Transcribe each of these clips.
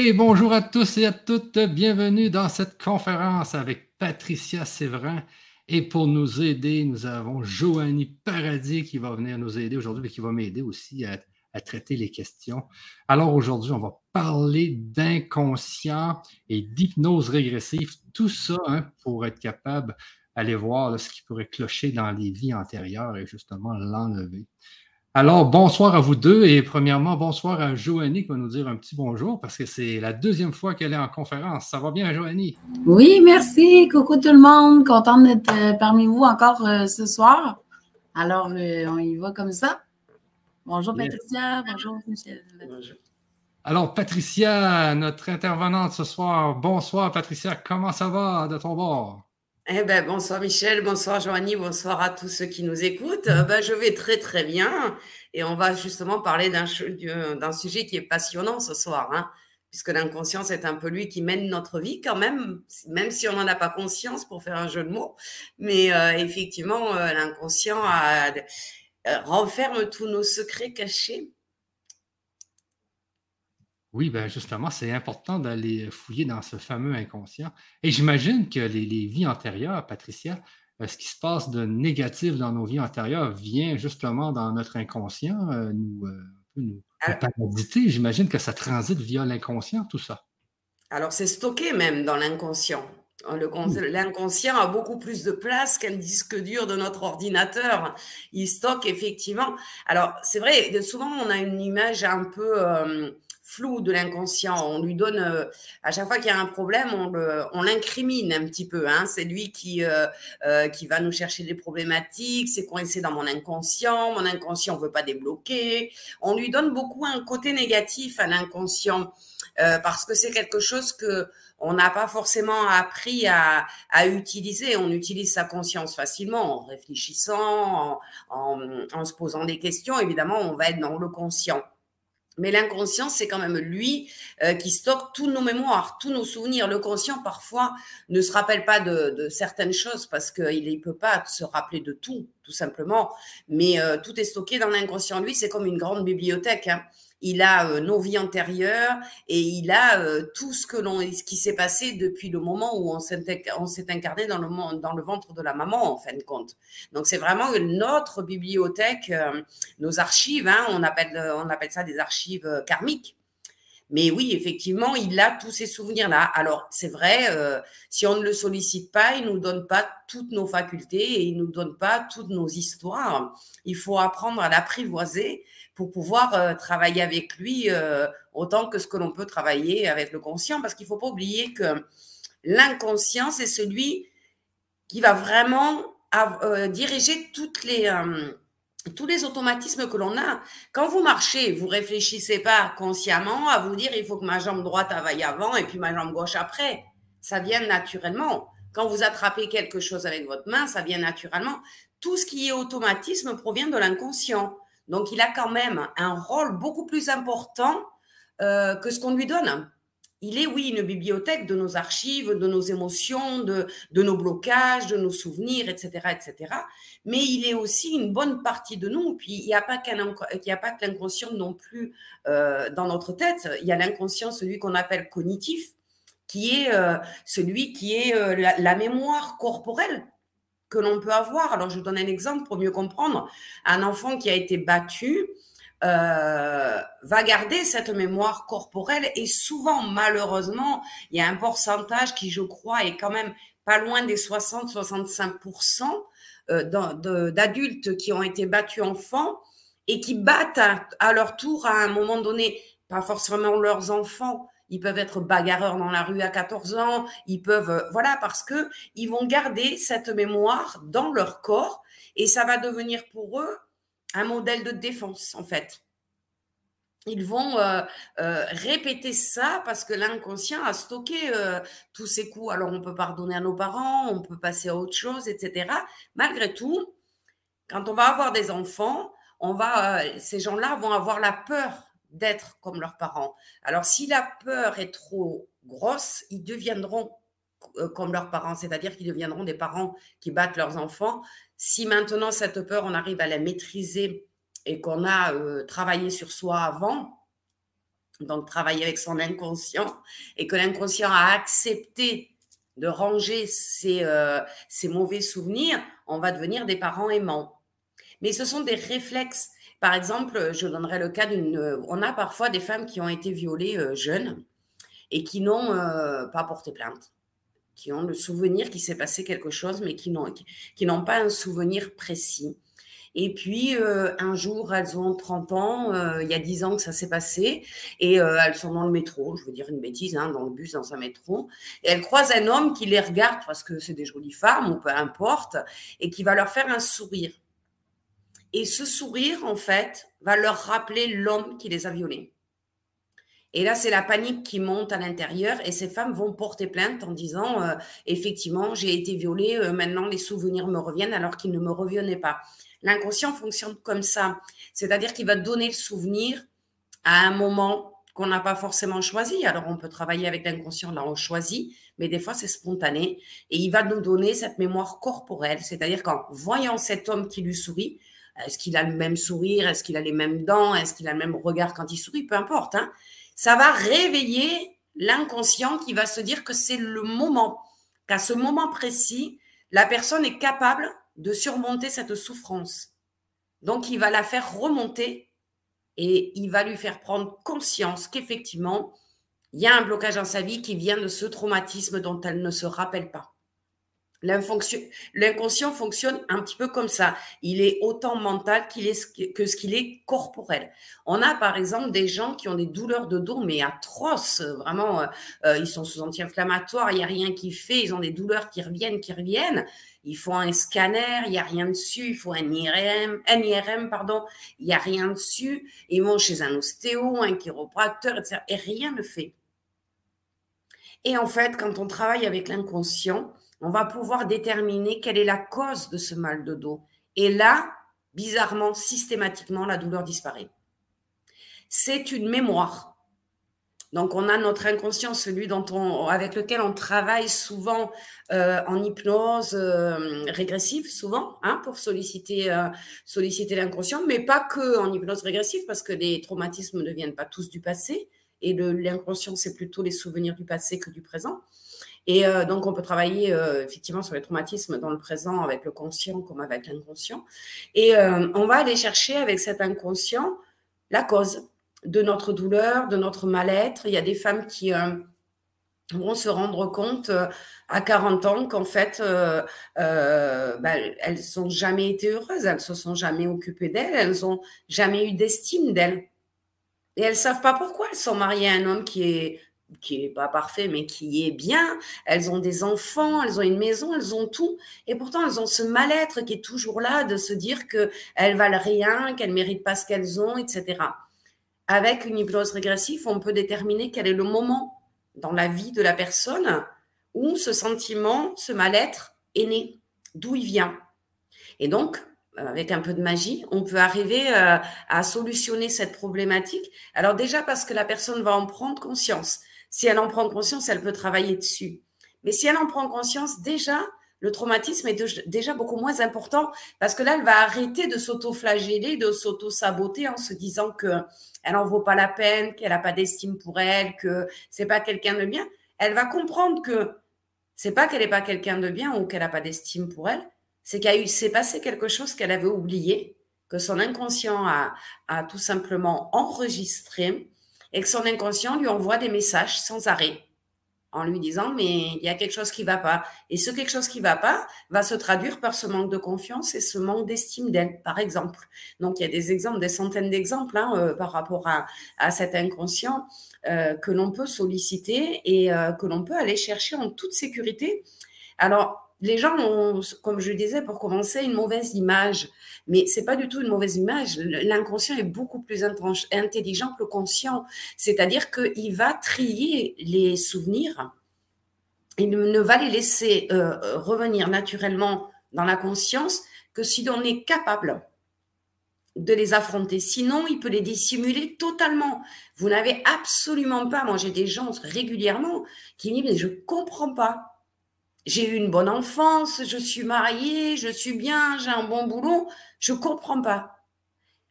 Et bonjour à tous et à toutes, bienvenue dans cette conférence avec Patricia Séverin. Et pour nous aider, nous avons Joanie Paradis qui va venir nous aider aujourd'hui et qui va m'aider aussi à, traiter les questions. Alors aujourd'hui, on va parler d'inconscient et d'hypnose régressive, tout ça hein, pour être capable d'aller voir ce qui pourrait clocher dans les vies antérieures et justement l'enlever. Alors, bonsoir à vous deux et premièrement, bonsoir à Joanie qui va nous dire un petit bonjour parce que c'est la deuxième fois qu'elle est en conférence. Ça va bien, Joanie? Oui, merci. Coucou tout le monde. Contente d'être euh, parmi vous encore euh, ce soir. Alors, euh, on y va comme ça. Bonjour Patricia, bonjour Michel. Alors, Patricia, notre intervenante ce soir. Bonsoir Patricia, comment ça va de ton bord? Eh ben, bonsoir Michel, bonsoir Joanie, bonsoir à tous ceux qui nous écoutent. Euh, ben, je vais très très bien et on va justement parler d'un sujet qui est passionnant ce soir, hein, puisque l'inconscience est un peu lui qui mène notre vie quand même, même si on n'en a pas conscience pour faire un jeu de mots. Mais euh, effectivement, euh, l'inconscient renferme tous nos secrets cachés oui, ben justement, c'est important d'aller fouiller dans ce fameux inconscient. Et j'imagine que les, vies antérieures, Patricia, euh, ce qui se passe de négatif dans nos vies antérieures vient justement dans notre inconscient, euh, nous, euh, nous. J'imagine que ça transite via l'inconscient, tout ça. Alors, c'est stocké même dans l'inconscient. L'inconscient a beaucoup plus de place qu'un disque dur de notre ordinateur. Il stocke effectivement. Alors, c'est vrai, souvent, on a une image un peu flou de l'inconscient. On lui donne, euh, à chaque fois qu'il y a un problème, on l'incrimine un petit peu. Hein. C'est lui qui, euh, euh, qui va nous chercher des problématiques, c'est coincé dans mon inconscient, mon inconscient ne veut pas débloquer. On lui donne beaucoup un côté négatif à l'inconscient parce que c'est quelque chose que on n'a pas forcément appris à, à, utiliser. On utilise sa conscience facilement en réfléchissant, en, en se posant des questions. Évidemment, on va être dans le conscient. Mais l'inconscient, c'est quand même lui euh, qui stocke tous nos mémoires, tous nos souvenirs. Le conscient, parfois, ne se rappelle pas de, certaines choses parce qu'il ne peut pas se rappeler de tout, tout simplement. Mais euh, tout est stocké dans l'inconscient. Lui, c'est comme une grande bibliothèque. Hein il a euh, nos vies antérieures et il a euh, tout ce que l'on, ce qui s'est passé depuis le moment où on s'est, incarné dans le, ventre de la maman, en fin de compte. Donc, c'est vraiment notre bibliothèque, euh, nos archives, hein, on, appelle, ça des archives karmiques. Mais oui, effectivement, il a tous ces souvenirs-là. Alors, c'est vrai, si on ne le sollicite pas, il nous donne pas toutes nos facultés et il nous donne pas toutes nos histoires. Il faut apprendre à l'apprivoiser pour pouvoir euh, travailler avec lui euh, autant que ce que l'on peut travailler avec le conscient, parce qu'il ne faut pas oublier que l'inconscient, c'est celui qui va vraiment euh, diriger toutes les, tous les automatismes que l'on a. Quand vous marchez, vous réfléchissez pas consciemment à vous dire il faut que ma jambe droite aille avant et puis ma jambe gauche après. Ça vient naturellement. Quand vous attrapez quelque chose avec votre main, ça vient naturellement. Tout ce qui est automatisme provient de l'inconscient. Donc, il a quand même un rôle beaucoup plus important euh, que ce qu'on lui donne. Il est, oui, une bibliothèque de nos archives, de nos émotions, de, nos blocages, de nos souvenirs, etc., etc. Mais il est aussi une bonne partie de nous. Puis, il n'y a, pas que l'inconscient non plus euh, dans notre tête. Il y a l'inconscient, celui qu'on appelle cognitif, qui est euh, celui qui est la mémoire corporelle que l'on peut avoir. Alors, je vous donne un exemple pour mieux comprendre. Un enfant qui a été battu euh, va garder cette mémoire corporelle et souvent, malheureusement, il y a un pourcentage qui, je crois, est quand même pas loin des 60-65% euh, d'adultes qui ont été battus enfants et qui battent à leur tour à un moment donné, pas forcément leurs enfants, ils peuvent être bagarreurs dans la rue à 14 ans, ils peuvent, euh, voilà, parce que ils vont garder cette mémoire dans leur corps et ça va devenir pour eux un modèle de défense, en fait. Ils vont euh, euh, répéter ça parce que l'inconscient a stocké tous ces coups. Alors, on peut pardonner à nos parents, on peut passer à autre chose, etc. Malgré tout, quand on va avoir des enfants, on va, ces gens-là vont avoir la peur d'être comme leurs parents. Alors, si la peur est trop grosse, ils deviendront euh, comme leurs parents, c'est-à-dire qu'ils deviendront des parents qui battent leurs enfants. Si maintenant cette peur, on arrive à la maîtriser et qu'on a euh, travaillé sur soi avant, donc travailler avec son inconscient, et que l'inconscient a accepté de ranger euh, ses, mauvais souvenirs, on va devenir des parents aimants. Mais ce sont des réflexes. Par exemple, je donnerai le cas d'une... On a parfois des femmes qui ont été violées euh, jeunes et qui n'ont euh, pas porté plainte, qui ont le souvenir qu'il s'est passé quelque chose, mais qui n'ont, pas un souvenir précis. Et puis, euh, un jour, elles ont 30 ans, euh, il y a 10 ans que ça s'est passé, et euh, elles sont dans le métro, je veux dire une bêtise, hein, dans le bus, dans un métro, et elles croisent un homme qui les regarde parce que c'est des jolies femmes, ou peu importe, et qui va leur faire un sourire. Et ce sourire, en fait, va leur rappeler l'homme qui les a violés. Et là, c'est la panique qui monte à l'intérieur et ces femmes vont porter plainte en disant, effectivement, j'ai été violée, maintenant les souvenirs me reviennent alors qu'ils ne me revenaient pas. L'inconscient fonctionne comme ça. C'est-à-dire qu'il va donner le souvenir à un moment qu'on n'a pas forcément choisi. Alors, on peut travailler avec l'inconscient, là, on choisit, mais des fois, c'est spontané. Et il va nous donner cette mémoire corporelle. C'est-à-dire qu'en voyant cet homme qui lui sourit, est-ce qu'il a le même sourire? Est-ce qu'il a les mêmes dents? Est-ce qu'il a le même regard quand il sourit? Peu importe. Hein. Ça va réveiller l'inconscient qui va se dire que c'est le moment, qu'à ce moment précis, la personne est capable de surmonter cette souffrance. Donc, il va la faire remonter et il va lui faire prendre conscience qu'effectivement, il y a un blocage dans sa vie qui vient de ce traumatisme dont elle ne se rappelle pas. L'inconscient fonctionne un petit peu comme ça. Il est autant mental que ce qu'il est corporel. On a par exemple des gens qui ont des douleurs de dos, mais atroces. Vraiment, euh, euh, ils sont sous anti-inflammatoires, il n'y a rien qui fait. Ils ont des douleurs qui reviennent, qui reviennent. Ils font un scanner, il n'y a rien dessus. Il faut un IRM, un IRM pardon, il n'y a rien dessus. Ils vont chez un ostéo, un chiropracteur, etc. Et rien ne fait. Et en fait, quand on travaille avec l'inconscient, on va pouvoir déterminer quelle est la cause de ce mal de dos. Et là, bizarrement, systématiquement, la douleur disparaît. C'est une mémoire. Donc, on a notre inconscient, celui dont on, avec lequel on travaille souvent euh, en hypnose euh, régressive, souvent, hein, pour solliciter, euh, solliciter l'inconscient, mais pas que en hypnose régressive, parce que les traumatismes ne viennent pas tous du passé, et l'inconscient, c'est plutôt les souvenirs du passé que du présent. Et euh, donc, on peut travailler euh, effectivement sur les traumatismes dans le présent avec le conscient comme avec l'inconscient. Et euh, on va aller chercher avec cet inconscient la cause de notre douleur, de notre mal-être. Il y a des femmes qui vont se rendre compte à 40 ans qu'en fait, bah, elles n'ont jamais été heureuses, elles ne se sont jamais occupées d'elles, elles n'ont jamais eu d'estime d'elles. Et elles ne savent pas pourquoi elles sont mariées à un homme qui est qui n'est pas parfait, mais qui est bien. Elles ont des enfants, elles ont une maison, elles ont tout. Et pourtant, elles ont ce mal-être qui est toujours là de se dire qu'elles valent rien, qu'elles méritent pas ce qu'elles ont, etc. Avec une hypnose régressive, on peut déterminer quel est le moment dans la vie de la personne où ce sentiment, ce mal-être est né, d'où il vient. Et donc, avec un peu de magie, on peut arriver euh, à solutionner cette problématique. Alors déjà parce que la personne va en prendre conscience. Si elle en prend conscience, elle peut travailler dessus. Mais si elle en prend conscience, déjà, le traumatisme est déjà beaucoup moins important parce que là, elle va arrêter de s'auto-flageller, de s'auto-saboter en se disant que elle en vaut pas la peine, qu'elle n'a pas d'estime pour elle, que c'est pas quelqu'un de bien. Elle va comprendre que c'est pas qu'elle n'est pas quelqu'un de bien ou qu'elle n'a pas d'estime pour elle, c'est qu'il s'est passé quelque chose qu'elle avait oublié, que son inconscient a, a tout simplement enregistré et que son inconscient lui envoie des messages sans arrêt en lui disant mais il y a quelque chose qui va pas. Et ce quelque chose qui va pas va se traduire par ce manque de confiance et ce manque d'estime d'elle par exemple. Donc il y a des exemples des centaines d'exemples hein, euh, par rapport à, à cet inconscient euh, que l'on peut solliciter et euh, que l'on peut aller chercher en toute sécurité. Alors les gens ont, comme je disais pour commencer, une mauvaise image. Mais c'est pas du tout une mauvaise image. L'inconscient est beaucoup plus intelligent que le conscient. C'est-à-dire qu'il va trier les souvenirs. Il ne va les laisser euh, revenir naturellement dans la conscience que si l'on est capable de les affronter. Sinon, il peut les dissimuler totalement. Vous n'avez absolument pas, moi j'ai des gens régulièrement qui me disent, mais je comprends pas j'ai eu une bonne enfance, je suis mariée, je suis bien, j'ai un bon boulot. Je comprends pas.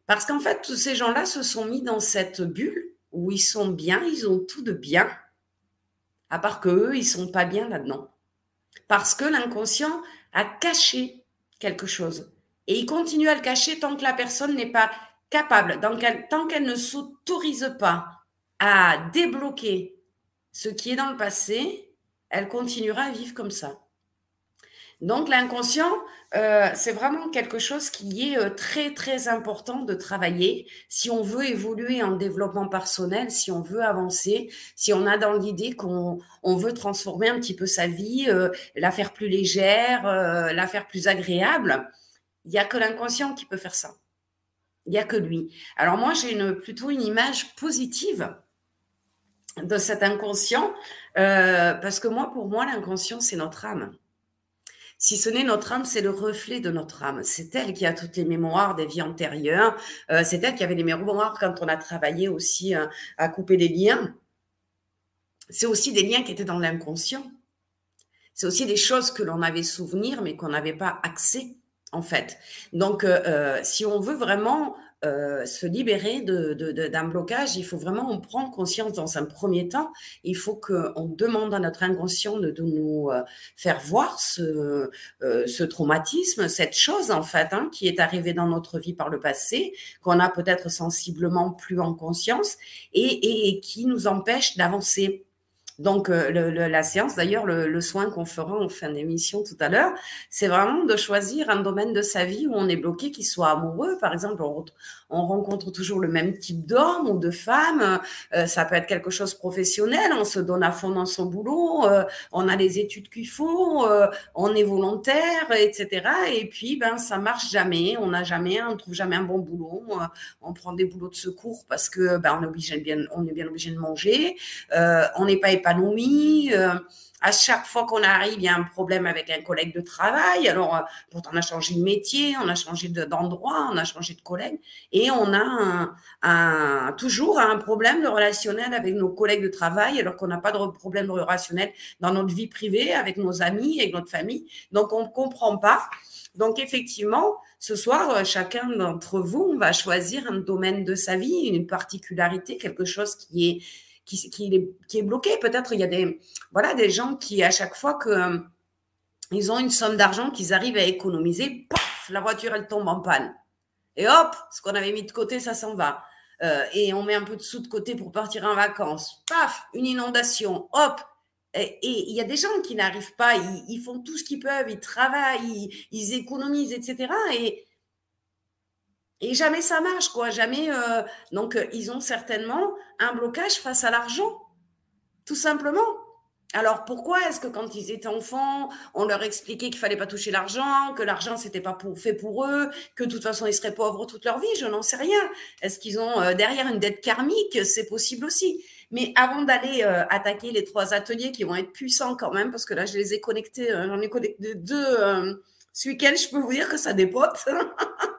Parce qu'en fait, tous ces gens-là se sont mis dans cette bulle où ils sont bien, ils ont tout de bien, à part qu'eux, ils sont pas bien là-dedans. Parce que l'inconscient a caché quelque chose. Et il continue à le cacher tant que la personne n'est pas capable, tant qu'elle ne s'autorise pas à débloquer ce qui est dans le passé, elle continuera à vivre comme ça. Donc l'inconscient, euh, c'est vraiment quelque chose qui est euh, très très important de travailler si on veut évoluer en développement personnel, si on veut avancer, si on a dans l'idée qu'on on veut transformer un petit peu sa vie, euh, la faire plus légère, la faire plus agréable. Il n'y a que l'inconscient qui peut faire ça. Il n'y a que lui. Alors moi, j'ai plutôt une image positive de cet inconscient, parce que moi, pour moi, l'inconscient, c'est notre âme. Si ce n'est notre âme, c'est le reflet de notre âme. C'est elle qui a toutes les mémoires des vies antérieures. Euh, c'est elle qui avait les mémoires quand on a travaillé aussi euh, à couper les liens. C'est aussi des liens qui étaient dans l'inconscient. C'est aussi des choses que l'on avait souvenir, mais qu'on n'avait pas accès, en fait. Donc, euh, si on veut vraiment euh, se libérer d'un blocage, il faut vraiment en prendre conscience dans un premier temps. Il faut qu'on demande à notre inconscient de, nous euh, faire voir ce, euh, ce, traumatisme, cette chose en fait hein, qui est arrivée dans notre vie par le passé, qu'on a peut-être sensiblement plus en conscience et, et qui nous empêche d'avancer. Donc, euh, la séance, d'ailleurs, le, soin qu'on fera en fin d'émission tout à l'heure, c'est vraiment de choisir un domaine de sa vie où on est bloqué, qui soit amoureux. Par exemple, on, on rencontre toujours le même type d'homme ou de femme. Euh, ça peut être quelque chose professionnel. On se donne à fond dans son boulot. Euh, on a les études qu'il faut. on est volontaire, etc. Et puis, ben, ça marche jamais. On n'a jamais, on trouve jamais un bon boulot. on prend des boulots de secours parce que ben, on est obligé bien, on est bien obligé de manger. on n'est pas épanoui. Euh, à chaque fois qu'on arrive, il y a un problème avec un collègue de travail. Alors, euh, pourtant, on a changé de métier, on a changé d'endroit, on a changé de collègue. Et on a un, toujours un problème de relationnel avec nos collègues de travail, alors qu'on n'a pas de problème relationnel dans notre vie privée, avec nos amis, avec notre famille. Donc, on ne comprend pas. Donc, effectivement, ce soir, euh, chacun d'entre vous va choisir un domaine de sa vie, une particularité, quelque chose qui est qui, est, bloqué. Peut-être il y a des, voilà, des gens qui, à chaque fois que euh, ont une somme d'argent qu'ils arrivent à économiser, paf, la voiture, elle tombe en panne. Et hop, ce qu'on avait mis de côté, ça s'en va. Euh, et on met un peu de sous de côté pour partir en vacances. Paf, une inondation, hop. Et il y a des gens qui n'arrivent pas, ils, font tout ce qu'ils peuvent, ils travaillent, ils, ils économisent, etc. Et, et jamais ça marche, quoi. Jamais. Euh, donc, euh, ils ont certainement un blocage face à l'argent, tout simplement. Alors, pourquoi est-ce que quand ils étaient enfants, on leur expliquait qu'il fallait pas toucher l'argent, que l'argent c'était pas fait pour eux, que de toute façon ils seraient pauvres toute leur vie? Je n'en sais rien. Est-ce qu'ils ont euh, derrière une dette karmique? C'est possible aussi. Mais avant d'aller attaquer les trois ateliers qui vont être puissants quand même, parce que là je les ai connectés, j'en ai connecté deux ce week-end, je peux vous dire que ça dépote.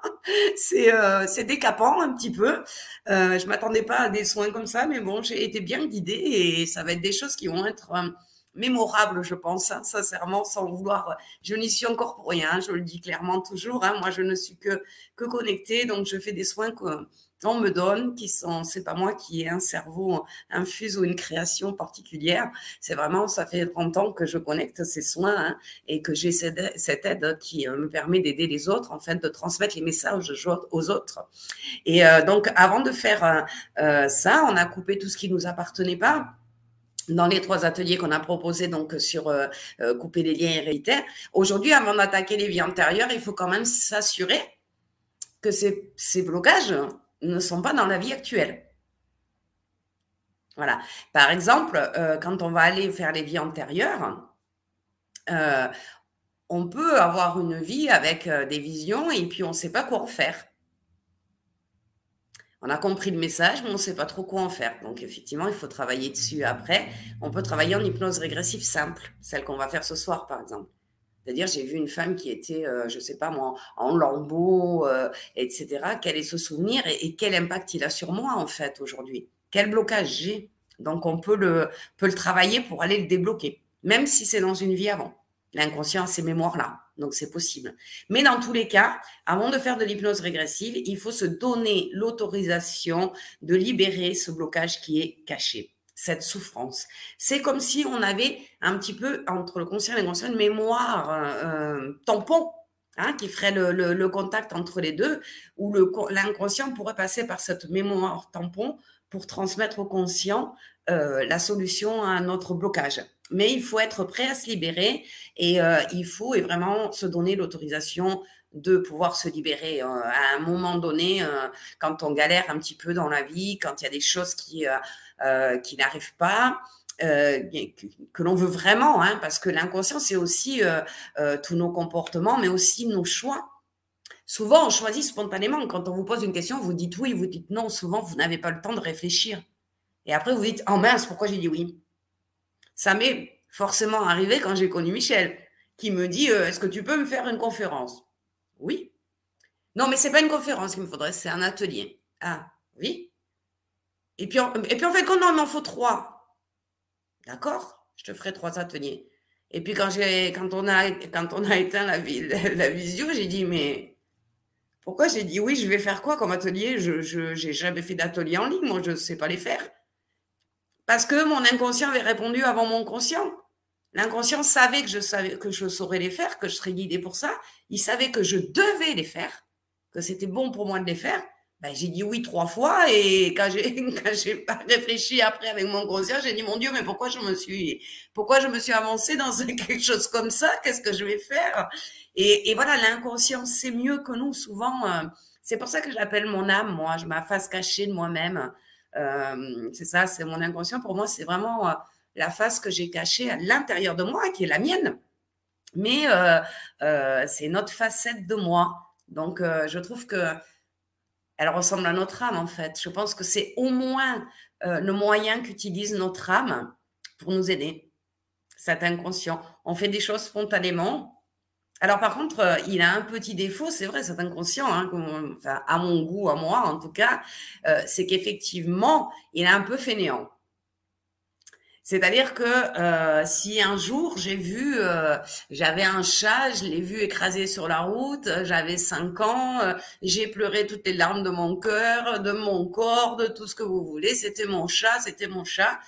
c'est euh, décapant un petit peu. Euh, je m'attendais pas à des soins comme ça, mais bon, j'ai été bien guidée et ça va être des choses qui vont être mémorables, je pense, hein, sincèrement, sans vouloir. Je n'y suis encore pour rien, je le dis clairement toujours. Hein, moi, je ne suis que, que connectée, donc je fais des soins que on me donne, qui sont, c'est pas moi qui ai un cerveau infuse ou une création particulière. C'est vraiment, ça fait 30 ans que je connecte ces soins hein, et que j'ai cette, aide qui euh, me permet d'aider les autres, en fait, de transmettre les messages aux autres. Et euh, donc, avant de faire euh, ça, on a coupé tout ce qui nous appartenait pas dans les trois ateliers qu'on a proposés donc sur couper les liens héréditaires. Aujourd'hui, avant d'attaquer les vies antérieures, il faut quand même s'assurer que ces, blocages ne sont pas dans la vie actuelle. Voilà. Par exemple, euh, quand on va aller faire les vies antérieures, euh, on peut avoir une vie avec euh, des visions et puis on ne sait pas quoi en faire. On a compris le message, mais on ne sait pas trop quoi en faire. Donc, effectivement, il faut travailler dessus après. On peut travailler en hypnose régressive simple, celle qu'on va faire ce soir, par exemple. C'est-à-dire, j'ai vu une femme qui était, euh, je ne sais pas moi, en lambeaux, euh, etc. Quel est ce souvenir et, quel impact il a sur moi, en fait, aujourd'hui? Quel blocage j'ai? Donc, on peut le, peut le travailler pour aller le débloquer, même si c'est dans une vie avant. L'inconscient a ces mémoires-là, donc c'est possible. Mais dans tous les cas, avant de faire de l'hypnose régressive, il faut se donner l'autorisation de libérer ce blocage qui est caché, cette souffrance. C'est comme si on avait un petit peu entre le conscient et l'inconscient une mémoire euh, tampon Hein, qui ferait le, contact entre les deux, où l'inconscient pourrait passer par cette mémoire tampon pour transmettre au conscient euh, la solution à notre blocage. Mais il faut être prêt à se libérer et euh, il faut et vraiment se donner l'autorisation de pouvoir se libérer euh, à un moment donné quand on galère un petit peu dans la vie, quand il y a des choses qui, qui n'arrivent pas. que, l'on veut vraiment, hein, parce que l'inconscient, c'est aussi tous nos comportements, mais aussi nos choix. Souvent, on choisit spontanément. Quand on vous pose une question, vous dites oui, vous dites non. Souvent, vous n'avez pas le temps de réfléchir. Et après, vous dites, oh mince, pourquoi j'ai dit oui? Ça m'est forcément arrivé quand j'ai connu Michel, qui me dit, euh, est-ce que tu peux me faire une conférence? Oui. Non, mais c'est pas une conférence qu'il me faudrait, c'est un atelier. Ah, oui. Et puis, et puis en fait, quand on il m'en faut trois. D'accord? Je te ferai trois ateliers. Et puis quand, quand, on, a, quand on éteint la, la visio, j'ai dit, mais pourquoi? J'ai dit oui, je vais faire quoi comme atelier? Je n'ai jamais fait d'atelier en ligne, moi je ne sais pas les faire. Parce que mon inconscient avait répondu avant mon conscient. L'inconscient savait que je, savais, que je saurais les faire, que je serais guidée pour ça. Il savait que je devais les faire, que c'était bon pour moi de les faire. Ben, j'ai dit oui trois fois et quand j'ai pas réfléchi après avec mon conscient, j'ai dit mon Dieu, mais pourquoi je me suis pourquoi je me suis avancée dans quelque chose comme ça? Qu'est-ce que je vais faire? Et, voilà, l'inconscient c'est mieux que nous souvent. Euh, c'est pour ça que j'appelle mon âme, moi, je ma cachée de moi-même. Euh, c'est ça, c'est mon inconscient. Pour moi, c'est vraiment euh, la face que j'ai cachée à l'intérieur de moi, qui est la mienne. Mais euh, c'est notre facette de moi. Donc, je trouve que elle ressemble à notre âme, en fait. Je pense que c'est au moins le moyen qu'utilise notre âme pour nous aider. Cet inconscient. On fait des choses spontanément, alors par contre, euh, il a un petit défaut, c'est vrai, c'est inconscient, hein, à mon goût, à moi en tout cas, euh, c'est qu'effectivement, il est un peu fainéant. C'est-à-dire que euh, si un jour j'ai vu, j'avais un chat, je l'ai vu écrasé sur la route, j'avais cinq ans, j'ai pleuré toutes les larmes de mon cœur, de mon corps, de tout ce que vous voulez, c'était mon chat, c'était mon chat.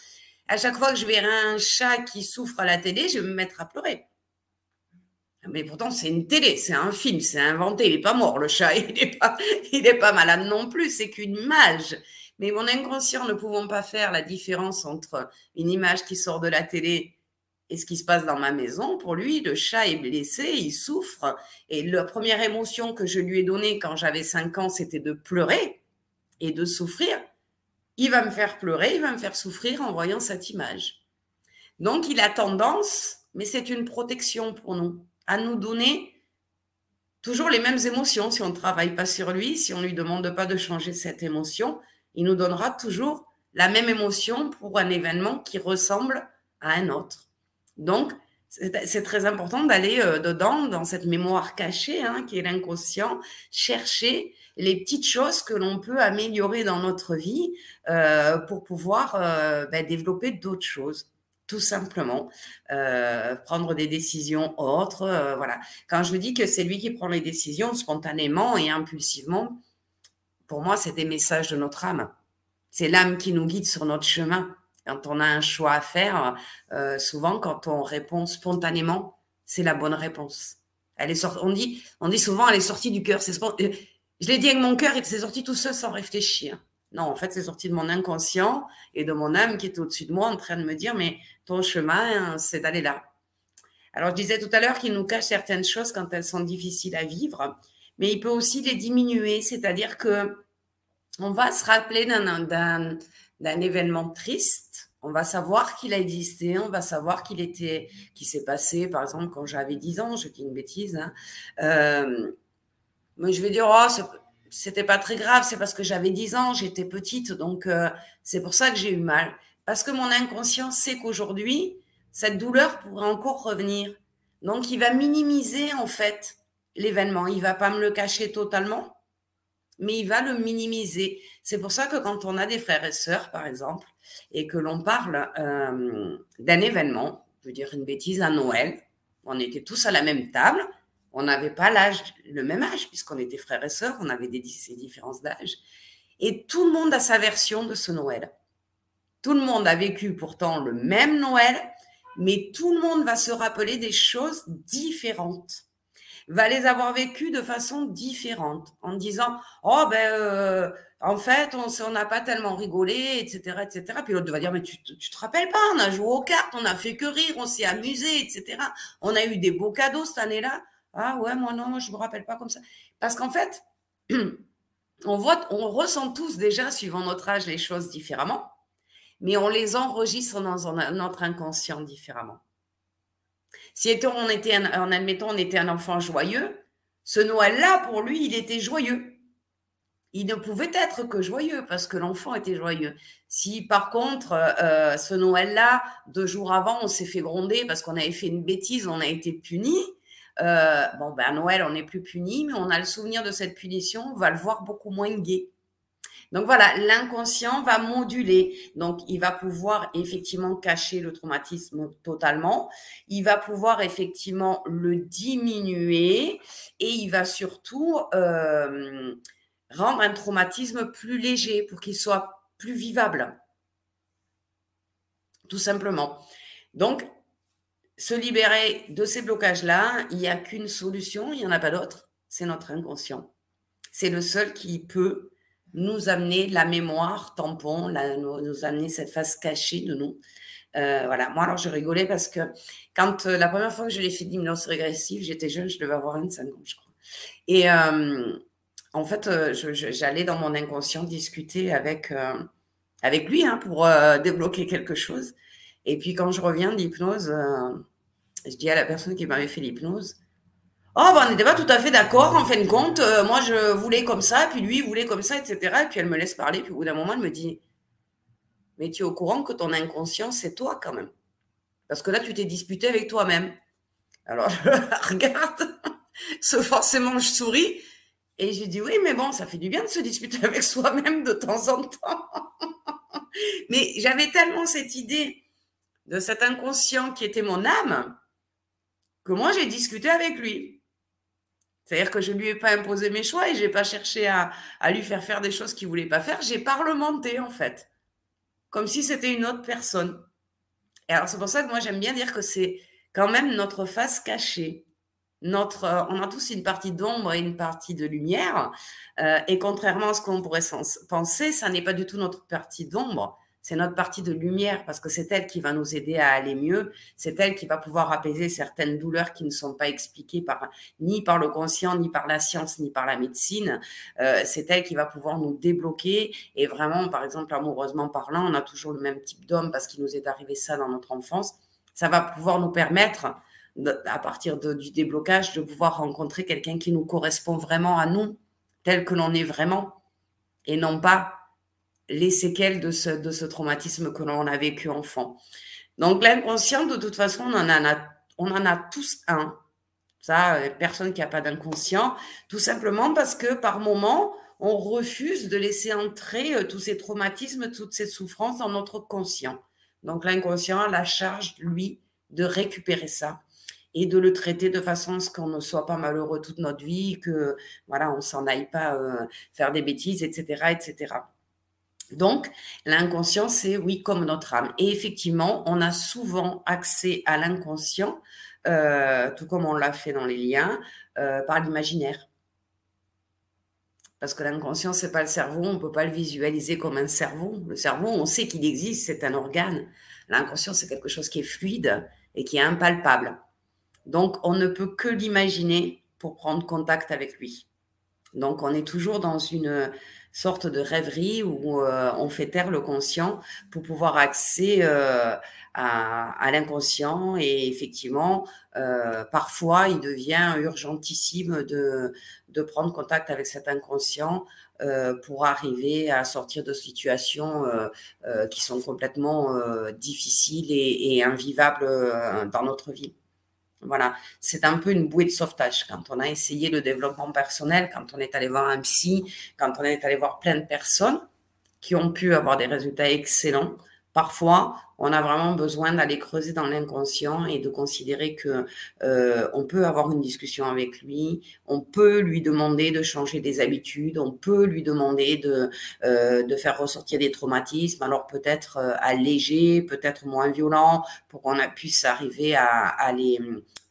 À chaque fois que je verrai un chat qui souffre à la télé, je vais me mettre à pleurer. Mais pourtant, c'est une télé, c'est un film, c'est inventé. Il n'est pas mort, le chat. Il n'est pas, pas malade non plus. C'est qu'une image. Mais mon inconscient ne pouvant pas faire la différence entre une image qui sort de la télé et ce qui se passe dans ma maison, pour lui, le chat est blessé, il souffre. Et la première émotion que je lui ai donnée quand j'avais 5 ans, c'était de pleurer et de souffrir. Il va me faire pleurer, il va me faire souffrir en voyant cette image. Donc, il a tendance, mais c'est une protection pour nous à nous donner toujours les mêmes émotions. Si on ne travaille pas sur lui, si on ne lui demande pas de changer cette émotion, il nous donnera toujours la même émotion pour un événement qui ressemble à un autre. Donc, c'est très important d'aller euh, dedans, dans cette mémoire cachée, hein, qui est l'inconscient, chercher les petites choses que l'on peut améliorer dans notre vie euh, pour pouvoir euh, ben, développer d'autres choses tout simplement. Euh, prendre des décisions autres. Euh, voilà. Quand je vous dis que c'est lui qui prend les décisions spontanément et impulsivement, pour moi, c'est des messages de notre âme. C'est l'âme qui nous guide sur notre chemin. Quand on a un choix à faire, euh, souvent, quand on répond spontanément, c'est la bonne réponse. Elle est on, dit, on dit souvent, elle est sortie du cœur. Je l'ai dit avec mon cœur et c'est sorti tout seul sans réfléchir. Non, en fait, c'est sorti de mon inconscient et de mon âme qui est au-dessus de moi en train de me dire, mais ton chemin, c'est d'aller là. Alors, je disais tout à l'heure qu'il nous cache certaines choses quand elles sont difficiles à vivre, mais il peut aussi les diminuer, c'est-à-dire que on va se rappeler d'un événement triste, on va savoir qu'il a existé, on va savoir qu'il était, s'est passé, par exemple, quand j'avais 10 ans, je dis une bêtise, hein, euh, mais je vais dire, oh, c'était pas très grave, c'est parce que j'avais 10 ans, j'étais petite, donc euh, c'est pour ça que j'ai eu mal. Parce que mon inconscient sait qu'aujourd'hui, cette douleur pourrait encore revenir. Donc, il va minimiser en fait l'événement. Il va pas me le cacher totalement, mais il va le minimiser. C'est pour ça que quand on a des frères et sœurs, par exemple, et que l'on parle euh, d'un événement, je veux dire une bêtise à Noël, On était tous à la même table. On n'avait pas l'âge, le même âge, puisqu'on était frères et sœurs, on avait des, différences d'âge. Et tout le monde a sa version de ce Noël. Tout le monde a vécu pourtant le même Noël, mais tout le monde va se rappeler des choses différentes va les avoir vécues de façon différente, en disant oh ben euh, en fait on n'a pas tellement rigolé, etc., etc. Puis l'autre va dire mais tu, tu te rappelles pas, on a joué aux cartes, on a fait que rire, on s'est amusé, etc. On a eu des beaux cadeaux cette année-là. Ah ouais moi non, je me rappelle pas comme ça, parce qu'en fait on voit, on ressent tous déjà suivant notre âge les choses différemment, mais on les enregistre dans notre inconscient différemment. Si on était, en admettant, on était un enfant joyeux, ce Noël-là, pour lui, il était joyeux. Il ne pouvait être que joyeux parce que l'enfant était joyeux. Si par contre, euh, ce Noël-là, deux jours avant, on s'est fait gronder parce qu'on avait fait une bêtise, on a été puni, euh, bon, ben Noël, on n'est plus puni, mais on a le souvenir de cette punition, on va le voir beaucoup moins gai. Donc voilà, l'inconscient va moduler. Donc il va pouvoir effectivement cacher le traumatisme totalement. Il va pouvoir effectivement le diminuer et il va surtout euh, rendre un traumatisme plus léger pour qu'il soit plus vivable. Tout simplement. Donc, se libérer de ces blocages-là, il n'y a qu'une solution, il n'y en a pas d'autre, c'est notre inconscient. C'est le seul qui peut nous amener la mémoire tampon, nous, amener cette face cachée de nous. Euh, voilà. Moi, alors, je rigolais parce que quand euh, la première fois que je l'ai fait d'hypnose régressive, j'étais jeune, je devais avoir 25 ans, je crois. Et euh, en fait, j'allais dans mon inconscient discuter avec, avec lui hein, pour débloquer quelque chose. Et puis, quand je reviens d'hypnose, je dis à la personne qui m'avait fait l'hypnose, Oh, ben, on n'était pas tout à fait d'accord, en fin de compte. Euh, moi, je voulais comme ça, puis lui, voulait comme ça, etc. Et puis elle me laisse parler, puis au bout d'un moment, elle me dit Mais tu es au courant que ton inconscient, c'est toi quand même. Parce que là, tu t'es disputé avec toi-même. Alors, je regarde, ce forcément, je souris. Et je dis Oui, mais bon, ça fait du bien de se disputer avec soi-même de temps en temps. mais j'avais tellement cette idée de cet inconscient qui était mon âme que moi, j'ai discuté avec lui. C'est-à-dire que je lui ai pas imposé mes choix et je n'ai pas cherché à, lui faire faire des choses qu'il voulait pas faire. J'ai parlementé, en fait, comme si c'était une autre personne. Et alors, c'est pour ça que moi, j'aime bien dire que c'est quand même notre face cachée. Notre, on a tous une partie d'ombre et une partie de lumière. Euh, et contrairement à ce qu'on pourrait penser, ça n'est pas du tout notre partie d'ombre c'est notre partie de lumière parce que c'est elle qui va nous aider à aller mieux. C'est elle qui va pouvoir apaiser certaines douleurs qui ne sont pas expliquées par, ni par le conscient, ni par la science, ni par la médecine. Euh, c'est elle qui va pouvoir nous débloquer. Et vraiment, par exemple, amoureusement parlant, on a toujours le même type d'homme parce qu'il nous est arrivé ça dans notre enfance. Ça va pouvoir nous permettre, à partir du déblocage, de pouvoir rencontrer quelqu'un qui nous correspond vraiment à nous, tel que l'on est vraiment, et non pas les séquelles de ce, de ce traumatisme que l'on a vécu enfant. Donc l'inconscient, de toute façon, on en a, on en a tous un. Ça, euh, personne qui n'a pas d'inconscient, tout simplement parce que par moment, on refuse de laisser entrer euh, tous ces traumatismes, toutes ces souffrances dans notre conscient. Donc l'inconscient a la charge, lui, de récupérer ça et de le traiter de façon à ce qu'on ne soit pas malheureux toute notre vie, que voilà, on s'en aille pas euh, faire des bêtises, etc., etc. Donc, l'inconscient, c'est oui, comme notre âme. Et effectivement, on a souvent accès à l'inconscient, euh, tout comme on l'a fait dans les liens, euh, par l'imaginaire. Parce que l'inconscient, c'est pas le cerveau, on ne peut pas le visualiser comme un cerveau. Le cerveau, on sait qu'il existe, c'est un organe. L'inconscient, c'est quelque chose qui est fluide et qui est impalpable. Donc, on ne peut que l'imaginer pour prendre contact avec lui. Donc, on est toujours dans une, sorte de rêverie où euh, on fait taire le conscient pour pouvoir accéder euh, à, l'inconscient et effectivement euh, parfois il devient urgentissime de, de prendre contact avec cet inconscient pour arriver à sortir de situations qui sont complètement difficiles et, et invivables dans notre vie. Voilà, c'est un peu une bouée de sauvetage quand on a essayé le développement personnel, quand on est allé voir un psy, quand on est allé voir plein de personnes qui ont pu avoir des résultats excellents. Parfois, on a vraiment besoin d'aller creuser dans l'inconscient et de considérer que euh, on peut avoir une discussion avec lui, on peut lui demander de changer des habitudes, on peut lui demander de, euh, de faire ressortir des traumatismes, alors peut-être euh, allégés, peut-être moins violents, pour qu'on puisse arriver à, à les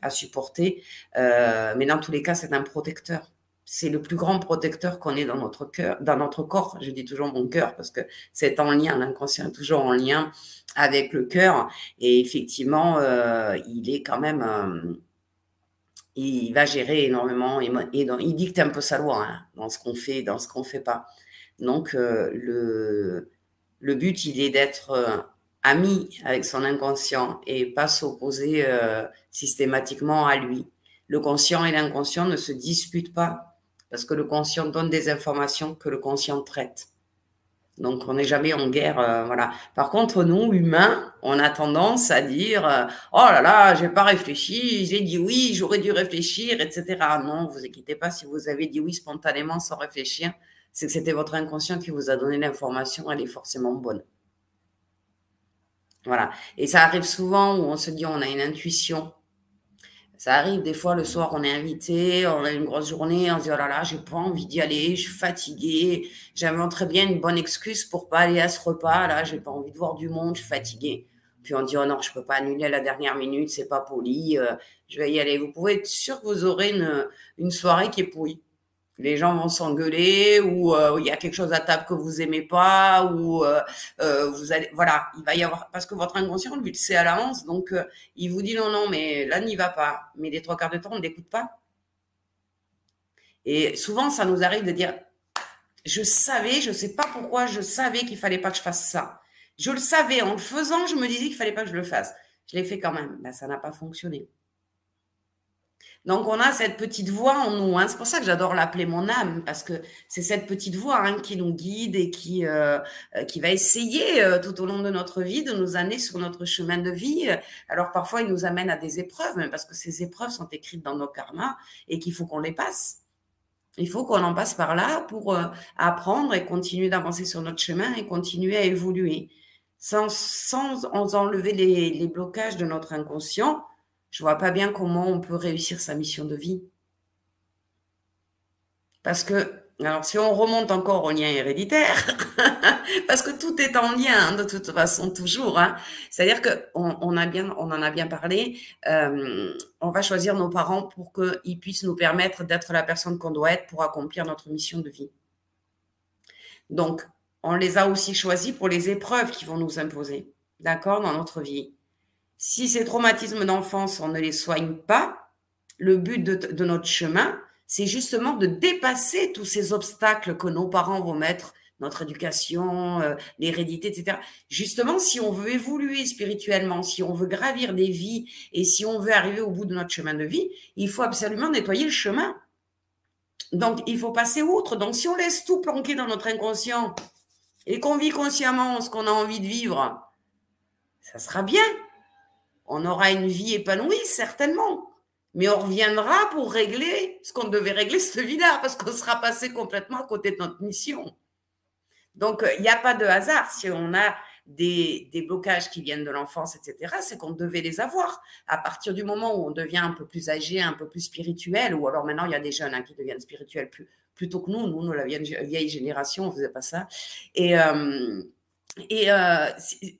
à supporter. mais dans tous les cas, c'est un protecteur c'est le plus grand protecteur qu'on ait dans notre cœur, dans notre corps. Je dis toujours mon cœur parce que c'est en lien, l'inconscient est toujours en lien avec le cœur. Et effectivement, euh, il est quand même, euh, il va gérer énormément et, il dicte un peu sa loi hein, dans ce qu'on fait, dans ce qu'on fait pas. Donc euh, le le but, il est d'être ami avec son inconscient et pas s'opposer systématiquement à lui. Le conscient et l'inconscient ne se disputent pas parce que le conscient donne des informations que le conscient traite. Donc, on n'est jamais en guerre, euh, voilà. Par contre, nous, humains, on a tendance à dire euh, Oh là là, j'ai pas réfléchi, j'ai dit oui, j'aurais dû réfléchir, etc. Non, vous inquiétez pas, si vous avez dit oui spontanément sans réfléchir, c'est que c'était votre inconscient qui vous a donné l'information, elle est forcément bonne. Voilà. Et ça arrive souvent où on se dit on a une intuition ça arrive des fois le soir, on est invité, on a une grosse journée, on se dit oh là là, j'ai pas envie d'y aller, je suis fatiguée. Très bien une bonne excuse pour pas aller à ce repas. Là, j'ai pas envie de voir du monde, je suis fatiguée. Puis on dit oh non, je peux pas annuler à la dernière minute, c'est pas poli, euh, je vais y aller. Vous pouvez être sûr que vous aurez une, une soirée qui est pourrie les gens vont s'engueuler ou euh, il y a quelque chose à table que vous aimez pas ou euh, euh, vous allez voilà il va y avoir parce que votre inconscient lui le sait à l'avance donc il vous dit non non mais là n'y va pas. Mais les trois quarts de temps on n'écoute pas. Et souvent ça nous arrive de dire je savais je sais pas pourquoi je savais qu'il fallait pas que je fasse ça. Je le savais. En le faisant je me disais qu'il fallait pas que je le fasse. Je l'ai fait quand même. Ben, ça n'a pas fonctionné donc, on a cette petite voix en nous. Hein. C'est pour ça que j'adore l'appeler mon âme, parce que c'est cette petite voix hein, qui nous guide et qui, euh, euh, qui va essayer euh, tout au long de notre vie de nous amener sur notre chemin de vie. Alors, parfois, il nous amène à des épreuves, parce que ces épreuves sont écrites dans nos karmas et qu'il faut qu'on les passe. Il faut qu'on en passe par là pour apprendre et continuer d'avancer sur notre chemin et continuer à évoluer. Sans, sans enlever les, les blocages de notre inconscient, je vois pas bien comment on peut réussir sa mission de vie. Parce que, alors si on remonte encore au lien héréditaire, parce que tout est en lien hein, de toute façon toujours. Hein. C'est-à-dire qu'on en a bien parlé. Euh, on va choisir nos parents pour qu'ils puissent nous permettre d'être la personne qu'on doit être pour accomplir notre mission de vie. Donc, on les a aussi choisis pour les épreuves qui vont nous imposer, d'accord, dans notre vie. Si ces traumatismes d'enfance, on ne les soigne pas, le but de, notre chemin, c'est justement de dépasser tous ces obstacles que nos parents vont mettre, notre éducation, euh, l'hérédité, etc. Justement, si on veut évoluer spirituellement, si on veut gravir des vies et si on veut arriver au bout de notre chemin de vie, il faut absolument nettoyer le chemin. Donc, il faut passer outre. Donc, si on laisse tout planquer dans notre inconscient et qu'on vit consciemment ce qu'on a envie de vivre, ça sera bien on aura une vie épanouie, certainement. Mais on reviendra pour régler ce qu'on devait régler cette vie-là, parce qu'on sera passé complètement à côté de notre mission. Donc, il n'y a pas de hasard. Si on a des, blocages qui viennent de l'enfance, etc., c'est qu'on devait les avoir. À partir du moment où on devient un peu plus âgé, un peu plus spirituel, ou alors maintenant, il y a des jeunes hein, qui deviennent spirituels plutôt que nous. Nous, nous, la vieille, génération, on ne faisait pas ça. Euh, et euh,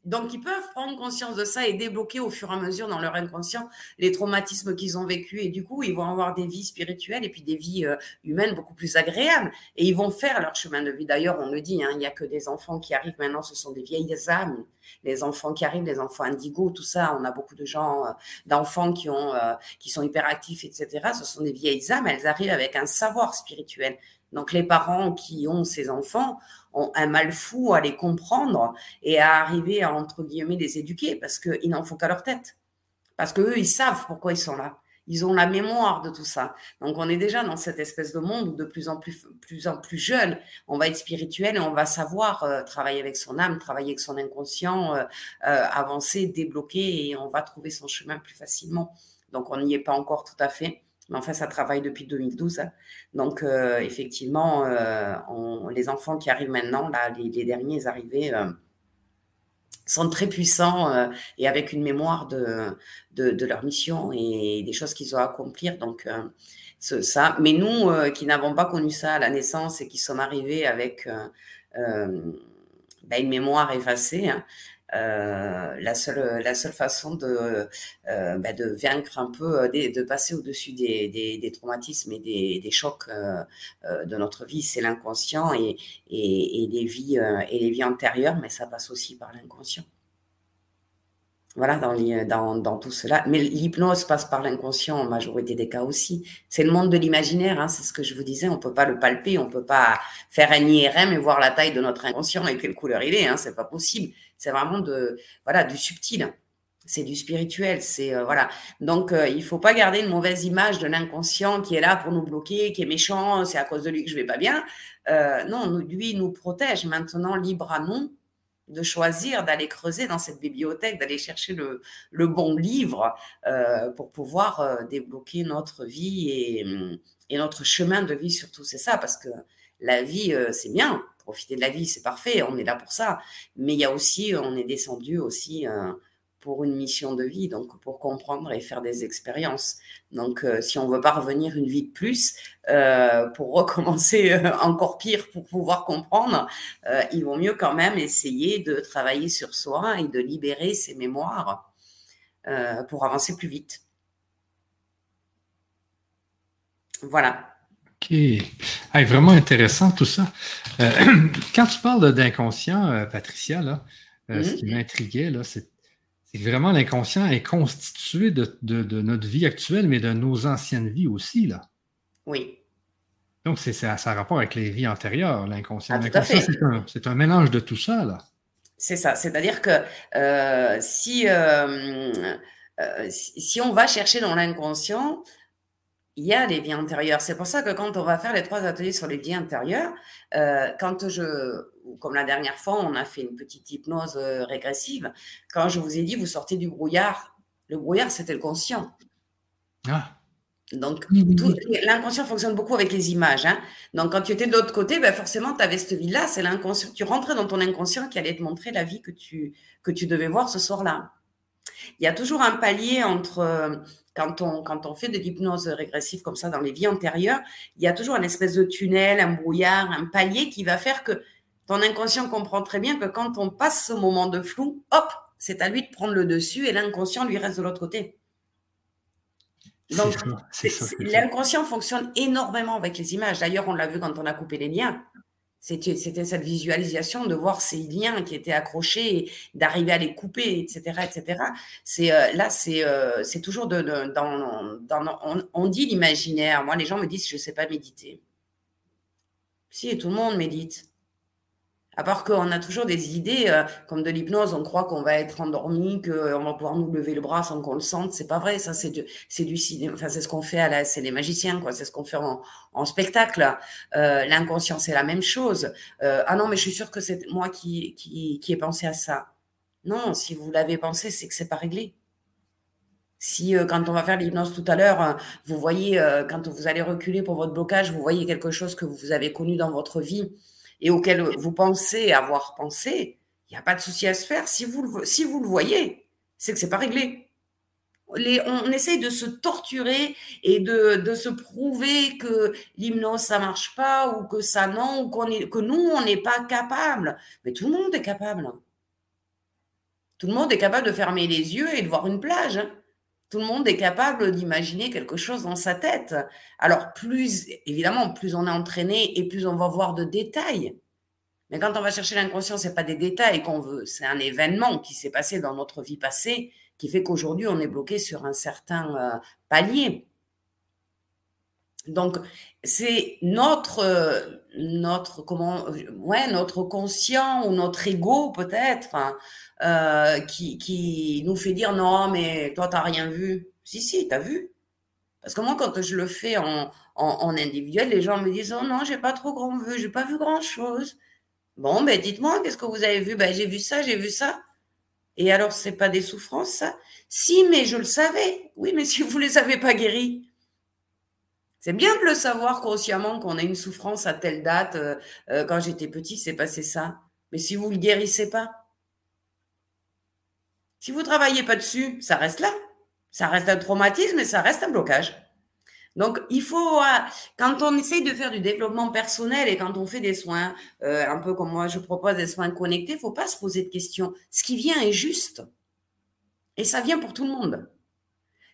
donc, ils peuvent prendre conscience de ça et débloquer au fur et à mesure dans leur inconscient les traumatismes qu'ils ont vécus. Et du coup, ils vont avoir des vies spirituelles et puis des vies euh, humaines beaucoup plus agréables. Et ils vont faire leur chemin de vie. D'ailleurs, on le dit, hein, il n'y a que des enfants qui arrivent maintenant, ce sont des vieilles âmes. Les enfants qui arrivent, les enfants indigos, tout ça, on a beaucoup de gens, euh, d'enfants qui, qui sont hyperactifs, etc. Ce sont des vieilles âmes, elles arrivent avec un savoir spirituel. Donc les parents qui ont ces enfants ont un mal fou à les comprendre et à arriver à, entre guillemets, les éduquer parce qu'ils n'en font qu'à leur tête. Parce qu'eux, ils savent pourquoi ils sont là. Ils ont la mémoire de tout ça. Donc, on est déjà dans cette espèce de monde où de plus en plus, plus en plus jeune, on va être spirituel et on va savoir euh, travailler avec son âme, travailler avec son inconscient, euh, euh, avancer, débloquer et on va trouver son chemin plus facilement. Donc, on n'y est pas encore tout à fait. Mais enfin, ça travaille depuis 2012. Hein. Donc, euh, effectivement, euh, les enfants qui arrivent maintenant, là, les, derniers arrivés, euh, sont très puissants et avec une mémoire de, de, leur mission et des choses qu'ils ont à accomplir. Donc, ça. Mais nous, qui n'avons pas connu ça à la naissance et qui sommes arrivés avec ben, une mémoire effacée, hein, euh, la, seule, la seule façon de, euh, bah, vaincre un peu, euh, de, passer au-dessus des, des, traumatismes et des, chocs de notre vie, c'est l'inconscient et, et, et, les vies, et les vies antérieures, mais ça passe aussi par l'inconscient. Voilà, dans, tout cela. Mais l'hypnose passe par l'inconscient en majorité des cas aussi. C'est le monde de l'imaginaire, hein, c'est ce que je vous disais. On peut pas le palper, on peut pas faire un IRM et voir la taille de notre inconscient et quelle couleur il est. Hein, c'est pas possible. C'est vraiment de, voilà, du subtil. C'est du spirituel. C'est euh, voilà. Donc, euh, il faut pas garder une mauvaise image de l'inconscient qui est là pour nous bloquer, qui est méchant. C'est à cause de lui que je vais pas bien. Euh, non, lui nous protège. Maintenant, libre à nous de choisir d'aller creuser dans cette bibliothèque, d'aller chercher le, le, bon livre euh, pour pouvoir euh, débloquer notre vie et, et, notre chemin de vie surtout. C'est ça, parce que la vie, euh, c'est bien. Profiter de la vie, c'est parfait. On est là pour ça. Mais il y a aussi, on est descendu aussi pour une mission de vie, donc pour comprendre et faire des expériences. Donc, euh, si on veut pas revenir une vie de plus euh, pour recommencer euh, encore pire pour pouvoir comprendre, il vaut mieux quand même essayer de travailler sur soi et de libérer ses mémoires pour avancer plus vite. Voilà. OK. vraiment intéressant tout ça. quand tu parles d'inconscient, Patricia, là, ce mm-hmm. qui m'intriguait, c'est c'est que vraiment l'inconscient est constitué de, notre vie actuelle, mais de nos anciennes vies aussi. Là. Oui. Donc, c'est, ça a rapport avec les vies antérieures, l'inconscient. Ah, l'inconscient, c'est un, mélange de tout ça. Là. C'est ça. C'est-à-dire que euh, si, euh, euh, si on va chercher dans l'inconscient, il y a les vies antérieures. C'est pour ça que quand on va faire les trois ateliers sur les vies antérieures, quand je, comme la dernière fois, on a fait une petite hypnose euh, régressive. Quand je vous ai dit, vous sortez du brouillard, le brouillard, c'était le conscient. Ah. Donc, l'inconscient fonctionne beaucoup avec les images. Hein. Donc, quand tu étais de l'autre côté, ben forcément, tu avais cette vie-là, c'est l'inconscient. Tu rentrais dans ton inconscient qui allait te montrer la vie que tu, que tu devais voir ce soir-là. Il y a toujours un palier entre, euh, quand on, quand on fait de l'hypnose régressive comme ça dans les vies antérieures, il y a toujours un espèce de tunnel, un brouillard, un palier qui va faire que ton inconscient comprend très bien que quand on passe ce moment de flou, hop, c'est à lui de prendre le dessus et l'inconscient lui reste de l'autre côté. Donc, l'inconscient fonctionne énormément avec les images. D'ailleurs, on l'a vu quand on a coupé les liens. C'était cette visualisation de voir ces liens qui étaient accrochés, d'arriver à les couper, etc., etc. C'est euh, là, c'est euh, c'est toujours de, dans, on, on, dit l'imaginaire. Moi, les gens me disent je ne sais pas méditer. Si, tout le monde médite. À part qu'on a toujours des idées, euh, comme de l'hypnose, on croit qu'on va être endormi, qu'on va pouvoir nous lever le bras sans qu'on le sente. C'est pas vrai, ça, c'est du, cinéma. Enfin, c'est ce qu'on fait à la, c'est les magiciens, quoi. C'est ce qu'on fait en, spectacle. Euh, l'inconscient, c'est la même chose. Euh, ah non, mais je suis sûre que c'est moi qui ai pensé à ça. Non, si vous l'avez pensé, c'est que c'est pas réglé. Si quand on va faire l'hypnose tout à l'heure, vous voyez, quand vous allez reculer pour votre blocage, vous voyez quelque chose que vous avez connu dans votre vie et auquel vous pensez avoir pensé, il n'y a pas de souci à se faire. Si vous le, si vous le voyez, c'est que c'est pas réglé. On essaye de se torturer et de, de se prouver que l'hypnose ça marche pas ou que ça non ou qu'on est, que nous on n'est pas capable. Mais tout le monde est capable. Tout le monde est capable de fermer les yeux et de voir une plage. Hein. Tout le monde est capable d'imaginer quelque chose dans sa tête. Alors, plus, évidemment, plus on est entraîné et plus on va voir de détails. Mais quand on va chercher l'inconscient, ce n'est pas des détails qu'on veut, c'est un événement qui s'est passé dans notre vie passée qui fait qu'aujourd'hui, on est bloqué sur un certain euh, palier. Donc, c'est notre, notre, ouais, notre conscient ou notre ego peut-être euh, qui, qui nous fait dire non, mais toi, tu n'as rien vu. Si, si, tu as vu. Parce que moi, quand je le fais en, en, individuel, les gens me disent oh non, j'ai pas trop grand vu, j'ai pas vu grand chose. Bon, ben dites-moi, qu'est-ce que vous avez vu? Ben j'ai vu ça, j'ai vu ça. Et alors, c'est pas des souffrances, ça? Si, mais je le savais. Oui, mais si vous les avez pas guéris, c'est bien de le savoir consciemment qu'on a une souffrance à telle date. Euh, euh, quand j'étais petit, c'est passé ça. Mais si vous ne le guérissez pas, Si vous ne travaillez pas dessus, ça reste là. Ça reste un traumatisme et ça reste un blocage. Donc, il faut, euh, quand on essaye de faire du développement personnel et quand on fait des soins, un peu comme moi je propose des soins connectés, il ne faut pas se poser de questions. Ce qui vient est juste. Et ça vient pour tout le monde.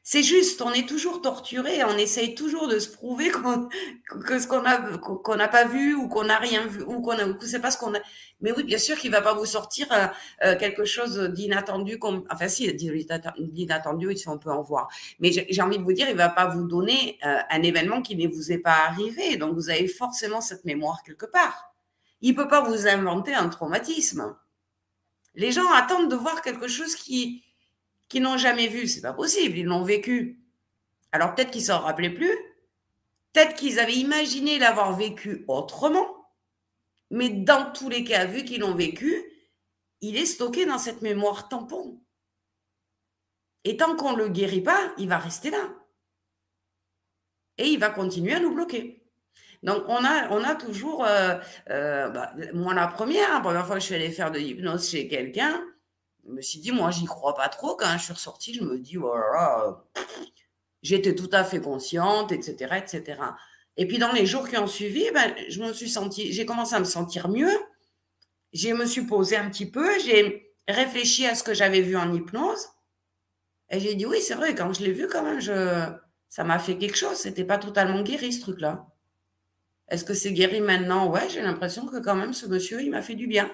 C'est juste, on est toujours torturé, on essaye toujours de se prouver que ce qu'on a qu'on n'a pas vu ou qu'on n'a rien vu ou qu'on ne sait pas ce qu'on a. Mais oui, bien sûr qu'il va pas vous sortir euh, euh, quelque chose d'inattendu comme enfin si d'inattendu si on peut en voir. Mais j'ai envie de vous dire, il va pas vous donner euh, un événement qui ne vous est pas arrivé, donc vous avez forcément cette mémoire quelque part. Il peut pas vous inventer un traumatisme. Les gens attendent de voir quelque chose qui n'ont jamais vu, c'est pas possible, ils l'ont vécu. Alors peut-être qu'ils s'en rappelaient plus, peut-être qu'ils avaient imaginé l'avoir vécu autrement, mais dans tous les cas, vu qu'ils l'ont vécu, il est stocké dans cette mémoire tampon. Et tant qu'on ne le guérit pas, il va rester là. Et il va continuer à nous bloquer. Donc, on a, on a toujours, euh, euh, bah, moi la première, la première fois que je suis allée faire de l'hypnose chez quelqu'un, je me suis dit, moi, j'y crois pas trop. Quand je suis ressortie, je me dis, voilà, oh j'étais tout à fait consciente, etc., etc. Et puis, dans les jours qui ont suivi, ben, je me suis sentie, j'ai commencé à me sentir mieux. Je me suis posée un petit peu, j'ai réfléchi à ce que j'avais vu en hypnose. Et j'ai dit, oui, c'est vrai, quand je l'ai vu, quand même, je, ça m'a fait quelque chose. C'était pas totalement guéri, ce truc-là. Est-ce que c'est guéri maintenant? Ouais, j'ai l'impression que quand même, ce monsieur, il m'a fait du bien.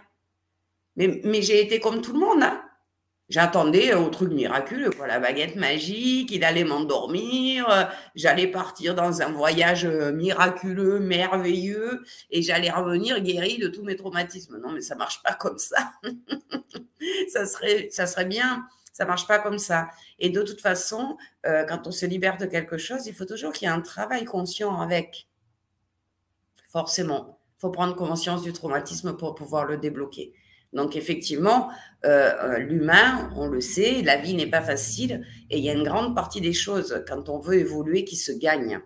Mais, j'ai été comme tout le monde. Hein. J'attendais au truc miraculeux, la baguette magique, il allait m'endormir, euh, j'allais partir dans un voyage euh, miraculeux, merveilleux, et j'allais revenir guéri de tous mes traumatismes. Non, mais ça marche pas comme ça. ça, serait, ça serait bien, ça marche pas comme ça. Et de toute façon, euh, quand on se libère de quelque chose, il faut toujours qu'il y ait un travail conscient avec. Forcément, il faut prendre conscience du traumatisme pour pouvoir le débloquer. Donc effectivement, euh, euh, l'humain, on le sait, la vie n'est pas facile et il y a une grande partie des choses quand on veut évoluer qui se gagnent.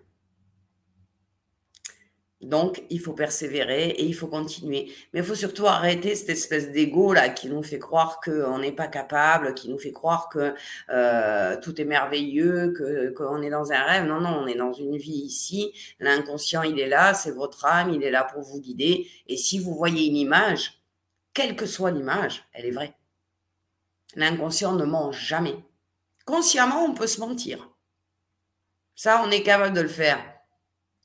Donc, il faut persévérer et il faut continuer. Mais il faut surtout arrêter cette espèce d'ego là qui nous fait croire qu'on n'est pas capable, qui nous fait croire que euh, tout est merveilleux, que qu'on est dans un rêve. Non, non, on est dans une vie ici. L'inconscient, il est là, c'est votre âme, il est là pour vous guider. Et si vous voyez une image, quelle que soit l'image, elle est vraie. L'inconscient ne ment jamais. Consciemment, on peut se mentir. Ça, on est capable de le faire.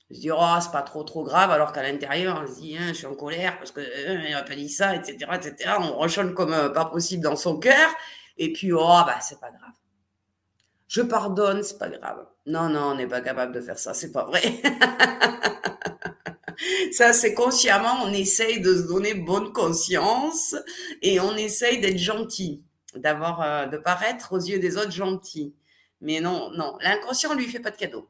Je dis, oh, c'est pas trop, trop grave, alors qu'à l'intérieur, on se dit, hein, je suis en colère parce que euh, il n'a pas dit ça, etc., etc. On rechonne comme euh, pas possible dans son cœur. Et puis, oh, bah, c'est pas grave. Je pardonne, c'est pas grave. Non, non, on n'est pas capable de faire ça, c'est pas vrai. Ça, c'est consciemment, on essaye de se donner bonne conscience et on essaye d'être gentil, d'avoir, euh, de paraître aux yeux des autres gentil. Mais non, non, l'inconscient lui fait pas de cadeau.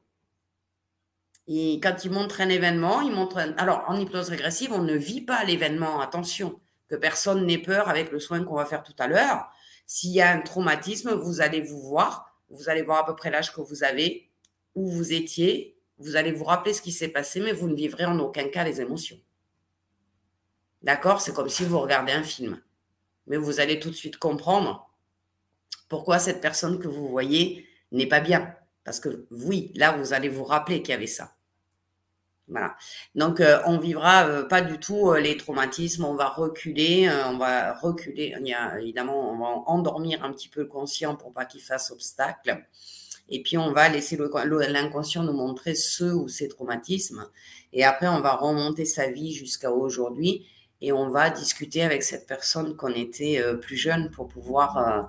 Et quand il montre un événement, il montre. Alors, en hypnose régressive, on ne vit pas l'événement. Attention, que personne n'ait peur avec le soin qu'on va faire tout à l'heure. S'il y a un traumatisme, vous allez vous voir, vous allez voir à peu près l'âge que vous avez, où vous étiez, vous allez vous rappeler ce qui s'est passé, mais vous ne vivrez en aucun cas les émotions. D'accord? C'est comme si vous regardez un film. Mais vous allez tout de suite comprendre pourquoi cette personne que vous voyez n'est pas bien. Parce que oui, là, vous allez vous rappeler qu'il y avait ça. Voilà. Donc, euh, on vivra euh, pas du tout euh, les traumatismes, on va reculer, on va reculer, évidemment, on va endormir un petit peu le conscient pour pas qu'il fasse obstacle. Et puis, on va laisser l'inconscient nous montrer ce ou ces traumatismes. Et après, on va remonter sa vie jusqu'à aujourd'hui et on va discuter avec cette personne qu'on était euh, plus jeune pour pouvoir euh,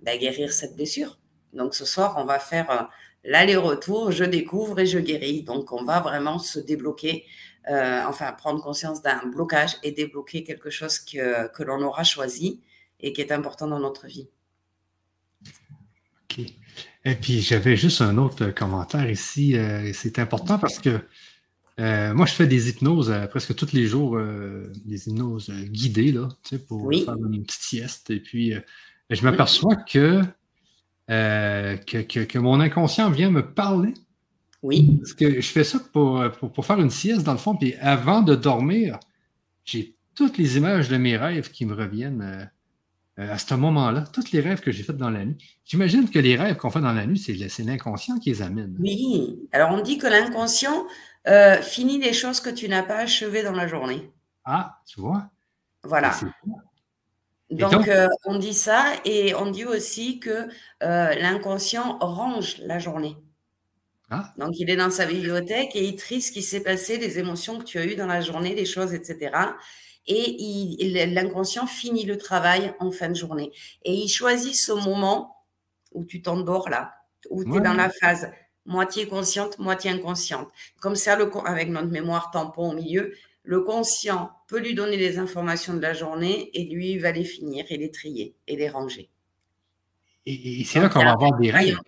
bah, guérir cette blessure. Donc, ce soir, on va faire euh, l'aller-retour, je découvre et je guéris. Donc, on va vraiment se débloquer, enfin, prendre conscience d'un blocage et débloquer quelque chose que, que l'on aura choisi et qui est important dans notre vie. OK. Et puis, j'avais juste un autre commentaire ici. Euh, c'est important parce que euh, moi, je fais des hypnoses euh, presque tous les jours, des hypnoses guidées, là, pour faire une petite sieste. Et puis, je m'aperçois que, que, mon inconscient vient me parler. Oui. Parce que je fais ça pour, pour, faire une sieste, dans le fond. Puis, avant de dormir, j'ai toutes les images de mes rêves qui me reviennent euh, à ce moment-là, tous les rêves que j'ai faits dans la nuit, j'imagine que les rêves qu'on fait dans la nuit, c'est l'inconscient qui les amène. Oui. Alors, on dit que l'inconscient euh, finit les choses que tu n'as pas achevées dans la journée. Ah, tu vois? Voilà. Donc, euh, on dit ça et on dit aussi que l'inconscient range la journée. Ah. Donc, il est dans sa bibliothèque et il trie ce qui s'est passé, les émotions que tu as eues dans la journée, les choses, etc et l'inconscient finit le travail en fin de journée. Et il choisit ce moment où tu t'endors là, où tu es dans la phase moitié consciente, moitié inconsciente. Comme ça, le, avec notre mémoire tampon au milieu, le conscient peut lui donner les informations de la journée et lui, il va les finir et les trier et les ranger. Et, c'est là qu'on va avoir des rêves.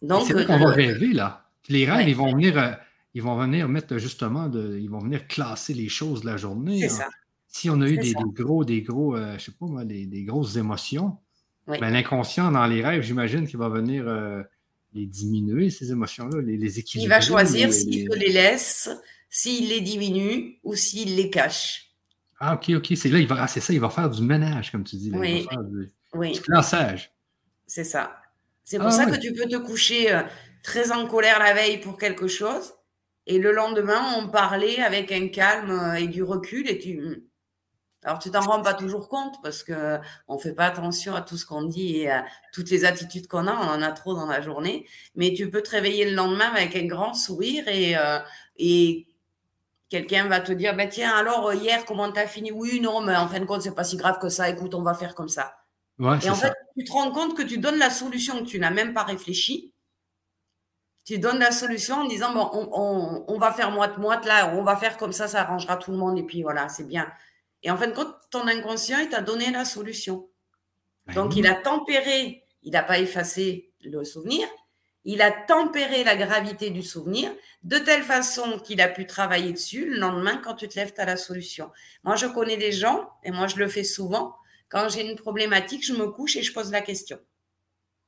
Donc, c'est là qu'on va rêver, là. Les rêves, ils vont venir euh, ils vont venir mettre justement, de, ils vont venir classer les choses de la journée. C'est ça. Si on a eu des, gros, des gros, euh, je sais pas moi, des, grosses émotions, ben, l'inconscient dans les rêves, j'imagine qu'il va venir euh, les diminuer, ces émotions-là, les, les, équilibrer. Il va choisir s'il les laisse, s'il les diminue ou s'il les cache. Ah, ok, ok. C'est là, il va, ah, c'est ça, il va faire du ménage, comme tu dis. oui. Il va faire du, oui. classage. C'est ça. C'est pour ah, ça que tu peux te coucher euh, très en colère la veille pour quelque chose et le lendemain, on parlait avec un calme euh, et du recul. Et tu, alors tu t'en rends pas toujours compte parce que on fait pas attention à tout ce qu'on dit et à toutes les attitudes qu'on a. On en a trop dans la journée. Mais tu peux te réveiller le lendemain avec un grand sourire et, euh, et quelqu'un va te dire, bah, tiens, alors hier, comment tu as fini? Oui, non, mais en fin de compte, c'est pas si grave que ça. Écoute, on va faire comme ça. et en fait, tu te rends compte que tu donnes la solution que tu n'as même pas réfléchi tu donnes la solution en disant bon, on, va faire moite-moite là, on va faire comme ça, ça arrangera tout le monde et puis voilà, c'est bien. Et en fin de compte, ton inconscient, il t'a donné la solution. Ben Donc, il a tempéré, il n'a pas effacé le souvenir, il a tempéré la gravité du souvenir de telle façon qu'il a pu travailler dessus. Le lendemain, quand tu te lèves, tu as la solution. Moi, je connais des gens, et moi, je le fais souvent. Quand j'ai une problématique, je me couche et je pose la question.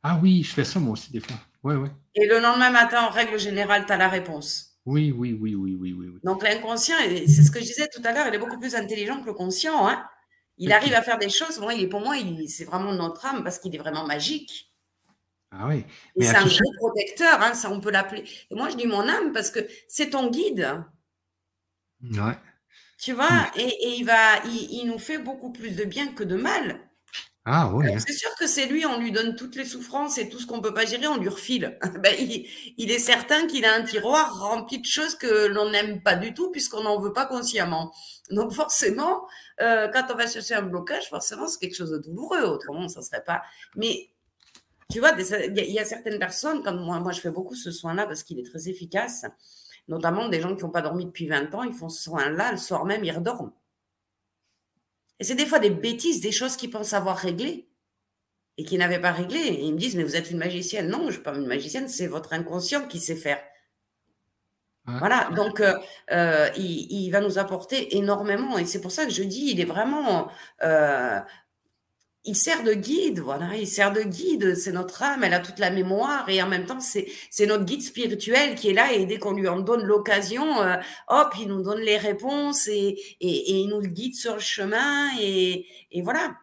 Ah oui, je fais ça moi aussi des fois. Ouais, ouais. Et le lendemain matin, en règle générale, tu as la réponse. Oui, oui, oui, oui, oui, oui. Donc l'inconscient, c'est ce que je disais tout à l'heure, il est beaucoup plus intelligent que le conscient. Hein. Il arrive à faire des choses. Bon, il est, pour moi, c'est vraiment notre âme parce qu'il est vraiment magique. Ah oui. c'est un gros protecteur, hein, ça on peut l'appeler. Et moi, je dis mon âme parce que c'est ton guide. Ouais. Tu vois, hmm. et, il va, il, nous fait beaucoup plus de bien que de mal. Ah oui. Hein. C'est sûr que c'est lui, on lui donne toutes les souffrances et tout ce qu'on ne peut pas gérer, on lui refile. Ben, il, est certain qu'il a un tiroir rempli de choses que l'on n'aime pas du tout puisqu'on n'en veut pas consciemment. Donc forcément, euh, quand on va chercher un blocage, forcément c'est quelque chose de douloureux. Autrement, ça ne serait pas. Mais tu vois, il y, a certaines personnes, comme moi, moi je fais beaucoup ce soin-là parce qu'il est très efficace, notamment des gens qui n'ont pas dormi depuis 20 ans, ils font ce soin-là, le soir même, ils redorment. Et c'est des fois des bêtises, des choses qu'ils pensent avoir réglées et qui n'avaient pas réglé. Et ils me disent, mais vous êtes une magicienne. Non, je ne suis pas une magicienne, c'est votre inconscient qui sait faire. Voilà, donc euh, euh, il, va nous apporter énormément. Et c'est pour ça que je dis, il est vraiment euh, il sert de guide, voilà, il sert de guide, c'est notre âme, elle a toute la mémoire et en même temps c'est notre guide spirituel qui est là et dès qu'on lui en donne l'occasion, euh, hop, il nous donne les réponses et, et, il nous guide sur le chemin et, et voilà.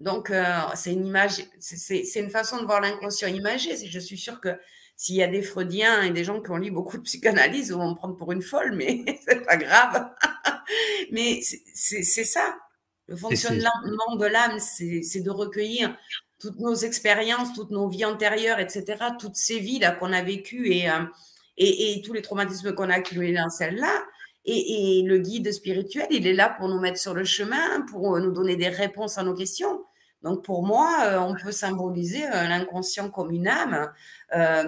Donc euh, c'est une image, c'est une façon de voir l'inconscient imagé. Je suis sûre que s'il y a des freudiens et des gens qui ont lu beaucoup de psychanalyse, ils vont me prendre pour une folle, mais c'est pas grave. mais c'est ça. Le fonctionnement de l'âme, c'est de recueillir toutes nos expériences, toutes nos vies antérieures, etc., toutes ces vies là qu'on a vécues et, euh, et, et, tous les traumatismes qu'on a accumulés dans celles-là. Et, et, le guide spirituel, il est là pour nous mettre sur le chemin, pour nous donner des réponses à nos questions. Donc pour moi, euh, on peut symboliser euh, l'inconscient comme une âme,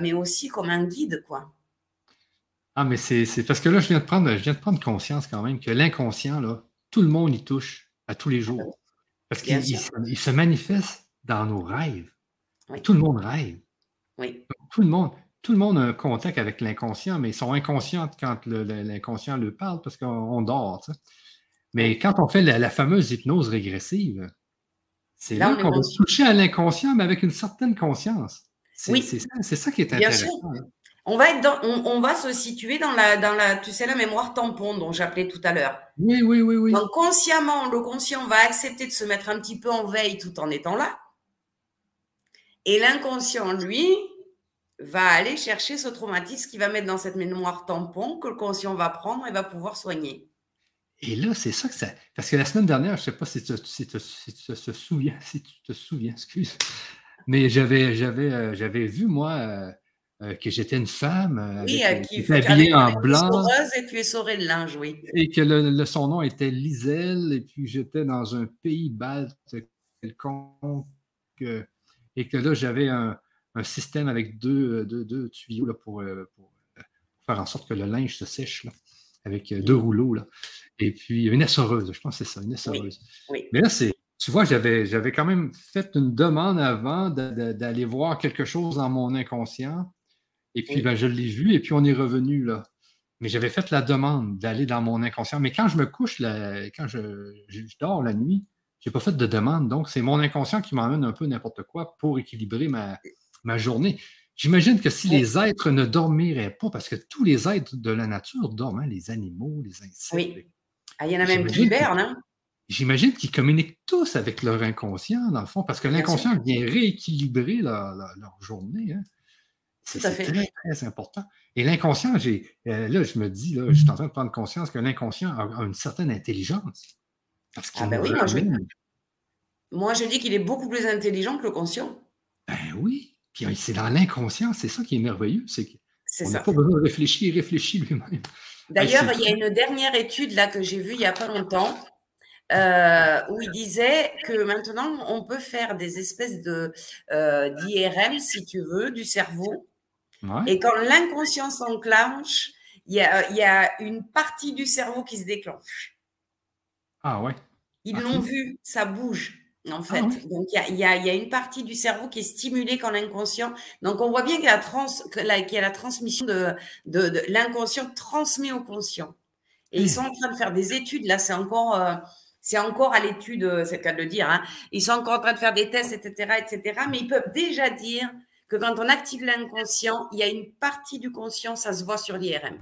mais aussi comme un guide, quoi. Ah, mais c'est parce que là, je viens de prendre, je viens de prendre conscience quand même que l'inconscient, là, tout le monde y touche à tous les jours. Parce qu'il se manifeste dans nos rêves. Tout le monde rêve. Oui. Tout le monde, tout le monde a un contact avec l'inconscient, mais ils sont inconscients quand l'inconscient le, parle parce qu'on dort. Mais quand on fait la, fameuse hypnose régressive, c'est là, qu'on va toucher à l'inconscient, mais avec une certaine conscience. C'est ça, qui est intéressant. On va, être on, va se situer dans la, dans la, tu sais, la mémoire tampon dont j'appelais tout à l'heure. Oui, oui, oui, oui. Donc, consciemment, le conscient va accepter de se mettre un petit peu en veille tout en étant là. Et l'inconscient, lui, va aller chercher ce traumatisme qu'il va mettre dans cette mémoire tampon que le conscient va prendre et va pouvoir soigner. Et là, c'est ça que ça. Parce que la semaine dernière, je ne sais pas si tu, te souviens, si tu te souviens, excuse, mais j'avais, j'avais, euh, j'avais vu, moi, euh, euh, que j'étais une femme oui, qui était habillée en blanc. et puis de linge, oui. Et que le, son nom était Liselle, et puis j'étais dans un pays balte quelconque, et que là, j'avais un, un, système avec deux, deux, deux tuyaux là, pour, pour, faire en sorte que le linge se sèche, là, avec deux rouleaux. Là. Et puis, une essoreuse, je pense que c'est ça, une essoreuse. Mais là, c'est, tu vois, j'avais, j'avais quand même fait une demande avant d'aller voir quelque chose dans mon inconscient. Et puis, ben, je l'ai vu et puis on est revenu là. Mais j'avais fait la demande d'aller dans mon inconscient. Mais quand je me couche, quand je, dors la nuit, je n'ai pas fait de demande. Donc, c'est mon inconscient qui m'emmène un peu n'importe quoi pour équilibrer ma, ma journée. J'imagine que si les êtres ne dormiraient pas, parce que tous les êtres de la nature dorment, hein, les animaux, les insectes, ah, il y en a même qui hibernent. Hein? J'imagine qu'ils communiquent tous avec leur inconscient, dans le fond, parce que l'inconscient vient rééquilibrer leur, journée. Hein. C'est très, très important. Et l'inconscient, j'ai, euh, là, je me dis, là, je suis en train de prendre conscience que l'inconscient a, une certaine intelligence. Parce ah ben oui, moi je, moi je, dis qu'il est beaucoup plus intelligent que le conscient. Ben oui. Puis c'est dans l'inconscient, c'est ça qui est merveilleux, c'est qu'on n'a pas besoin de réfléchir, il réfléchit lui-même. D'ailleurs, il y a une dernière étude là que j'ai vue il n'y a pas longtemps euh, où il disait que maintenant on peut faire des espèces de euh, d'IRM, si tu veux, du cerveau. Et quand l'inconscient s'enclenche, il y a, y a, une partie du cerveau qui se déclenche. Ah ouais. Ils l'ont vu, ça bouge en ah fait. Donc, il y a, une partie du cerveau qui est stimulée quand l'inconscient. Donc, on voit bien qu'il y a la, trans, y a la transmission de, de, l'inconscient transmis au conscient. Et ils sont en train de faire des études. Là, c'est encore, euh, c'est encore à l'étude, euh, c'est le cas de le dire. Hein. Ils sont encore en train de faire des tests, etc., etc. Mais ils peuvent déjà dire que quand on active l'inconscient, il y a une partie du conscient, ça se voit sur l'IRM.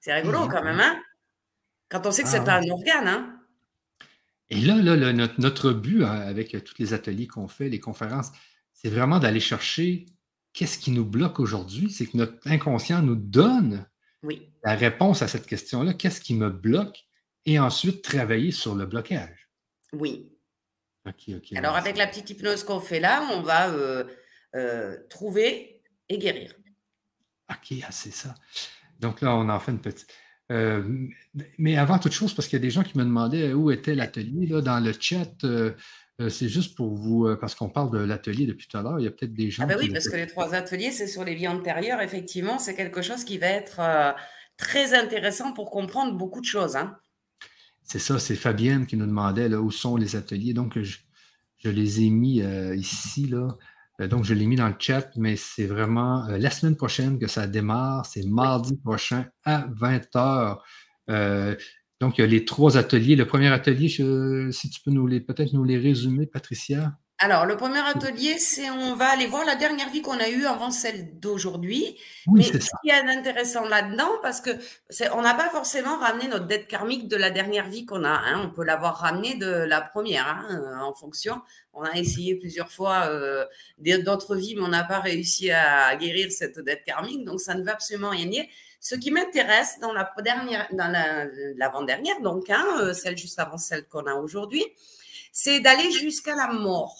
C'est rigolo quand même, hein? Quand on sait que c'est ah pas un organe, hein? Et là, là, notre, but hein, avec tous les ateliers qu'on fait, les conférences, c'est vraiment d'aller chercher qu'est-ce qui nous bloque aujourd'hui. C'est que notre inconscient nous donne la réponse à cette question-là. Qu'est-ce qui me bloque? Et ensuite, travailler sur le blocage. Oui. OK, OK. Alors, avec la petite hypnose qu'on fait là, on va euh, euh, trouver et guérir. OK, ah, c'est ça. Donc là, on en fait une petite. Euh, mais avant toute chose, parce qu'il y a des gens qui me demandaient où était l'atelier dans le chat. Euh, euh, c'est juste pour vous, parce qu'on parle de l'atelier depuis tout à l'heure, il y a peut-être des gens. Ah ben oui, parce que les trois ateliers, c'est sur les vies antérieures. Effectivement, c'est quelque chose qui va être très intéressant pour comprendre beaucoup de choses. Hein. C'est ça, c'est Fabienne qui nous demandait là, où sont les ateliers. Donc, je, je les ai mis ici. Là. Euh, donc, je l'ai mis dans le chat, mais c'est vraiment euh, la semaine prochaine que ça démarre. C'est mardi prochain à 20h. Euh, donc, il y a les trois ateliers. Le premier atelier, si tu peux nous les peut-être nous les résumer, Patricia? Alors, le premier atelier, c'est on va aller voir la dernière vie qu'on a eue avant celle d'aujourd'hui. Mais ce qui est intéressant là-dedans, parce que on n'a pas forcément ramené notre dette karmique de la dernière vie qu'on a. Hein. On peut l'avoir ramené de la première, hein, en fonction. On a essayé plusieurs fois euh, d'autres vies, mais on n'a pas réussi à guérir cette dette karmique. Donc, ça ne veut absolument rien dire. Ce qui m'intéresse dans la dernière, dans l'avant-dernière, donc hein, euh, celle juste avant celle qu'on a aujourd'hui, c'est d'aller jusqu'à la mort.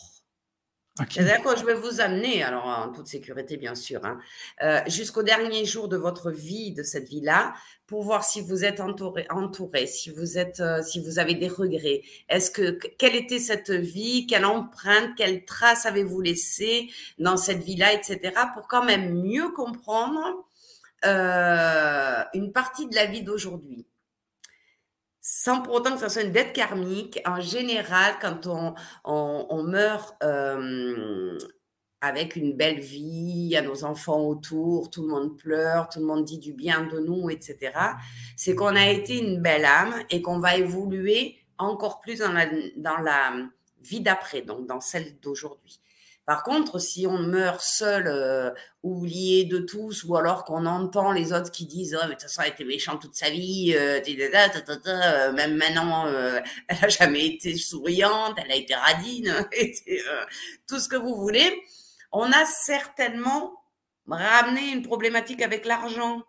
C'est-à-dire que je vais vous amener, alors en toute sécurité bien sûr, hein, euh, jusqu'au dernier jour de votre vie, de cette vie-là, pour voir si vous êtes entouré, entouré si vous êtes, euh, si vous avez des regrets. Est-ce que quelle était cette vie, quelle empreinte, quelle trace avez-vous laissé dans cette vie-là, etc. Pour quand même mieux comprendre euh, une partie de la vie d'aujourd'hui? Sans pour autant que ça soit une dette karmique, en général, quand on, on, meurt euh, avec une belle vie, il y a nos enfants autour, tout le monde pleure, tout le monde dit du bien de nous, etc., c'est qu'on a été une belle âme et qu'on va évoluer encore plus dans la, dans la vie d'après, donc dans celle d'aujourd'hui. Par contre, si on meurt seul, euh, oublié de tous, ou alors qu'on entend les autres qui disent oh, mais de toute façon, elle était méchante toute sa vie, euh, euh, même maintenant, elle n'a jamais été souriante, elle a été radine, tout ce que vous voulez, on a certainement ramené une problématique avec l'argent.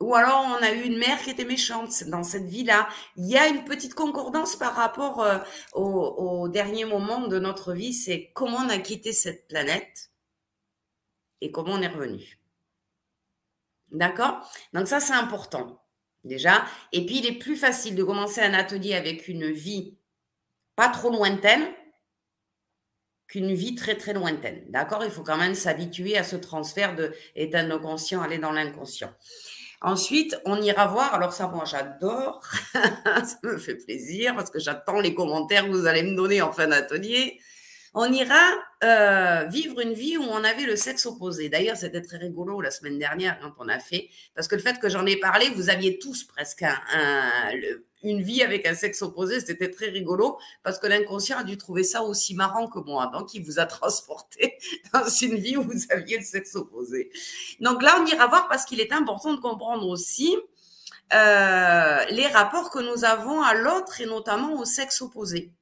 Ou alors on a eu une mère qui était méchante dans cette vie-là. Il y a une petite concordance par rapport euh, au, dernier moment de notre vie, c'est comment on a quitté cette planète et comment on est revenu. D'accord? Donc ça, c'est important déjà. Et puis, il est plus facile de commencer un atelier avec une vie pas trop lointaine qu'une vie très très lointaine. D'accord? Il faut quand même s'habituer à ce transfert de état de conscient, aller dans l'inconscient. Ensuite, on ira voir. Alors ça, moi, j'adore. ça me fait plaisir parce que j'attends les commentaires que vous allez me donner en fin d'atelier. On ira euh, vivre une vie où on avait le sexe opposé. D'ailleurs, c'était très rigolo la semaine dernière quand on a fait, parce que le fait que j'en ai parlé, vous aviez tous presque un, une vie avec un sexe opposé, c'était très rigolo parce que l'inconscient a dû trouver ça aussi marrant que moi. Donc, il vous a transporté dans une vie où vous aviez le sexe opposé. Donc là, on ira voir parce qu'il est important de comprendre aussi euh, les rapports que nous avons à l'autre et notamment au sexe opposé.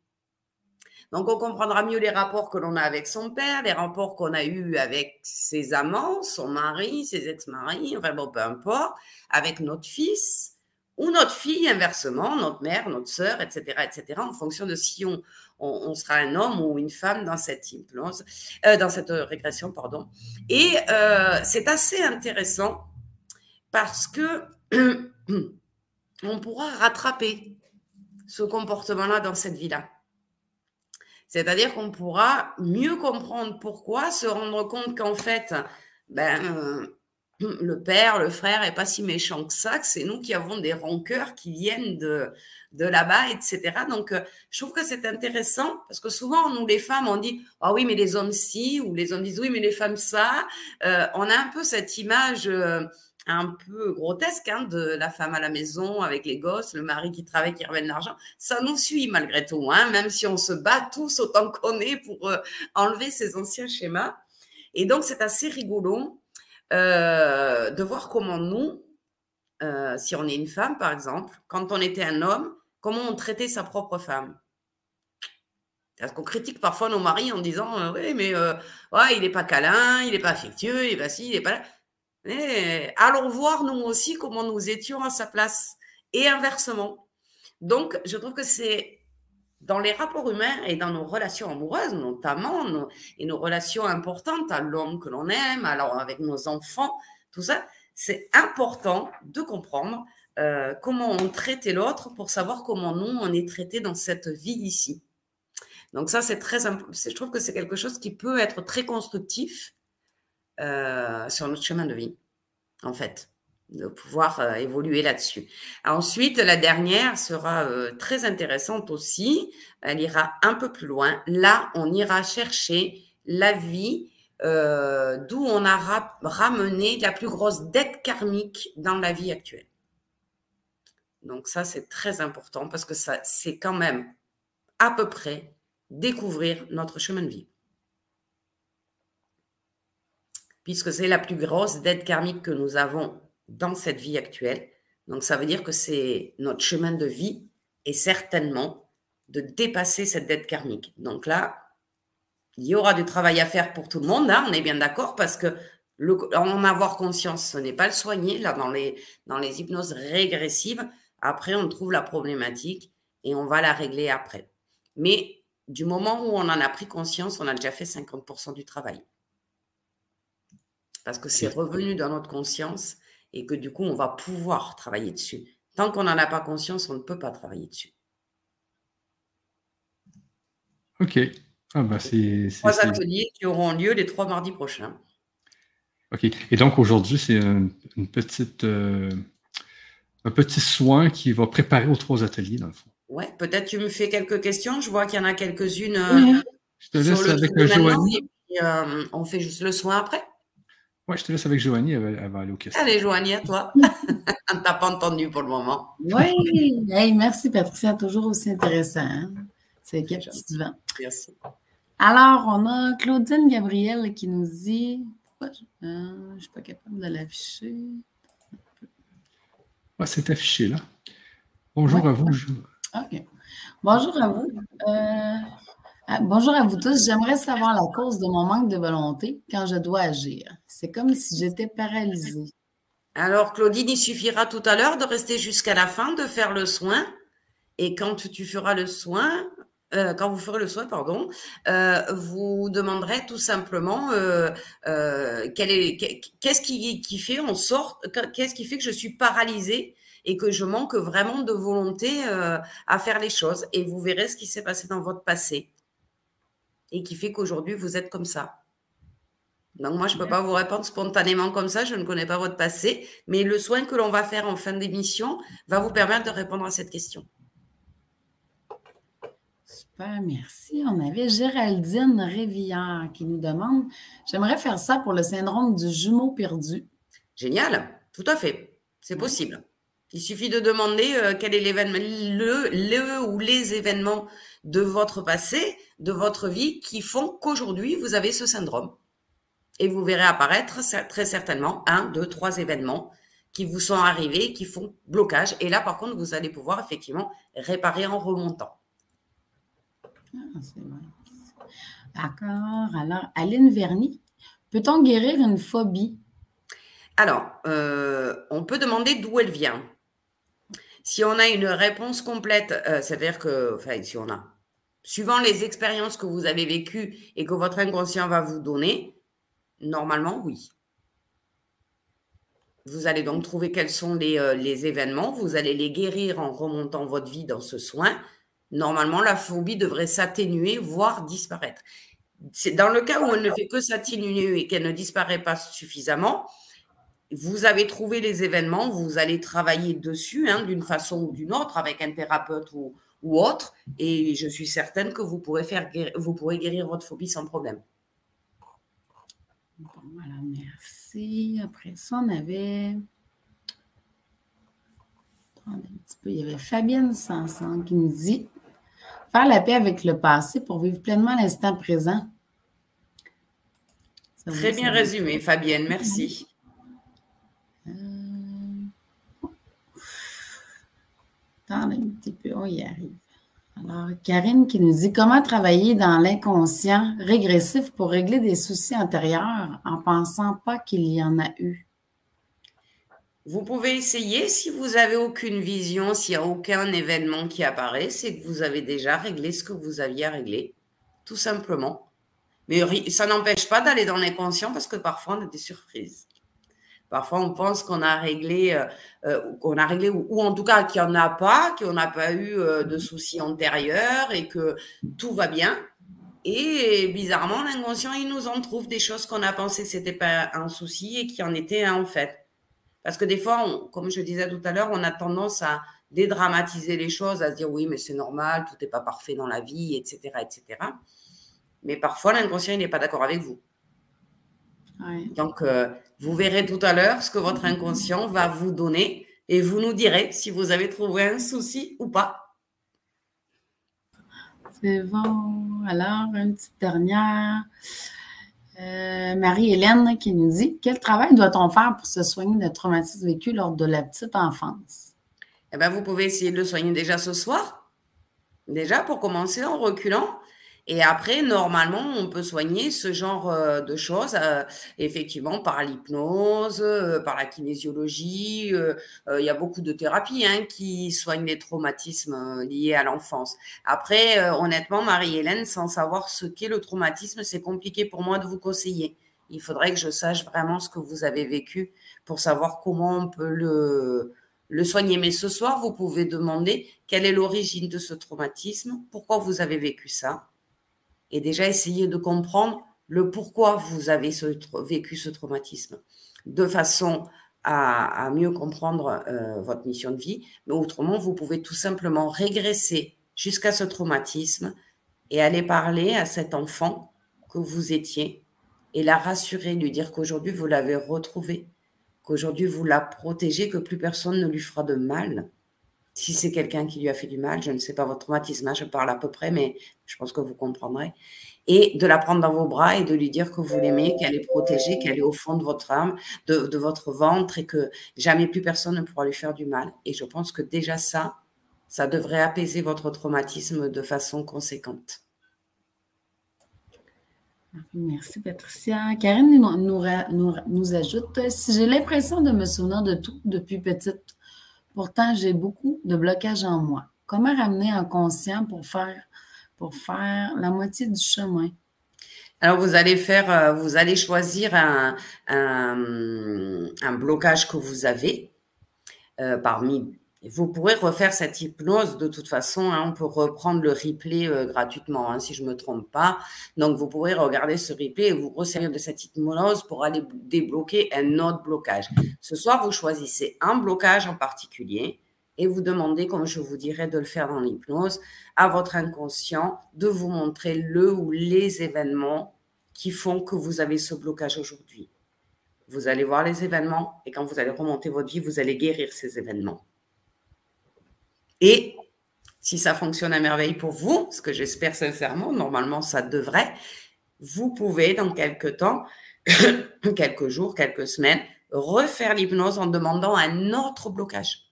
Donc, on comprendra mieux les rapports que l'on a avec son père, les rapports qu'on a eus avec ses amants, son mari, ses ex-maris, enfin bon, peu importe, avec notre fils, ou notre fille, inversement, notre mère, notre sœur, etc., etc., en fonction de si on, on, sera un homme ou une femme dans cette euh, dans cette régression, pardon. Et euh, c'est assez intéressant parce que on pourra rattraper ce comportement-là dans cette vie-là. C'est-à-dire qu'on pourra mieux comprendre pourquoi, se rendre compte qu'en fait, ben, le père, le frère est pas si méchant que ça, que c'est nous qui avons des rancœurs qui viennent de, de là-bas, etc. Donc, euh, je trouve que c'est intéressant parce que souvent, nous, les femmes, on dit Ah oui, mais les hommes si, ou les hommes disent Oui, mais les femmes ça. Euh, on a un peu cette image euh, un peu grotesque hein, de la femme à la maison avec les gosses, le mari qui travaille, qui ramène l'argent. Ça nous suit malgré tout, hein, même si on se bat tous autant qu'on est pour enlever ces anciens schémas. Et donc, c'est assez rigolo euh, de voir comment nous, euh, si on est une femme par exemple, quand on était un homme, comment on traitait sa propre femme. Parce qu'on critique parfois nos maris en disant euh, Oui, mais ouais, il n'est pas câlin, il n'est pas affectueux, il n'est pas il n'est pas là. Mais allons voir nous aussi comment nous étions à sa place et inversement. Donc, je trouve que c'est dans les rapports humains et dans nos relations amoureuses, notamment, et nos relations importantes à l'homme que l'on aime, alors avec nos enfants, tout ça, c'est important de comprendre euh, comment on traitait l'autre pour savoir comment nous, on est traité dans cette vie ici. Donc ça, c'est très Je trouve que c'est quelque chose qui peut être très constructif euh, sur notre chemin de vie, en fait de pouvoir euh, évoluer là-dessus. Ensuite, la dernière sera euh, très intéressante aussi. Elle ira un peu plus loin. Là, on ira chercher la vie euh, d'où on a ramené la plus grosse dette karmique dans la vie actuelle. Donc ça, c'est très important parce que ça, c'est quand même à peu près découvrir notre chemin de vie. Puisque c'est la plus grosse dette karmique que nous avons dans cette vie actuelle. Donc ça veut dire que c'est notre chemin de vie et certainement de dépasser cette dette karmique. Donc là, il y aura du travail à faire pour tout le monde, hein, on est bien d'accord, parce que en avoir conscience, ce n'est pas le soigner. Là, dans les, dans les hypnoses régressives, après, on trouve la problématique et on va la régler après. Mais du moment où on en a pris conscience, on a déjà fait 50% du travail. Parce que c'est revenu dans notre conscience et que du coup, on va pouvoir travailler dessus. Tant qu'on n'en a pas conscience, on ne peut pas travailler dessus. Ok. Ah bah c'est, trois ateliers qui auront lieu les trois mardis prochains. Ok. Et donc aujourd'hui, c'est une petite, euh, un petit soin qui va préparer aux trois ateliers, dans le fond. Ouais, peut-être tu me fais quelques questions. Je vois qu'il y en a quelques-unes. Euh, Je te laisse avec Joanie. Euh, on fait juste le soin après. Ouais, je te laisse avec Joanie, elle va, aller au questions. Allez, Joanie, à toi. On ne t'a pas entendu pour le moment. Oui, merci Patricia, toujours aussi intéressant. Hein? C'est captivant. Merci. Alors, on a Claudine Gabriel qui nous dit. Pourquoi je ne suis pas capable de l'afficher? Ouais, c'est affiché là. Bonjour à vous. OK. Bonjour à vous. Euh, bonjour à vous tous. J'aimerais savoir la cause de mon manque de volonté quand je dois agir. C'est comme si j'étais paralysée. Alors, Claudine, il suffira tout à l'heure de rester jusqu'à la fin, de faire le soin. Et quand tu feras le soin, euh, quand vous ferez le soin, pardon, euh, vous demanderez tout simplement euh, qu'est-ce qui, qui, fait en sorte, qu'est-ce qui fait que je suis paralysée et que je manque vraiment de volonté à faire les choses. Et vous verrez ce qui s'est passé dans votre passé et qui fait qu'aujourd'hui vous êtes comme ça. Donc moi, je ne peux pas vous répondre spontanément comme ça, je ne connais pas votre passé, mais le soin que l'on va faire en fin d'émission va vous permettre de répondre à cette question. Super, merci. On avait Géraldine Révillard qui nous demande J'aimerais faire ça pour le syndrome du jumeau perdu. Génial, tout à fait. C'est possible. Il suffit de demander euh, quel est l'événement, le, le ou les événements de votre passé, de votre vie qui font qu'aujourd'hui vous avez ce syndrome. Et vous verrez apparaître très certainement un, deux, trois événements qui vous sont arrivés, qui font blocage. Et là, par contre, vous allez pouvoir effectivement réparer en remontant. Ah, D'accord. Alors, Aline Verny, peut-on guérir une phobie? Alors, euh, on peut demander d'où elle vient. Si on a une réponse complète, euh, c'est-à-dire que, enfin, si on a, suivant les expériences que vous avez vécues et que votre inconscient va vous donner, normalement, oui. Vous allez donc trouver quels sont les, euh, les événements, vous allez les guérir en remontant votre vie dans ce soin normalement, la phobie devrait s'atténuer, voire disparaître. C'est dans le cas où elle ne fait que s'atténuer et qu'elle ne disparaît pas suffisamment, vous avez trouvé les événements, vous allez travailler dessus hein, d'une façon ou d'une autre avec un thérapeute ou, autre, et je suis certaine que vous pourrez, faire, vous pourrez guérir votre phobie sans problème. Bon, voilà, merci. Après ça, on avait un petit peu. Il y avait Fabienne Sanson qui nous dit Faire la paix avec le passé pour vivre pleinement l'instant présent. Très bien résumé, Fabienne, merci. Un petit peu, on y arrive. Alors, Karine qui nous dit comment travailler dans l'inconscient régressif pour régler des soucis antérieurs en pensant pas qu'il y en a eu? Vous pouvez essayer si vous n'avez aucune vision, s'il n'y a aucun événement qui apparaît, c'est que vous avez déjà réglé ce que vous aviez à régler, tout simplement. Mais ça n'empêche pas d'aller dans l'inconscient parce que parfois on a des surprises. Parfois on pense qu'on a réglé, euh, euh, qu'on a réglé ou, en tout cas qu'il n'y en a pas, qu'on n'a pas eu euh, de soucis antérieurs et que tout va bien. Et bizarrement, l'inconscient, il nous en trouve des choses qu'on a pensé que c'était pas un souci et qui en était un en fait. Parce que des fois, comme je disais tout à l'heure, on a tendance à dédramatiser les choses, à se dire oui, mais c'est normal, tout n'est pas parfait dans la vie, etc. etc. Mais parfois, l'inconscient n'est pas d'accord avec vous. Donc, euh, vous verrez tout à l'heure ce que votre inconscient va vous donner et vous nous direz si vous avez trouvé un souci ou pas. C'est bon. Alors, une petite dernière. Euh, Marie-Hélène qui nous dit Quel travail doit-on faire pour se soigner de traumatisme vécu lors de la petite enfance? Eh bien, vous pouvez essayer de le soigner déjà ce soir. Déjà, pour commencer en reculant. Et après, normalement, on peut soigner ce genre euh, de choses, euh, effectivement, par l'hypnose, euh, par la kinésiologie. il y a beaucoup de thérapies hein, qui soignent les traumatismes liés à l'enfance. Après, honnêtement, Marie-Hélène, sans savoir ce qu'est le traumatisme, c'est compliqué pour moi de vous conseiller. Il faudrait que je sache vraiment ce que vous avez vécu pour savoir comment on peut le, le soigner. Mais ce soir, vous pouvez demander quelle est l'origine de ce traumatisme, pourquoi vous avez vécu ça et déjà essayer de comprendre le pourquoi vous avez vécu ce traumatisme, de façon à, mieux comprendre euh, votre mission de vie. Mais autrement, vous pouvez tout simplement régresser jusqu'à ce traumatisme et aller parler à cet enfant que vous étiez et la rassurer, lui dire qu'aujourd'hui vous l'avez retrouvé, qu'aujourd'hui vous la protégez, que plus personne ne lui fera de mal. Si c'est quelqu'un qui lui a fait du mal, je ne sais pas votre traumatisme, hein, je parle à peu près, mais je pense que vous comprendrez. Et de la prendre dans vos bras et de lui dire que vous l'aimez, qu'elle est protégée, qu'elle est au fond de votre âme, de, votre ventre et que jamais plus personne ne pourra lui faire du mal. Et je pense que déjà ça, ça devrait apaiser votre traumatisme de façon conséquente. Merci Patricia. Karine nous, nous, ajoute, si j'ai l'impression de me souvenir de tout depuis petite, pourtant j'ai beaucoup de blocages en moi. Comment ramener un conscient pour faire, la moitié du chemin? Alors vous allez faire, euh, vous allez choisir un, un, blocage que vous avez euh, parmi vous pourrez refaire cette hypnose de toute façon. Hein, on peut reprendre le replay euh, gratuitement, hein, si je ne me trompe pas. Donc, vous pourrez regarder ce replay et vous resservir de cette hypnose pour aller débloquer un autre blocage. Ce soir, vous choisissez un blocage en particulier et vous demandez, comme je vous dirais de le faire dans l'hypnose, à votre inconscient de vous montrer le ou les événements qui font que vous avez ce blocage aujourd'hui. Vous allez voir les événements et quand vous allez remonter votre vie, vous allez guérir ces événements. Et si ça fonctionne à merveille pour vous, ce que j'espère sincèrement, normalement ça devrait, vous pouvez dans quelques temps, quelques jours, quelques semaines, refaire l'hypnose en demandant un autre blocage.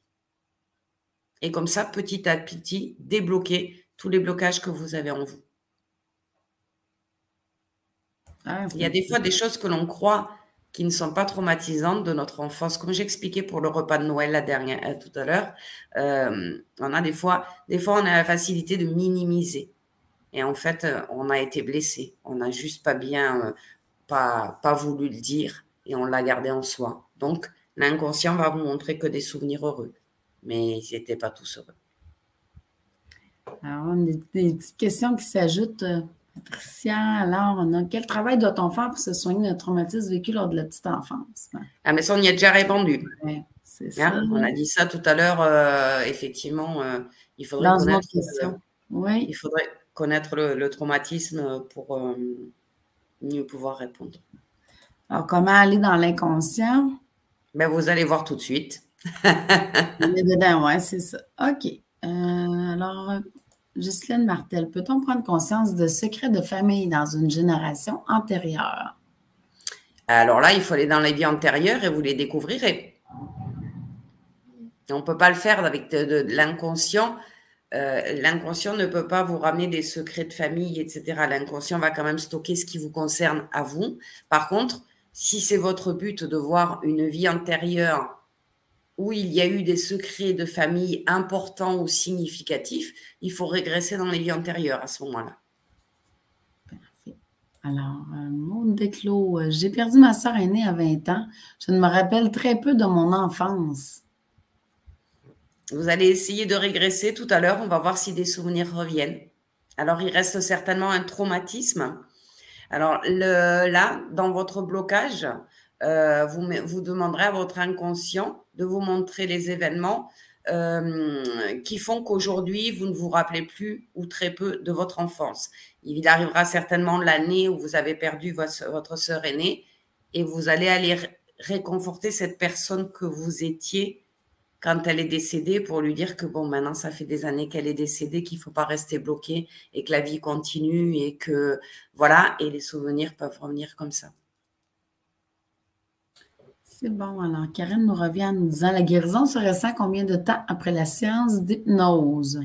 Et comme ça, petit à petit, débloquer tous les blocages que vous avez en vous. Ah, Il y a des fois des choses que l'on croit qui ne sont pas traumatisantes de notre enfance. Comme j'expliquais pour le repas de Noël la dernière, euh, tout à l'heure, euh, on a des fois, des fois, on a la facilité de minimiser. Et en fait, euh, on a été blessé. On n'a juste pas bien, pas, pas voulu le dire et on l'a gardé en soi. Donc, l'inconscient va vous montrer que des souvenirs heureux. Mais ils n'étaient pas tous heureux. Alors, on a des petites questions qui s'ajoutent. Patricia, alors, on a, quel travail doit-on faire pour se soigner d'un traumatisme vécu lors de la petite enfance? Ah, mais ça, on y a déjà répondu. c'est ça. Hein, on a dit ça tout à l'heure. Euh, effectivement, euh, il faudrait connaître, il faudrait connaître le, traumatisme pour euh, mieux pouvoir répondre. Alors, comment aller dans l'inconscient? Ben, vous allez voir tout de suite. on est dedans, oui, c'est ça. OK. alors, Ghislaine Martel, peut-on prendre conscience de secrets de famille dans une génération antérieure? Alors là, il faut aller dans les vies antérieures et vous les découvrirez. On ne peut pas le faire avec de, l'inconscient. Euh, l'inconscient ne peut pas vous ramener des secrets de famille, etc. L'inconscient va quand même stocker ce qui vous concerne à vous. Par contre, si c'est votre but de voir une vie antérieure où il y a eu des secrets de famille importants ou significatifs, il faut régresser dans les vies antérieures à ce moment-là. Alors, euh, monde d'éclos, euh, j'ai perdu ma soeur aînée à 20 ans. Je ne me rappelle très peu de mon enfance. Vous allez essayer de régresser tout à l'heure. On va voir si des souvenirs reviennent. Alors, il reste certainement un traumatisme. Alors, le, là, dans votre blocage, euh, vous, vous demanderez à votre inconscient de vous montrer les événements euh, qui font qu'aujourd'hui, vous ne vous rappelez plus ou très peu de votre enfance. Il arrivera certainement l'année où vous avez perdu votre, votre sœur aînée et vous allez aller réconforter cette personne que vous étiez quand elle est décédée pour lui dire que bon, maintenant, ça fait des années qu'elle est décédée, qu'il ne faut pas rester bloqué et que la vie continue et que voilà, et les souvenirs peuvent revenir comme ça. C'est bon. Alors, Karine nous revient en nous disant la guérison se ressent combien de temps après la séance d'hypnose?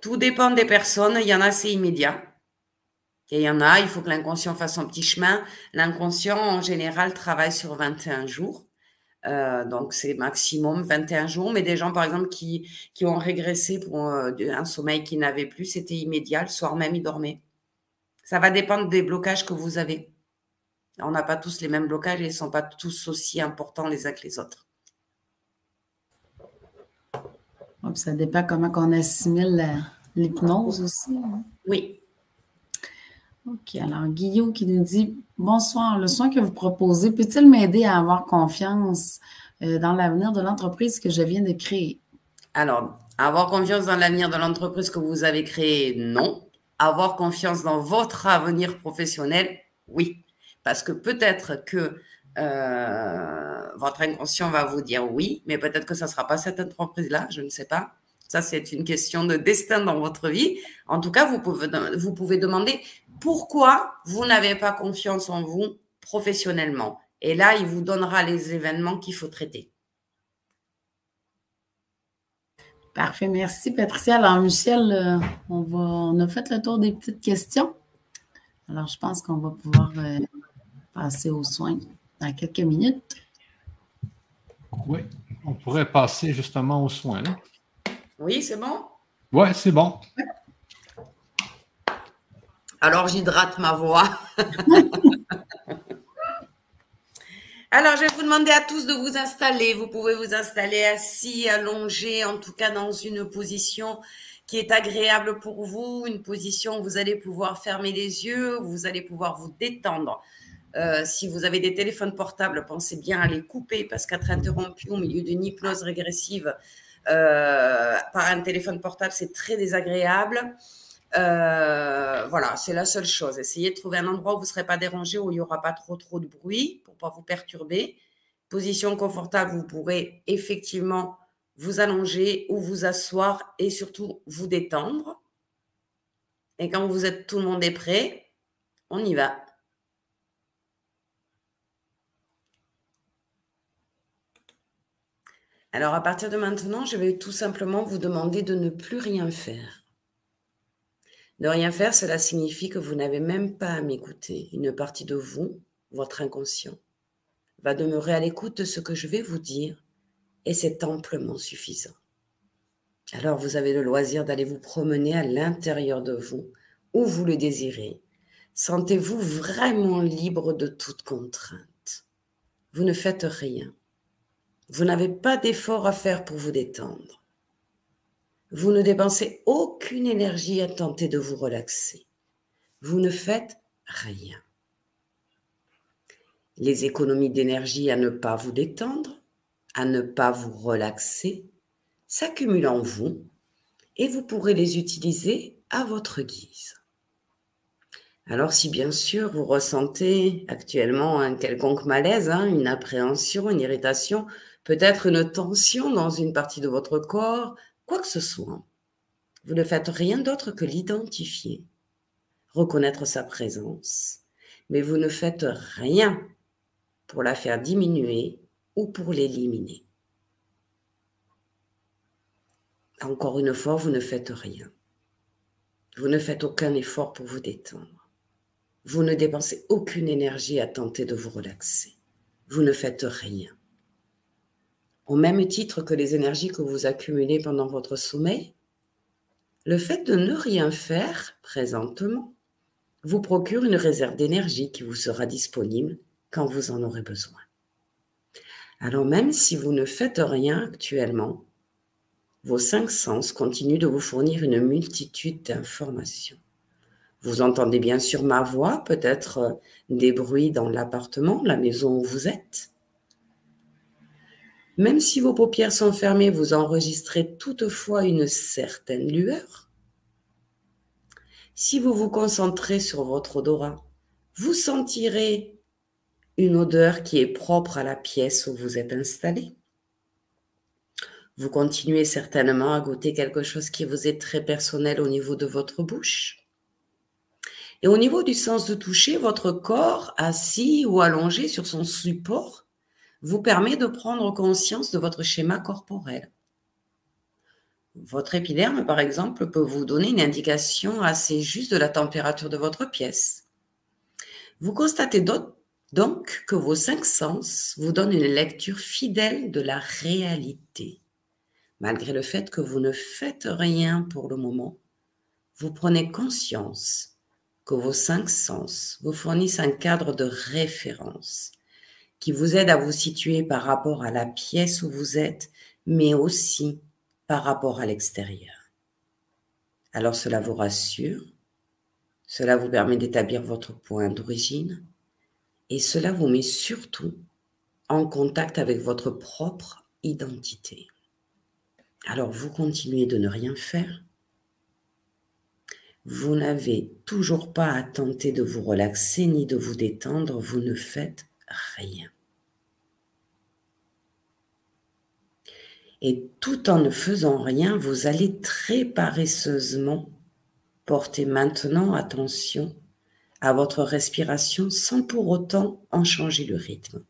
Tout dépend des personnes. Il y en a, c'est immédiat. Il y en a, il faut que l'inconscient fasse son petit chemin. L'inconscient, en général, travaille sur 21 jours. Euh, donc, c'est maximum 21 jours. Mais des gens, par exemple, qui, qui ont régressé pour euh, un sommeil qu'ils n'avaient plus, c'était immédiat. Le soir même, ils dormaient. Ça va dépendre des blocages que vous avez. On n'a pas tous les mêmes blocages et ils ne sont pas tous aussi importants les uns que les autres. ça dépend comment on assimile l'hypnose aussi. Hein. Oui. OK. Alors, Guillaume qui nous dit Bonsoir, le soin que vous proposez peut-il m'aider à avoir confiance euh, dans l'avenir de l'entreprise que je viens de créer? Alors, avoir confiance dans l'avenir de l'entreprise que vous avez créée, non. Avoir confiance dans votre avenir professionnel, oui. Parce que peut-être que euh, votre inconscient va vous dire oui, mais peut-être que ça ne sera pas cette entreprise-là, je ne sais pas. Ça, c'est une question de destin dans votre vie. En tout cas, vous pouvez, vous pouvez demander pourquoi vous n'avez pas confiance en vous professionnellement. Et là, il vous donnera les événements qu'il faut traiter. Parfait, merci Patricia. Alors Michel, euh, on, va, on a fait le tour des petites questions. Alors je pense qu'on va pouvoir euh, passer aux soins dans quelques minutes. Oui, on pourrait passer justement aux soins. Oui, c'est bon? Oui, c'est bon. Alors j'hydrate ma voix. Alors, je vais vous demander à tous de vous installer. Vous pouvez vous installer assis, allongé, en tout cas dans une position qui est agréable pour vous, une position où vous allez pouvoir fermer les yeux, où vous allez pouvoir vous détendre. Euh, si vous avez des téléphones portables, pensez bien à les couper parce qu'être interrompu au milieu d'une hypnose régressive euh, par un téléphone portable, c'est très désagréable. Euh, voilà, c'est la seule chose. Essayez de trouver un endroit où vous ne serez pas dérangé, où il n'y aura pas trop trop de bruit pour ne pas vous perturber. Position confortable, vous pourrez effectivement vous allonger ou vous asseoir et surtout vous détendre. Et quand vous êtes tout le monde est prêt, on y va. Alors à partir de maintenant, je vais tout simplement vous demander de ne plus rien faire. Ne rien faire, cela signifie que vous n'avez même pas à m'écouter. Une partie de vous, votre inconscient, va demeurer à l'écoute de ce que je vais vous dire et c'est amplement suffisant. Alors vous avez le loisir d'aller vous promener à l'intérieur de vous, où vous le désirez. Sentez-vous vraiment libre de toute contrainte. Vous ne faites rien. Vous n'avez pas d'effort à faire pour vous détendre. Vous ne dépensez aucune énergie à tenter de vous relaxer. Vous ne faites rien. Les économies d'énergie à ne pas vous détendre, à ne pas vous relaxer, s'accumulent en vous et vous pourrez les utiliser à votre guise. Alors si bien sûr vous ressentez actuellement un quelconque malaise, hein, une appréhension, une irritation, peut-être une tension dans une partie de votre corps, quoi que ce soit, vous ne faites rien d'autre que l'identifier, reconnaître sa présence, mais vous ne faites rien pour la faire diminuer ou pour l'éliminer. Encore une fois, vous ne faites rien. Vous ne faites aucun effort pour vous détendre. Vous ne dépensez aucune énergie à tenter de vous relaxer. Vous ne faites rien au même titre que les énergies que vous accumulez pendant votre sommeil, le fait de ne rien faire présentement vous procure une réserve d'énergie qui vous sera disponible quand vous en aurez besoin. Alors même si vous ne faites rien actuellement, vos cinq sens continuent de vous fournir une multitude d'informations. Vous entendez bien sûr ma voix, peut-être des bruits dans l'appartement, la maison où vous êtes. Même si vos paupières sont fermées, vous enregistrez toutefois une certaine lueur. Si vous vous concentrez sur votre odorat, vous sentirez une odeur qui est propre à la pièce où vous êtes installé. Vous continuez certainement à goûter quelque chose qui vous est très personnel au niveau de votre bouche. Et au niveau du sens de toucher, votre corps assis ou allongé sur son support vous permet de prendre conscience de votre schéma corporel. Votre épiderme, par exemple, peut vous donner une indication assez juste de la température de votre pièce. Vous constatez donc que vos cinq sens vous donnent une lecture fidèle de la réalité. Malgré le fait que vous ne faites rien pour le moment, vous prenez conscience que vos cinq sens vous fournissent un cadre de référence qui vous aide à vous situer par rapport à la pièce où vous êtes, mais aussi par rapport à l'extérieur. Alors cela vous rassure, cela vous permet d'établir votre point d'origine et cela vous met surtout en contact avec votre propre identité. Alors vous continuez de ne rien faire. Vous n'avez toujours pas à tenter de vous relaxer ni de vous détendre, vous ne faites rien. Et tout en ne faisant rien, vous allez très paresseusement porter maintenant attention à votre respiration sans pour autant en changer le rythme.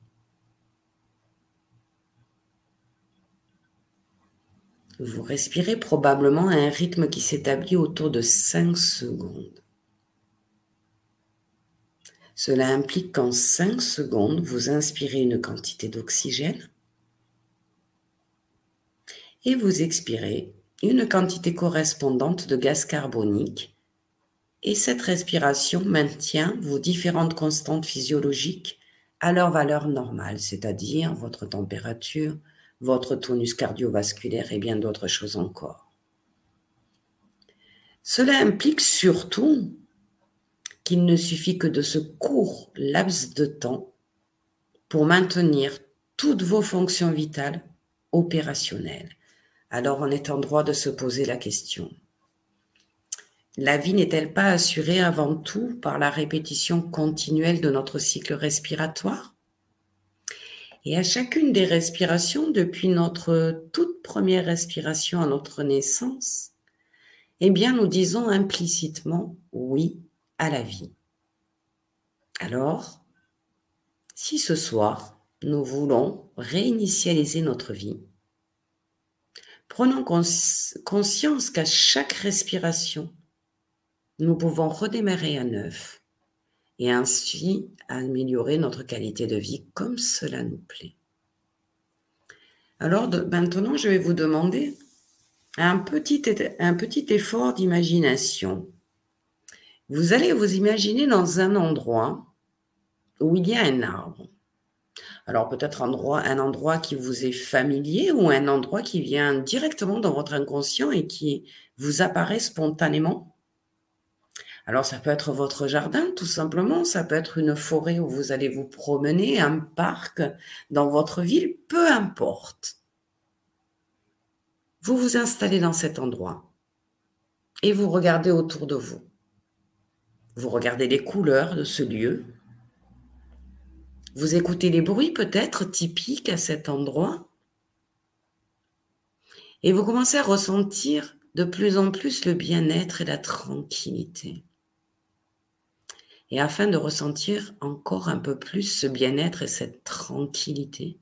Vous respirez probablement à un rythme qui s'établit autour de 5 secondes. Cela implique qu'en 5 secondes, vous inspirez une quantité d'oxygène et vous expirez une quantité correspondante de gaz carbonique. Et cette respiration maintient vos différentes constantes physiologiques à leur valeur normale, c'est-à-dire votre température, votre tonus cardiovasculaire et bien d'autres choses encore. Cela implique surtout qu'il ne suffit que de ce court laps de temps pour maintenir toutes vos fonctions vitales opérationnelles. Alors on est en droit de se poser la question. La vie n'est-elle pas assurée avant tout par la répétition continuelle de notre cycle respiratoire? Et à chacune des respirations, depuis notre toute première respiration à notre naissance, eh bien nous disons implicitement oui à la vie. Alors, si ce soir, nous voulons réinitialiser notre vie, prenons conscience qu'à chaque respiration, nous pouvons redémarrer à neuf et ainsi améliorer notre qualité de vie comme cela nous plaît. Alors maintenant, je vais vous demander un petit, un petit effort d'imagination vous allez vous imaginer dans un endroit où il y a un arbre. Alors peut-être un endroit, qui vous est familier ou un endroit qui vient directement dans votre inconscient et qui vous apparaît spontanément. Alors ça peut être votre jardin tout simplement, ça peut être une forêt où vous allez vous promener, un parc dans votre ville, peu importe. Vous vous installez dans cet endroit et vous regardez autour de vous. Vous regardez les couleurs de ce lieu. Vous écoutez les bruits peut-être typiques à cet endroit. Et vous commencez à ressentir de plus en plus le bien-être et la tranquillité. Et afin de ressentir encore un peu plus ce bien-être et cette tranquillité,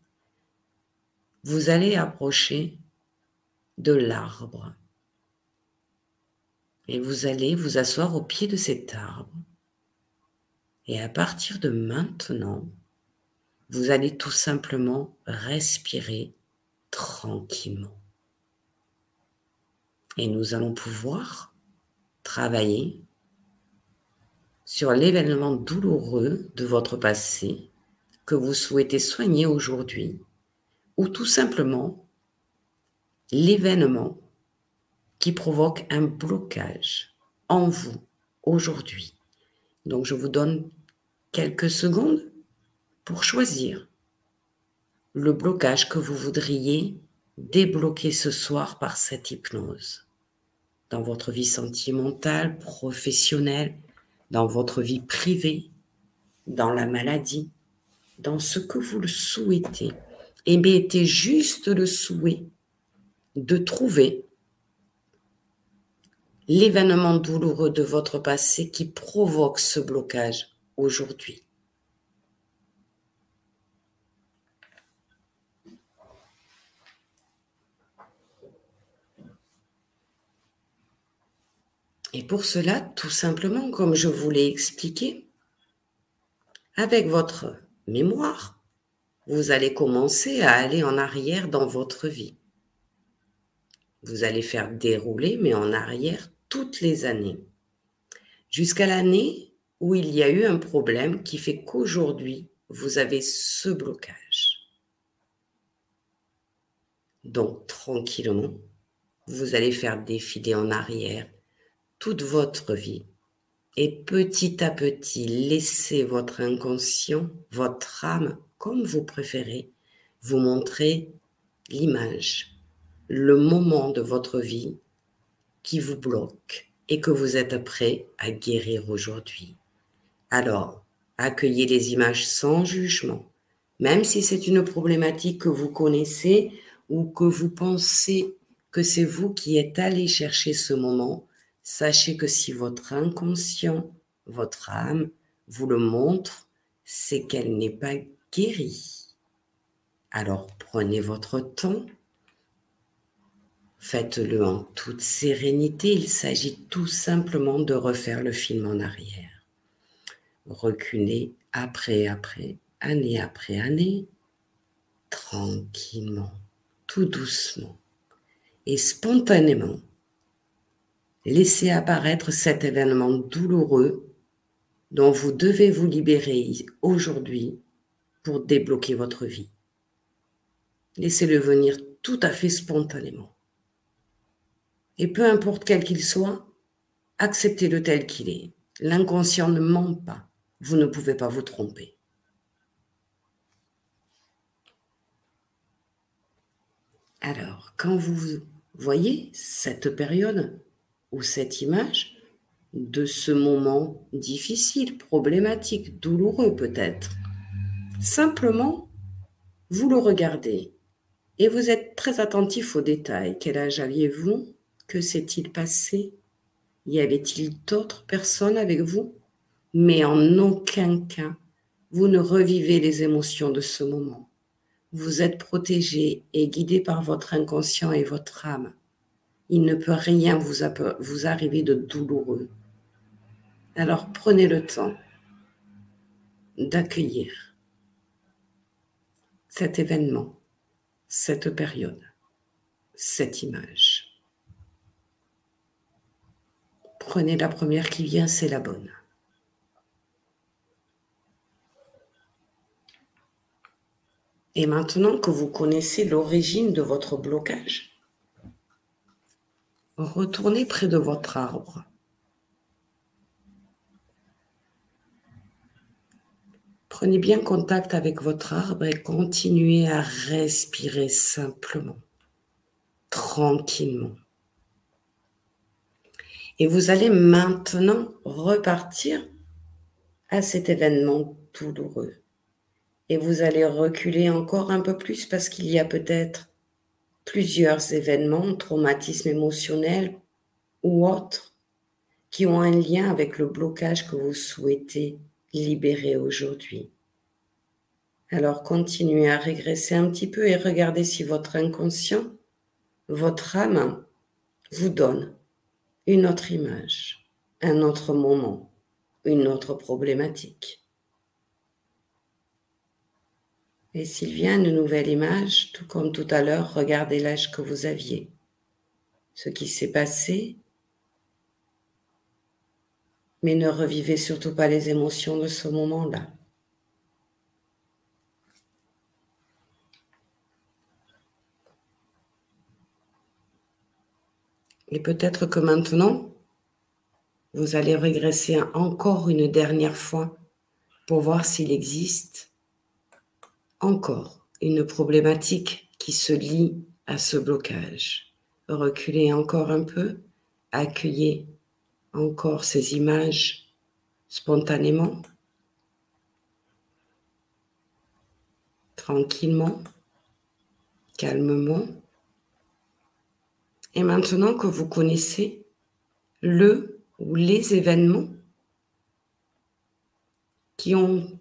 vous allez approcher de l'arbre et vous allez vous asseoir au pied de cet arbre. Et à partir de maintenant, vous allez tout simplement respirer tranquillement. Et nous allons pouvoir travailler sur l'événement douloureux de votre passé que vous souhaitez soigner aujourd'hui, ou tout simplement l'événement qui provoque un blocage en vous aujourd'hui. Donc je vous donne quelques secondes pour choisir le blocage que vous voudriez débloquer ce soir par cette hypnose. Dans votre vie sentimentale, professionnelle, dans votre vie privée, dans la maladie, dans ce que vous le souhaitez. Et mettez juste le souhait de trouver l'événement douloureux de votre passé qui provoque ce blocage aujourd'hui. Et pour cela, tout simplement, comme je vous l'ai expliqué, avec votre mémoire, vous allez commencer à aller en arrière dans votre vie. Vous allez faire dérouler, mais en arrière, toutes les années, jusqu'à l'année où il y a eu un problème qui fait qu'aujourd'hui, vous avez ce blocage. Donc, tranquillement, vous allez faire défiler en arrière toute votre vie et petit à petit, laissez votre inconscient, votre âme, comme vous préférez, vous montrer l'image, le moment de votre vie qui vous bloque et que vous êtes prêt à guérir aujourd'hui. Alors, accueillez les images sans jugement, même si c'est une problématique que vous connaissez ou que vous pensez que c'est vous qui êtes allé chercher ce moment, sachez que si votre inconscient, votre âme, vous le montre, c'est qu'elle n'est pas guérie. Alors prenez votre temps, faites-le en toute sérénité, il s'agit tout simplement de refaire le film en arrière. Reculez après après, année après année, tranquillement, tout doucement et spontanément. Laissez apparaître cet événement douloureux dont vous devez vous libérer aujourd'hui pour débloquer votre vie. Laissez-le venir tout à fait spontanément. Et peu importe quel qu'il soit, acceptez-le tel qu'il est. L'inconscient ne ment pas. Vous ne pouvez pas vous tromper. Alors, quand vous voyez cette période ou cette image de ce moment difficile, problématique, douloureux peut-être, simplement, vous le regardez et vous êtes très attentif aux détails. Quel âge aviez-vous? Que s'est-il passé? Y avait-il d'autres personnes avec vous? Mais en aucun cas, vous ne revivez les émotions de ce moment. Vous êtes protégé et guidé par votre inconscient et votre âme. Il ne peut rien vous, vous arriver de douloureux. Alors prenez le temps d'accueillir cet événement, cette période, cette image. Prenez la première qui vient, c'est la bonne. Et maintenant que vous connaissez l'origine de votre blocage, retournez près de votre arbre. Prenez bien contact avec votre arbre et continuez à respirer simplement, tranquillement. Et vous allez maintenant repartir à cet événement douloureux et vous allez reculer encore un peu plus parce qu'il y a peut-être plusieurs événements, traumatismes émotionnels ou autres, qui ont un lien avec le blocage que vous souhaitez libérer aujourd'hui. Alors continuez à régresser un petit peu et regardez si votre inconscient, votre âme, vous donne une autre image, un autre moment, une autre problématique. Et s'il vient une nouvelle image, tout comme tout à l'heure, regardez l'âge que vous aviez, ce qui s'est passé, mais ne revivez surtout pas les émotions de ce moment-là. Et peut-être que maintenant, vous allez régresser encore une dernière fois pour voir s'il existe encore une problématique qui se lie à ce blocage. Reculez encore un peu, accueillez encore ces images spontanément, tranquillement, calmement. Et maintenant que vous connaissez le ou les événements qui ont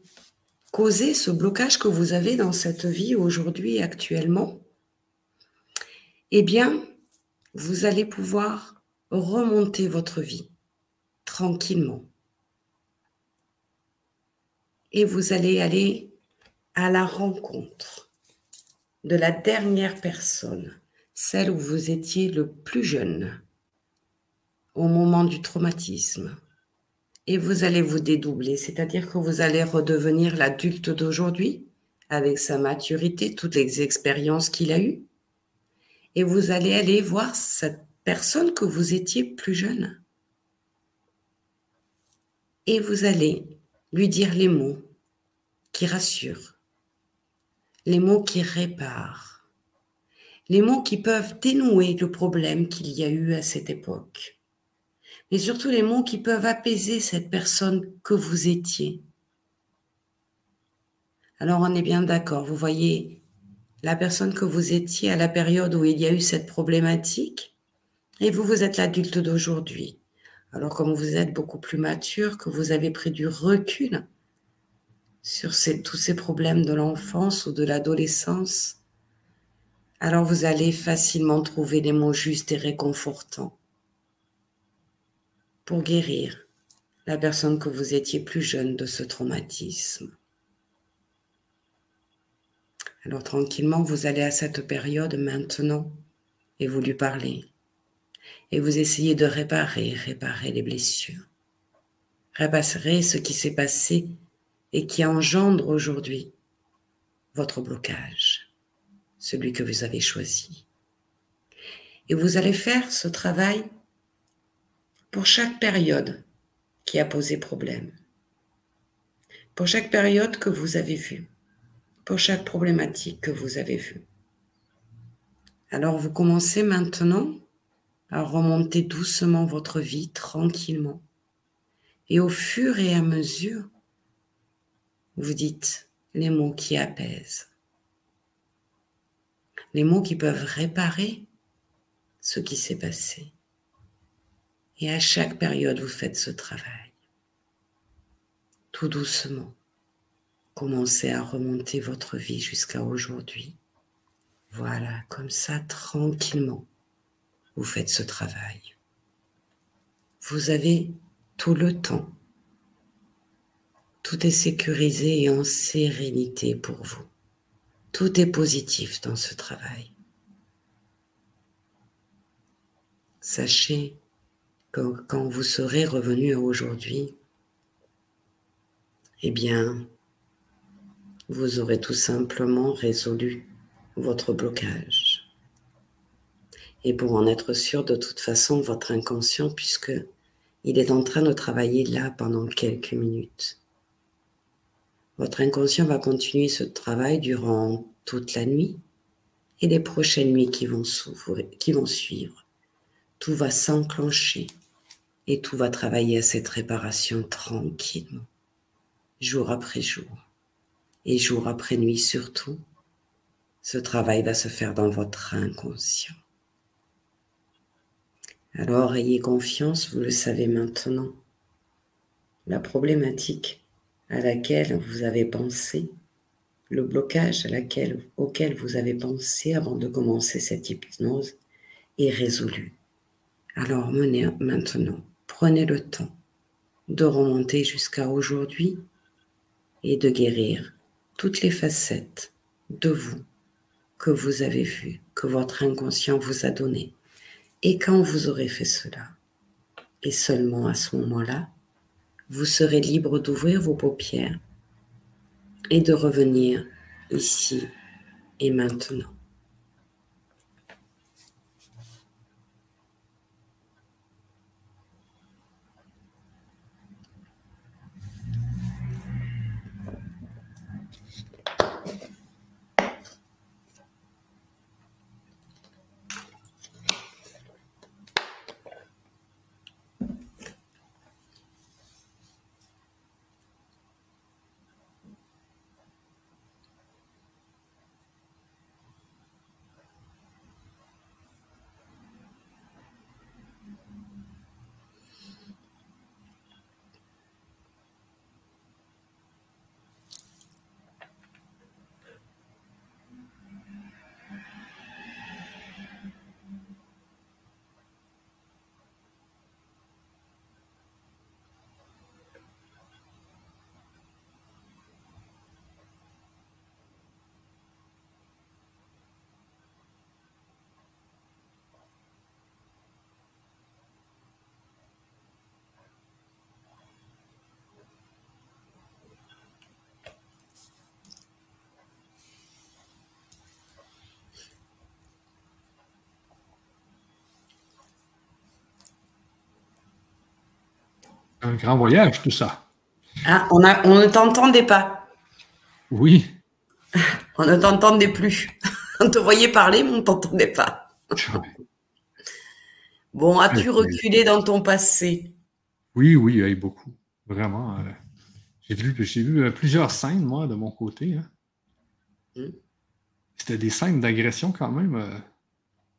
causer ce blocage que vous avez dans cette vie aujourd'hui actuellement, eh bien, vous allez pouvoir remonter votre vie tranquillement. Et vous allez aller à la rencontre de la dernière personne, celle où vous étiez le plus jeune au moment du traumatisme, et vous allez vous dédoubler, c'est-à-dire que vous allez redevenir l'adulte d'aujourd'hui avec sa maturité, toutes les expériences qu'il a eues, et vous allez aller voir cette personne que vous étiez plus jeune. Et vous allez lui dire les mots qui rassurent, les mots qui réparent, les mots qui peuvent dénouer le problème qu'il y a eu à cette époque et surtout les mots qui peuvent apaiser cette personne que vous étiez. Alors on est bien d'accord, vous voyez la personne que vous étiez à la période où il y a eu cette problématique et vous, vous êtes l'adulte d'aujourd'hui. Alors comme vous êtes beaucoup plus mature, que vous avez pris du recul sur tous ces problèmes de l'enfance ou de l'adolescence, alors vous allez facilement trouver les mots justes et réconfortants pour guérir la personne que vous étiez plus jeune de ce traumatisme. Alors tranquillement, vous allez à cette période maintenant et vous lui parlez et vous essayez de réparer, réparer les blessures. Réparer ce qui s'est passé et qui engendre aujourd'hui votre blocage, celui que vous avez choisi. Et vous allez faire ce travail pour chaque période qui a posé problème, pour chaque période que vous avez vue, pour chaque problématique que vous avez vue. Alors vous commencez maintenant à remonter doucement votre vie tranquillement. Et au fur et à mesure, vous dites les mots qui apaisent, les mots qui peuvent réparer ce qui s'est passé. Et à chaque période, vous faites ce travail. Tout doucement, commencez à remonter votre vie jusqu'à aujourd'hui. Voilà, comme ça, tranquillement vous faites ce travail. Vous avez tout le temps. Tout est sécurisé et en sérénité pour vous. Tout est positif dans ce travail. Sachez que quand vous serez revenu aujourd'hui, eh bien, vous aurez tout simplement résolu votre blocage et pour en être sûr de toute façon votre inconscient puisque il est en train de travailler là pendant quelques minutes. Votre inconscient va continuer ce travail durant toute la nuit et les prochaines nuits qui vont, qui vont suivre. Tout va s'enclencher et tout va travailler à cette réparation tranquillement, jour après jour et jour après nuit surtout. Ce travail va se faire dans votre inconscient. Alors ayez confiance, vous le savez maintenant. La problématique à laquelle vous avez pensé, le blocage à laquelle, auquel vous avez pensé avant de commencer cette hypnose est résolu. Alors maintenant, prenez le temps de remonter jusqu'à aujourd'hui et de guérir toutes les facettes de vous que vous avez vues, que votre inconscient vous a données et quand vous aurez fait cela, et seulement à ce moment-là, vous serez libre d'ouvrir vos paupières et de revenir ici et maintenant. Un grand voyage, tout ça. Ah, on, a, on ne t'entendait pas. Oui. On ne t'entendait plus. On te voyait parler, mais on ne t'entendait pas. Bon, as-tu reculé dans ton passé? Oui, oui, beaucoup. Vraiment. Euh, j'ai vu, vu euh, plusieurs scènes, moi, de mon côté. Hein. Hmm. C'était des scènes d'agression quand même. euh,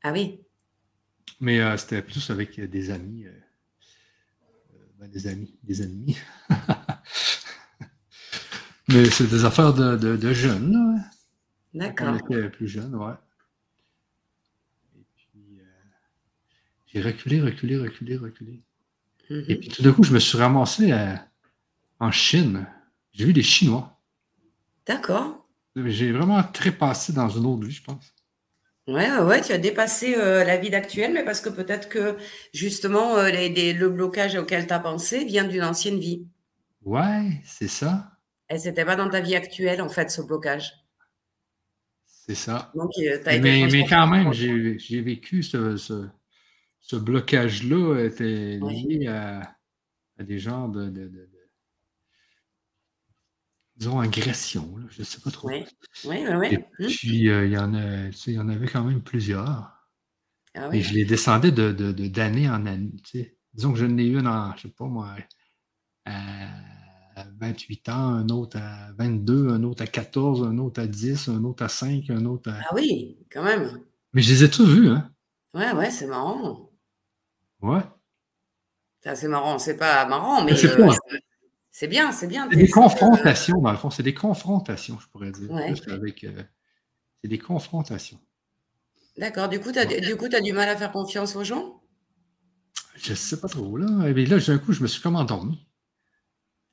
Ah oui. mais euh, c'était plus avec des amis. Euh, euh, ben, des amis, des ennemis. mais c'est des affaires de, de- de jeunes, D'accord. était plus jeunes, ouais. Et puis, euh, j'ai reculé, reculé, reculé, reculé. Mhm. Et puis tout d'un coup, je me suis ramassé à- en Chine. J'ai vu des Chinois. D'accord. J'ai vraiment trépassé dans une autre vie, je pense. Ouais, ouais, tu as dépassé euh, la vie actuelle, mais parce que peut-être que justement euh, les- les- le blocage auquel tu as pensé vient d'une ancienne vie. Ouais, c'est ça. Et c'était pas dans ta vie actuelle, en fait, ce blocage. C'est ça. Donc, été Mais, mais quand même, j'ai vécu ce, ce, ce blocage-là était Ouais. lié à, à des genres de, de, de- de- disons, agression, là, je ne sais pas trop. Oui, oui, oui. Et puis, euh, il y, en a, tu sais, il y en avait quand même plusieurs. Ah Et je les descendais de, de- de- d'année en année. tu sais. Disons que je n'ai une en, je sais pas moi, à 28 ans, un autre à 22, un autre à 14, un autre à 10, un autre à 5, un autre à... Ah oui, quand même. Mais je les ai tous vus, hein? Ouais, ouais, c'est marrant. Ouais. C'est marrant, c'est pas marrant, mais C'est euh, pas- c'est- bien, c'est bien. C'est des T'es- confrontations, dans le fond. C'est des confrontations, je pourrais dire. Ouais. Plus avec, euh, c'est des confrontations. D'accord, du coup, tu as, du mal à faire confiance aux gens? Je sais pas trop, là. Bien là, d'un coup, je me suis comme endormi.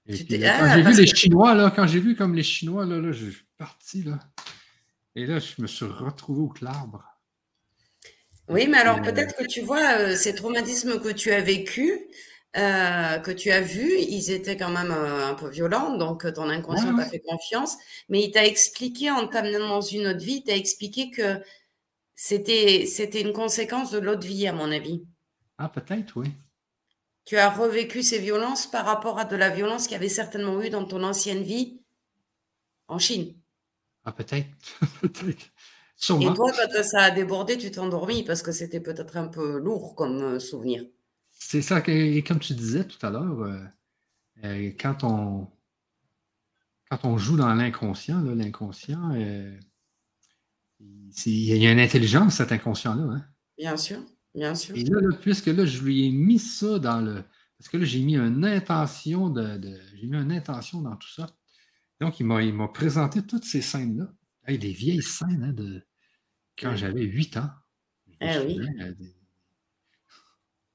Et Tu puis, t'es- là, quand Ah, j'ai vu les que- Chinois, là, quand j'ai vu comme les Chinois, là, là, je suis parti, là. Et là, je me suis retrouvé au clabre. Oui, mais alors Euh, peut-être que tu vois, euh, ces traumatismes que tu as vécus, euh, que tu as vus, ils étaient quand même euh, un peu violents, donc euh, ton inconscient t'a fait confiance, mais il t'a expliqué en t'amenant dans une autre vie, il t'a expliqué que c'était c'était une conséquence de l'autre vie, à mon avis. Ah, peut-être, oui. Tu as revécu ces violences par rapport à de la violence qu'il y avait certainement eu dans ton ancienne vie en Chine. Ah, peut-être. peut-être. Et toi, quand ça a débordé, tu t'es endormi parce que c'était peut-être un peu lourd comme souvenir. C'est ça que, et comme tu disais tout à l'heure, euh, euh, quand on quand on joue dans l'inconscient, l'inconscient, euh, il y a une intelligence, cet inconscient-là. hein. Bien sûr, bien sûr. Et là, là, puisque là, je lui ai mis ça dans le. Parce que là, j'ai mis une intention de. de- j'ai mis une intention dans tout ça. Donc, il m'a, présenté toutes ces scènes-là. Hey, des vieilles scènes hein, de quand j'avais 8 ans. Eh oui. des-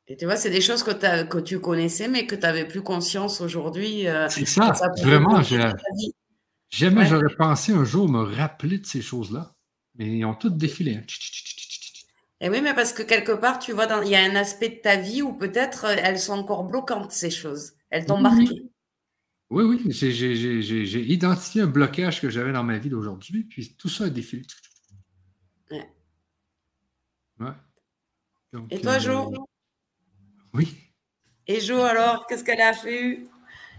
Et tu vois, c'est des choses que, tu connaissais, mais que tu n'avais plus conscience aujourd'hui. euh, C'est ça, vraiment. Jamais Ouais. j'aurais pensé un jour me rappeler de ces choses-là. Mais ils ont toutes défilé. hein. Tch, tch, tch, tch, tch, tch. Et oui, mais parce que quelque part, tu vois, il y a un aspect de ta vie où peut-être euh, elles sont encore bloquantes, ces choses. Elles t'ont Oui, marqué. Oui, oui, j'ai, identifié un blocage que j'avais dans ma vie d'aujourd'hui, puis tout ça a défilé. Ouais. Ouais. Donc, Et toi, euh, Jo Oui. Et Jo, alors, qu'est-ce qu'elle a fait?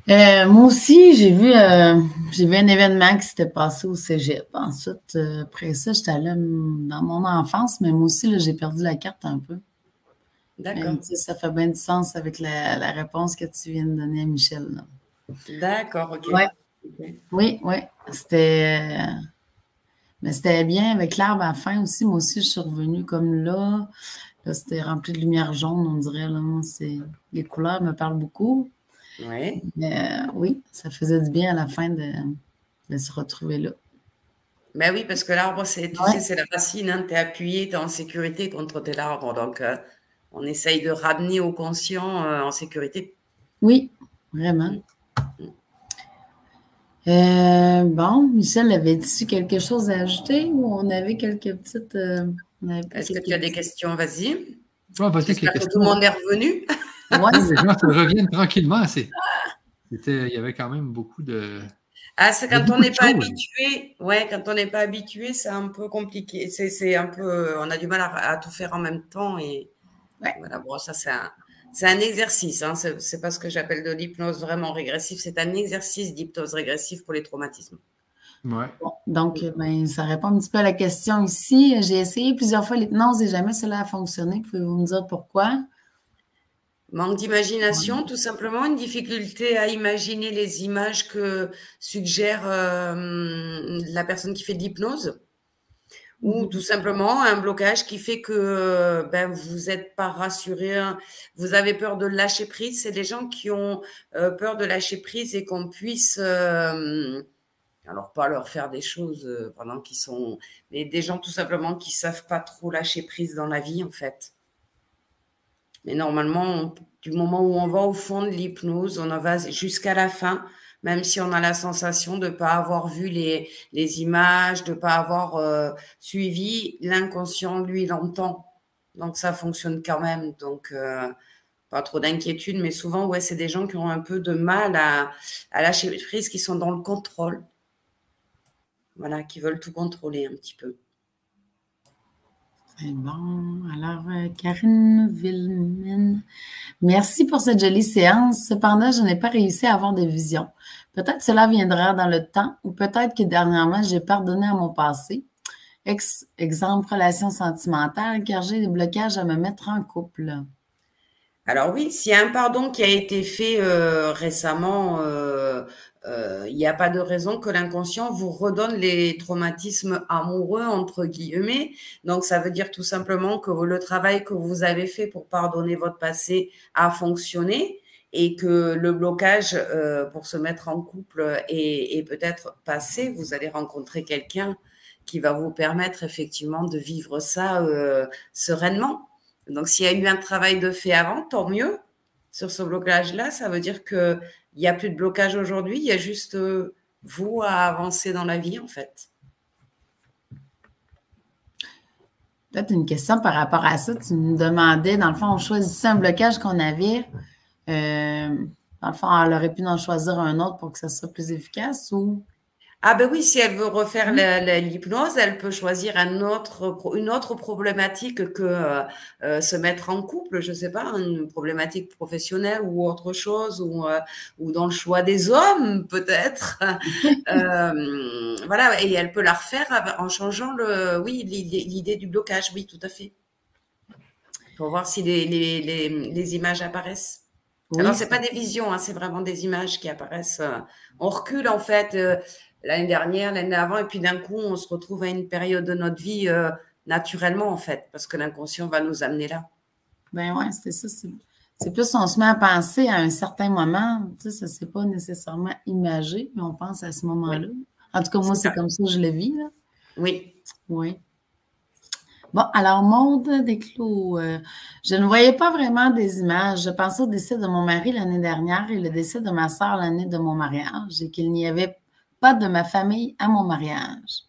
Euh, moi aussi, j'ai vu, euh, j'ai vu un événement qui s'était passé au cégep. Ensuite, euh, après ça, j'étais allée dans mon enfance, mais moi aussi, là, j'ai perdu la carte un peu. D'accord. Sais, ça fait bien du sens avec la, la réponse que tu viens de donner à Michel. là. D'accord, ok. Ouais. Oui, oui. C'était. euh, Mais c'était bien avec l'arbre à la fin aussi. Moi aussi, je suis revenue comme là. C'était rempli de lumière jaune, on dirait. Là. Les couleurs me parlent beaucoup. Ouais. Mais euh, oui, ça faisait du bien à la fin de, de se retrouver là. Ben oui, parce que l'arbre, c'est, tu Ouais. sais, c'est la racine, hein, tu es appuyé, tu es en sécurité contre tes arbres. Donc, euh, on essaye de ramener au conscient euh, en sécurité. Oui, vraiment. Euh, bon, Michel, avait-tu quelque chose à ajouter ou on avait quelques petites. Est-ce que tu as des questions? Vas-y. Ah, vas-y, que tout le monde est revenu. Ouais, Les gens se reviennent tranquillement. C'est, c'était, il y avait quand même beaucoup de. Ah, c'est quand on n'est pas choses. habitué. Ouais, quand on n'est pas habitué, c'est un peu compliqué. C'est, c'est un peu, on a du mal à, à tout faire en même temps et Ouais. voilà. Bon, ça c'est un, c'est un exercice. Hein. C'est, c'est pas ce que j'appelle de l'hypnose vraiment régressive. C'est un exercice d'hypnose régressive pour les traumatismes. Ouais. Bon, donc, ben, ça répond un petit peu à la question ici. J'ai essayé plusieurs fois l'hypnose et jamais cela a fonctionné. Pouvez-vous me dire pourquoi? Manque d'imagination, tout simplement, une difficulté à imaginer les images que suggère euh, la personne qui fait de l'hypnose. ou mmh tout simplement un blocage qui fait que ben, vous n'êtes pas rassuré, hein. vous avez peur de lâcher prise. C'est des gens qui ont euh, peur de lâcher prise et qu'on puisse, euh, alors pas leur faire des choses euh, vraiment qui sont, mais des gens tout simplement qui savent pas trop lâcher prise dans la vie en fait. Mais normalement, du moment où on va au fond de l'hypnose, on en va jusqu'à la fin même si on a la sensation de ne pas avoir vu les, les images, de ne pas avoir euh, suivi, l'inconscient, lui, l'entend. Donc ça fonctionne quand même. Donc euh, pas trop d'inquiétude, mais souvent, ouais, c'est des gens qui ont un peu de mal à, à lâcher prise, qui sont dans le contrôle. Voilà, qui veulent tout contrôler un petit peu. C'est bon. Alors, euh, Karine Villemine, merci pour cette jolie séance. Cependant, je n'ai pas réussi à avoir de vision. Peut-être cela viendra dans le temps ou peut-être que dernièrement, j'ai pardonné à mon passé. exemple, relation sentimentale, car j'ai des blocages à me mettre en couple. Alors oui, s'il y a un pardon qui a été fait euh, récemment, euh, il n'y a pas de raison que l'inconscient vous redonne les traumatismes amoureux, entre guillemets. Donc, ça veut dire tout simplement que le travail que vous avez fait pour pardonner votre passé a fonctionné et que le blocage euh, pour se mettre en couple est, peut-être passé. Vous allez rencontrer quelqu'un qui va vous permettre effectivement de vivre ça euh, sereinement. Donc, s'il y a eu un travail de fait avant, tant mieux. Sur ce blocage-là, ça veut dire que il n'y a plus de blocage aujourd'hui, il y a juste euh, vous à avancer dans la vie, en fait. Peut-être une question par rapport à ça. Tu me demandais, dans le fond, on choisissait un blocage qu'on avait. Euh, dans le fond, elle aurait pu en choisir un autre pour que ça soit plus efficace ou ah ben oui, si elle veut refaire mmh. l'hypnose, elle peut choisir un autre, une autre problématique que euh, euh, se mettre en couple, je sais pas, une problématique professionnelle ou autre chose, ou, euh, ou dans le choix des hommes peut-être. voilà, et elle peut la refaire en changeant le, oui, l'idée du blocage, oui, tout à fait. Pour voir si les, les, les, les images apparaissent. Oui. Alors, c'est pas des visions, hein, c'est vraiment des images qui apparaissent. On recule en fait l'année dernière, l'année d'avant, et puis d'un coup, on se retrouve à une période de notre vie euh, naturellement, en fait, parce que l'inconscient va nous amener là. Ben ouais, c'est ça. C'est plus on se met à penser à un certain moment, tu sais, ça c'est pas nécessairement imagé, mais on pense à ce moment-là. En tout cas, moi, c'est comme ça que je le vis. Là. Oui. Oui. Bon, alors, Monde Desclos, euh, je ne voyais pas vraiment des images. Je pensais au décès de mon mari l'année dernière et le décès de ma soeur l'année de mon mariage et qu'il n'y avait pas de ma famille à mon mariage.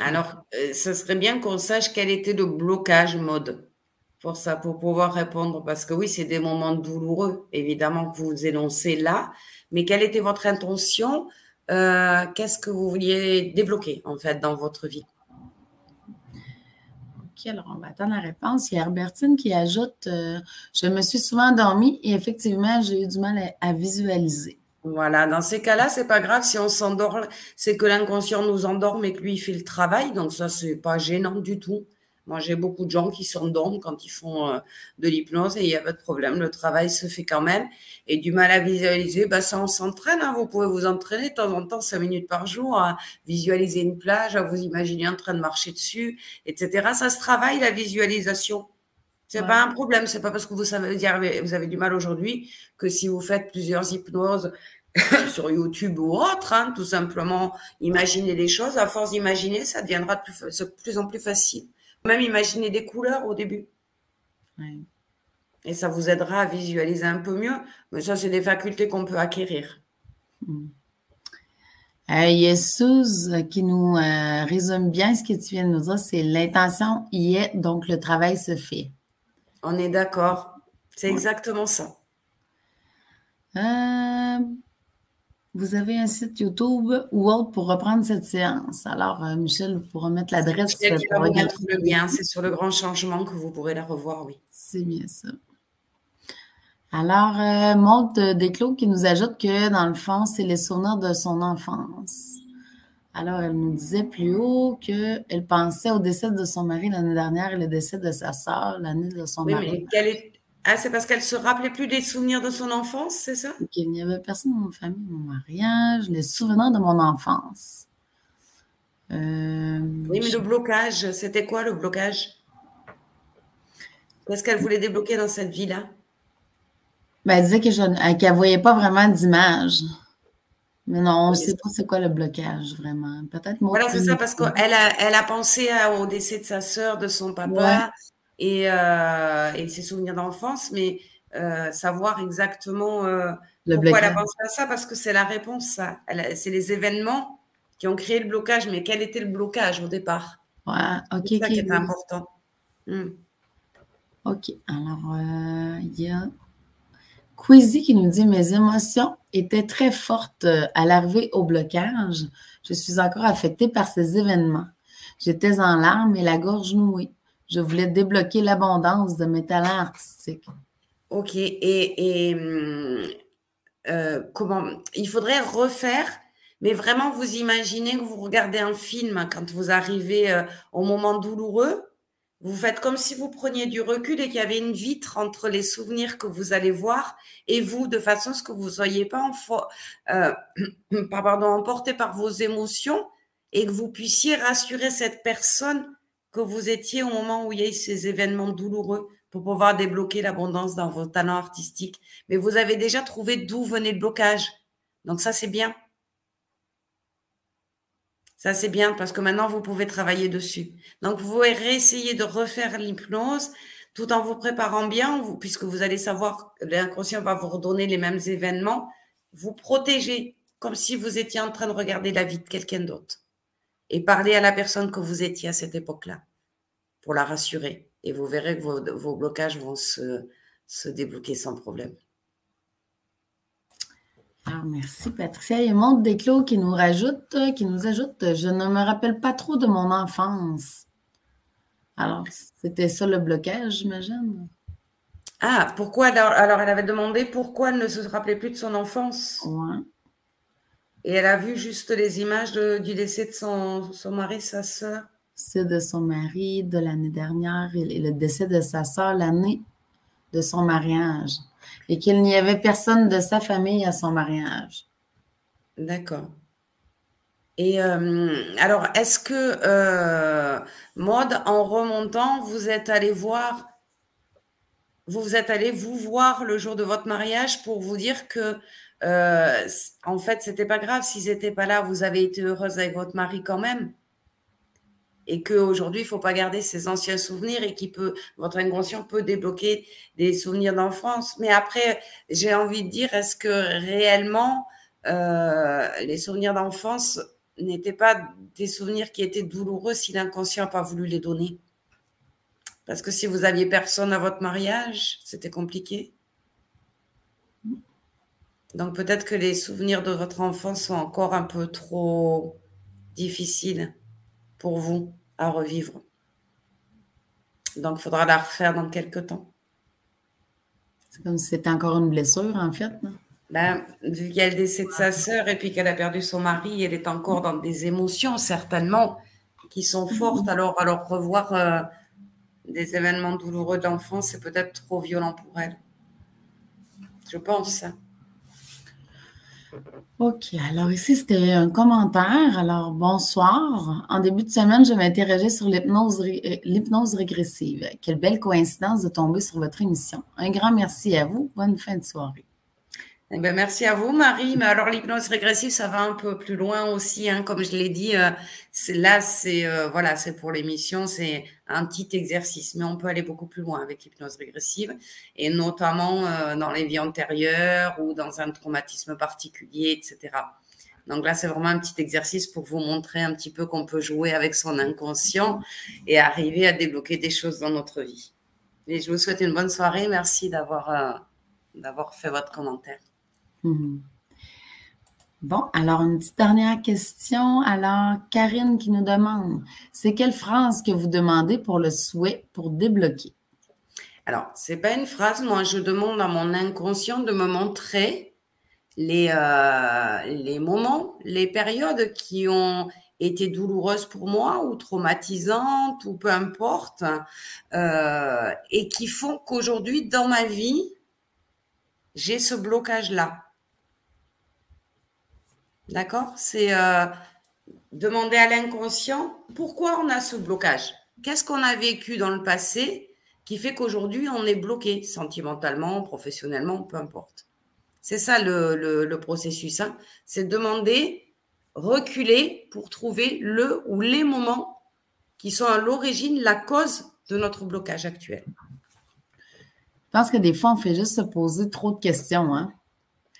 Alors, euh, ce serait bien qu'on sache quel était le blocage mode pour ça, pour pouvoir répondre. Parce que oui, c'est des moments douloureux, évidemment, que vous énoncez là. Mais quelle était votre intention euh, Qu'est-ce que vous vouliez débloquer, en fait, dans votre vie? OK, alors on va attendre la réponse. Il y a Herbertine qui ajoute euh, Je me suis souvent endormie et effectivement, j'ai eu du mal à visualiser. Voilà, dans ces cas-là, c'est pas grave si on s'endort, c'est que l'inconscient nous endorme et que lui fait le travail, donc ça c'est pas gênant du tout. Moi, j'ai beaucoup de gens qui s'endorment quand ils font euh, de l'hypnose et il n'y a pas de problème, le travail se fait quand même. Et du mal à visualiser, bah, ça on s'entraîne. Hein. Vous pouvez vous entraîner de temps en temps, cinq minutes par jour, à visualiser une plage, à vous imaginer en train de marcher dessus, etc. Ça se travaille la visualisation. C'est pas un problème. C'est pas parce que vous savez dire vous avez du mal aujourd'hui que si vous faites plusieurs hypnoses sur YouTube ou autre, hein, tout simplement imaginer les choses. À force d'imaginer, ça deviendra de plus, de plus, en plus facile. Même imaginer des couleurs au début. Et ça vous aidera à visualiser un peu mieux. Mais ça, c'est des facultés qu'on peut acquérir. Hmm. Euh, qui nous euh, résume bien ce que tu viens de nous dire, c'est l'intention y est, donc le travail se fait. On est d'accord. C'est exactement ça. Euh, vous avez un site YouTube ou autre pour reprendre cette séance. Alors, euh, Michel, vous pourrez mettre l'adresse. Mettre le lien. C'est sur le grand changement que vous pourrez la revoir, oui. C'est bien ça. Alors, euh, Maud Desclos qui nous ajoute que, dans le fond, c'est les souvenirs de son enfance. Alors, elle nous disait plus haut qu'elle pensait au décès de son mari l'année dernière et le décès de sa sœur l'année de son oui, mari. Mais Ah, c'est parce qu'elle se rappelait plus des souvenirs de son enfance, c'est ça? Qu'il n'y avait personne dans ma famille, mon mariage, les souvenirs de mon enfance. Euh, Oui, mais le blocage, c'était quoi le blocage? Qu'est-ce qu'elle voulait débloquer dans cette vie-là? Ben, elle disait que je- qu'elle ne voyait pas vraiment d'image. Mais non, on ne sait pas c'est quoi le blocage, vraiment. Peut-être moi. Voilà, qui- c'est ça, parce qu'elle a, elle a pensé au décès de sa sœur, de son papa Ouais. et, euh, et ses souvenirs d'enfance, mais euh, savoir exactement euh, le pourquoi elle a pensé à ça, parce que c'est la réponse, ça. C'est les événements qui ont créé le blocage, mais quel était le blocage au départ? Ouais, ok, C'est ça qui est important. Hmm. OK. Alors, il y a Queasy qui nous dit Mes émotions étaient très fortes euh, à l'arrivée au blocage. Je suis encore affectée par ces événements. J'étais en larmes et la gorge nouée. Je voulais débloquer l'abondance de mes talents artistiques. Ok, et, hum, euh, comment il faudrait refaire, mais vraiment vous imaginez que vous regardez un film quand vous arrivez euh, au moment douloureux, vous faites comme si vous preniez du recul et qu'il y avait une vitre entre les souvenirs que vous allez voir et vous, de façon à ce que vous ne soyez pas euh, par- pardon, emporté par vos émotions et que vous puissiez rassurer cette personne que vous étiez au moment où il y a eu ces événements douloureux pour pouvoir débloquer l'abondance dans vos talents artistiques. Mais vous avez déjà trouvé d'où venait le blocage. Donc ça, c'est bien. Ça, c'est bien parce que maintenant, vous pouvez travailler dessus. Donc, vous pouvez réessayer de refaire l'hypnose tout en vous préparant bien, puisque vous allez savoir que l'inconscient va vous redonner les mêmes événements. Vous protéger comme si vous étiez en train de regarder la vie de quelqu'un d'autre et parler à la personne que vous étiez à cette époque-là pour la rassurer. Et vous verrez que vos, blocages vont se débloquer sans problème. Alors, merci Patricia. Il y a Maud Desclos qui nous rajoute, euh, qui nous ajoute Je ne me rappelle pas trop de mon enfance. Alors, c'était ça le blocage, j'imagine. Ah, pourquoi alors, alors elle avait demandé pourquoi elle ne se rappelait plus de son enfance Ouais. et elle a vu juste les images de- du décès de son, son mari, sa sœur. C'est de son mari de l'année dernière et le décès de sa sœur l'année de son mariage. Et qu'il n'y avait personne de sa famille à son mariage. D'accord. Et euh, alors, est-ce que, euh, Maud, en remontant, vous êtes allé voir, vous vous êtes allé vous voir le jour de votre mariage pour vous dire que, euh, en fait, c'était pas grave s'ils n'étaient pas là, vous avez été heureuse avec votre mari quand même? Et qu'aujourd'hui, il faut pas garder ces anciens souvenirs et qui peut, votre inconscient peut débloquer des souvenirs d'enfance. Mais après, j'ai envie de dire, est-ce que réellement, euh, les souvenirs d'enfance n'étaient pas des souvenirs qui étaient douloureux si l'inconscient n'a pas voulu les donner? Parce que si vous aviez personne à votre mariage, c'était compliqué. Donc peut-être que les souvenirs de votre enfance sont encore un peu trop difficiles pour vous à revivre. Donc il faudra la refaire dans quelques temps. C'est comme si c'était encore une blessure, en fait. non? Ben, vu qu'il y a le décès de sa sœur et puis qu'elle a perdu son mari, elle est encore dans des émotions certainement qui sont fortes. Alors, alors revoir euh, des événements douloureux d'enfance, c'est peut-être trop violent pour elle. Je pense. OK. Alors, ici, c'était un commentaire. Alors, bonsoir. En début de semaine, je m'interrogeais sur l'hypnose, ré- euh, régressive. Quelle belle coïncidence de tomber sur votre émission. Un grand merci à vous. Bonne fin de soirée. Eh ben, merci à vous, Marie. Mais alors, l'hypnose régressive, ça va un peu plus loin aussi. Hein. Comme je l'ai dit, euh, là, c'est euh, voilà, pour l'émission, c'est un petit exercice. Mais on peut aller beaucoup plus loin avec l'hypnose régressive, et notamment euh, dans les vies antérieures ou dans un traumatisme particulier, etc. Donc là, c'est vraiment un petit exercice pour vous montrer un petit peu qu'on peut jouer avec son inconscient et arriver à débloquer des choses dans notre vie. Et je vous souhaite une bonne soirée. Merci d'avoir euh, fait votre commentaire. Mhm. Bon, alors une petite dernière question. Alors, Karine qui nous demande, c'est quelle phrase que vous demandez pour le souhait pour débloquer? Alors, c'est pas une phrase. Moi, je demande à mon inconscient de me montrer les, euh, les moments, les périodes qui ont été douloureuses pour moi ou traumatisantes ou peu importe, euh, et qui font qu'aujourd'hui, dans ma vie, j'ai ce blocage-là. D'accord C'est euh, demander à l'inconscient pourquoi on a ce blocage? Qu'est-ce qu'on a vécu dans le passé qui fait qu'aujourd'hui on est bloqué sentimentalement, professionnellement, peu importe? C'est ça le, processus. Hein. C'est demander, reculer pour trouver le ou les moments qui sont à l'origine, la cause de notre blocage actuel. Je pense que des fois, on fait juste se poser trop de questions. Hein?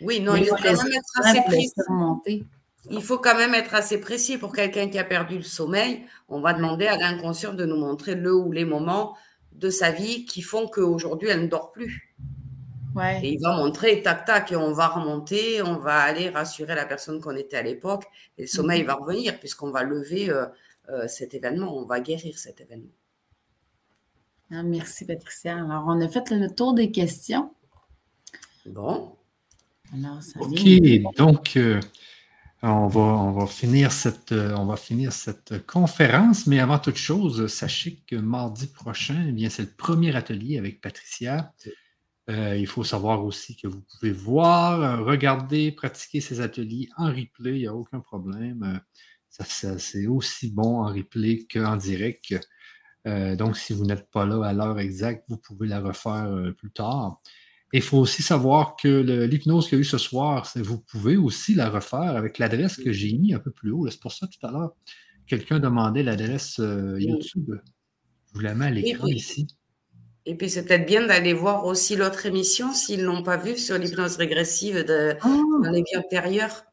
Oui, non, il faut quand même être assez précis. Il faut quand même être assez précis pour quelqu'un qui a perdu le sommeil. On va demander à l'inconscient de nous montrer le ou les moments de sa vie qui font qu'aujourd'hui, elle ne dort plus. Ouais. Et il va montrer, tac, tac, et on va remonter, on va aller rassurer la personne qu'on était à l'époque, et le sommeil mhm. va revenir, puisqu'on va lever euh, euh, cet événement, on va guérir cet événement. Ah, merci, Patricia. Alors, on a fait le tour des questions. Bon. OK, donc, euh, on, va, on, va finir cette, on va finir cette conférence, mais avant toute chose, sachez que mardi prochain, eh c'est le premier atelier avec Patricia. Euh, il faut savoir aussi que vous pouvez voir, regarder, pratiquer ces ateliers en replay, il n'y a aucun problème. Ça, c'est aussi bon en replay qu'en direct. Euh, donc, si vous n'êtes pas là à l'heure exacte, vous pouvez la refaire euh, plus tard. Il faut aussi savoir que l'hypnose qu'il y a eu ce soir, vous pouvez aussi la refaire avec l'adresse que j'ai mis un peu plus haut. C'est pour ça tout à l'heure, quelqu'un demandait l'adresse euh, YouTube. Je vous la mets à l'écran ici. Et puis, c'est peut-être bien d'aller voir aussi l'autre émission s'ils ne l'ont pas vue sur l'hypnose régressive de, ah! dans les vies antérieures.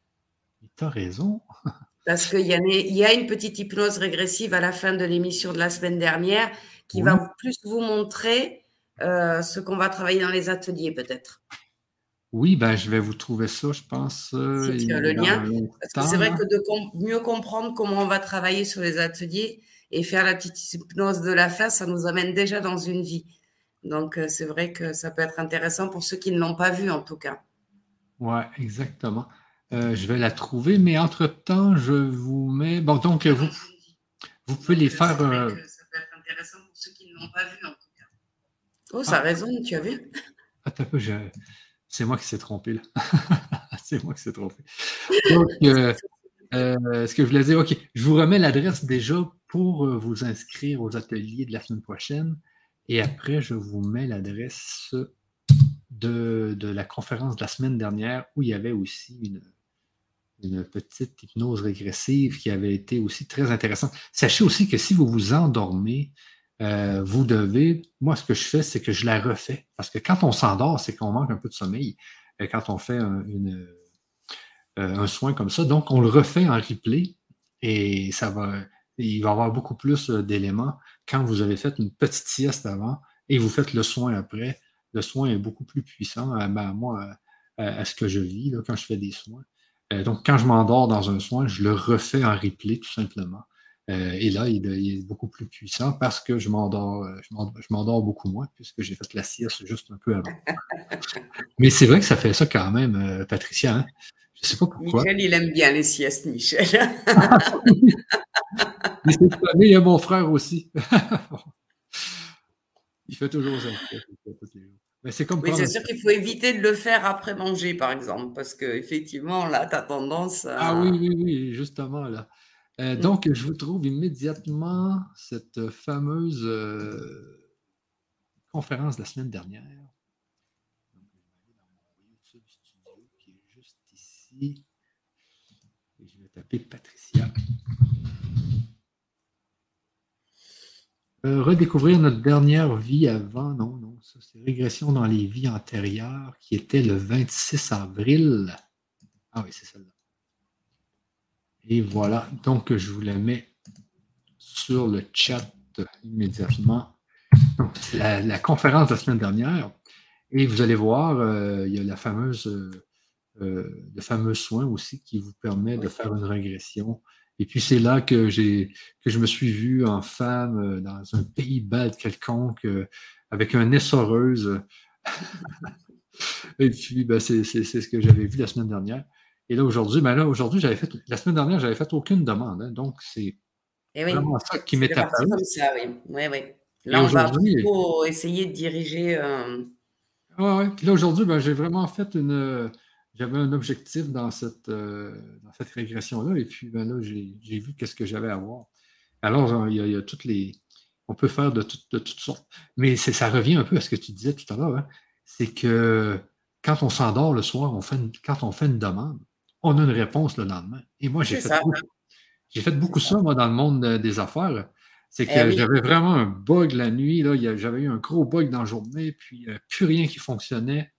Tu as raison. parce qu'il y, a une petite hypnose régressive à la fin de l'émission de la semaine dernière qui va plus vous montrer euh, ce qu'on va travailler dans les ateliers peut-être. Oui, ben, je vais vous trouver ça, je pense. Euh, si tu as le lien. Parce que c'est vrai que de mieux comprendre comment on va travailler sur les ateliers et faire la petite hypnose de la fin, ça nous amène déjà dans une vie. Donc, euh, c'est vrai que ça peut être intéressant pour ceux qui ne l'ont pas vu, en tout cas. Oui, exactement. Euh, je vais la trouver, mais entre-temps, je vous mets. Bon, donc, vous, vous pouvez les faire. Euh, ça peut être intéressant pour ceux qui ne l'ont pas vu, en tout cas. Oh, ça a ah. raison, tu as vu? C'est moi qui s'est trompé, là. c'est moi qui s'est trompé. Donc, euh, ce que je voulais dire, OK, je vous remets l'adresse déjà pour vous inscrire aux ateliers de la semaine prochaine. Et après, je vous mets l'adresse de, de, la conférence de la semaine dernière où il y avait aussi une, une petite hypnose régressive qui avait été aussi très intéressante. Sachez aussi que si vous vous endormez, euh, vous devez, moi ce que je fais, c'est que je la refais. Parce que quand on s'endort, c'est qu'on manque un peu de sommeil euh, quand on fait un, une, euh, un soin comme ça. Donc, on le refait en replay et ça va, il va y avoir beaucoup plus d'éléments quand vous avez fait une petite sieste avant et vous faites le soin après. Le soin est beaucoup plus puissant, à, moi, à, ce que je vis là, quand je fais des soins. Euh, donc, quand je m'endors dans un soin, je le refais en replay, tout simplement. Euh, et là, il, est beaucoup plus puissant parce que je m'endors, euh, je m'endors beaucoup moins puisque j'ai fait la sieste juste un peu avant. Mais c'est vrai que ça fait ça quand même, Patricia. Hein. Je sais pas pourquoi. Michel, il aime bien les siestes, Michel. Mais c'est il y a mon frère aussi. il fait toujours ça c'est comme oui, c'est sûr qu'il faut éviter de le faire après manger, par exemple, parce qu'effectivement, là, tu as tendance à... Ah oui, oui, oui, justement, là. Euh, mm. Donc, je vous trouve immédiatement cette fameuse euh, conférence de la semaine dernière. Donc, je vais aller dans mon YouTube Studio qui est juste ici. Et je vais taper Patricia. Euh, redécouvrir notre dernière vie avant, non, non, ça c'est régression dans les vies antérieures qui était le 26 avril. Ah oui, c'est celle-là. Et voilà, donc je vous la mets sur le chat immédiatement. Donc, la, la conférence de la semaine dernière. Et vous allez voir, euh, il y a la fameuse, euh, le fameux soin aussi qui vous permet de faire une régression et puis c'est là que j'ai que je me suis vu en femme euh, dans un pays bas quelconque euh, avec un essoreuse. Et puis ben, c'est ce que j'avais vu la semaine dernière. Et là aujourd'hui, ben là aujourd'hui j'avais fait la semaine dernière j'avais fait aucune demande, hein. donc c'est eh vraiment ça qui m'est apparu. Comme ça, oui, oui, oui. Là on va essayer de diriger. Euh... Puis là aujourd'hui, ben, j'ai vraiment fait une j'avais un objectif dans cette, euh, cette régression-là, et puis ben là, j'ai vu qu'est-ce que j'avais à voir. Alors, il y, a, toutes les. On peut faire de, toutes sortes. Mais ça revient un peu à ce que tu disais tout à l'heure. Hein. C'est que quand on s'endort le soir, on fait quand on fait une demande, on a une réponse le lendemain. Et moi, j'ai fait, beaucoup, fait beaucoup ça, moi, dans le monde des affaires. C'est eh que j'avais vraiment un bug la nuit. J'avais eu un gros bug dans la journée, puis euh, plus rien qui fonctionnait.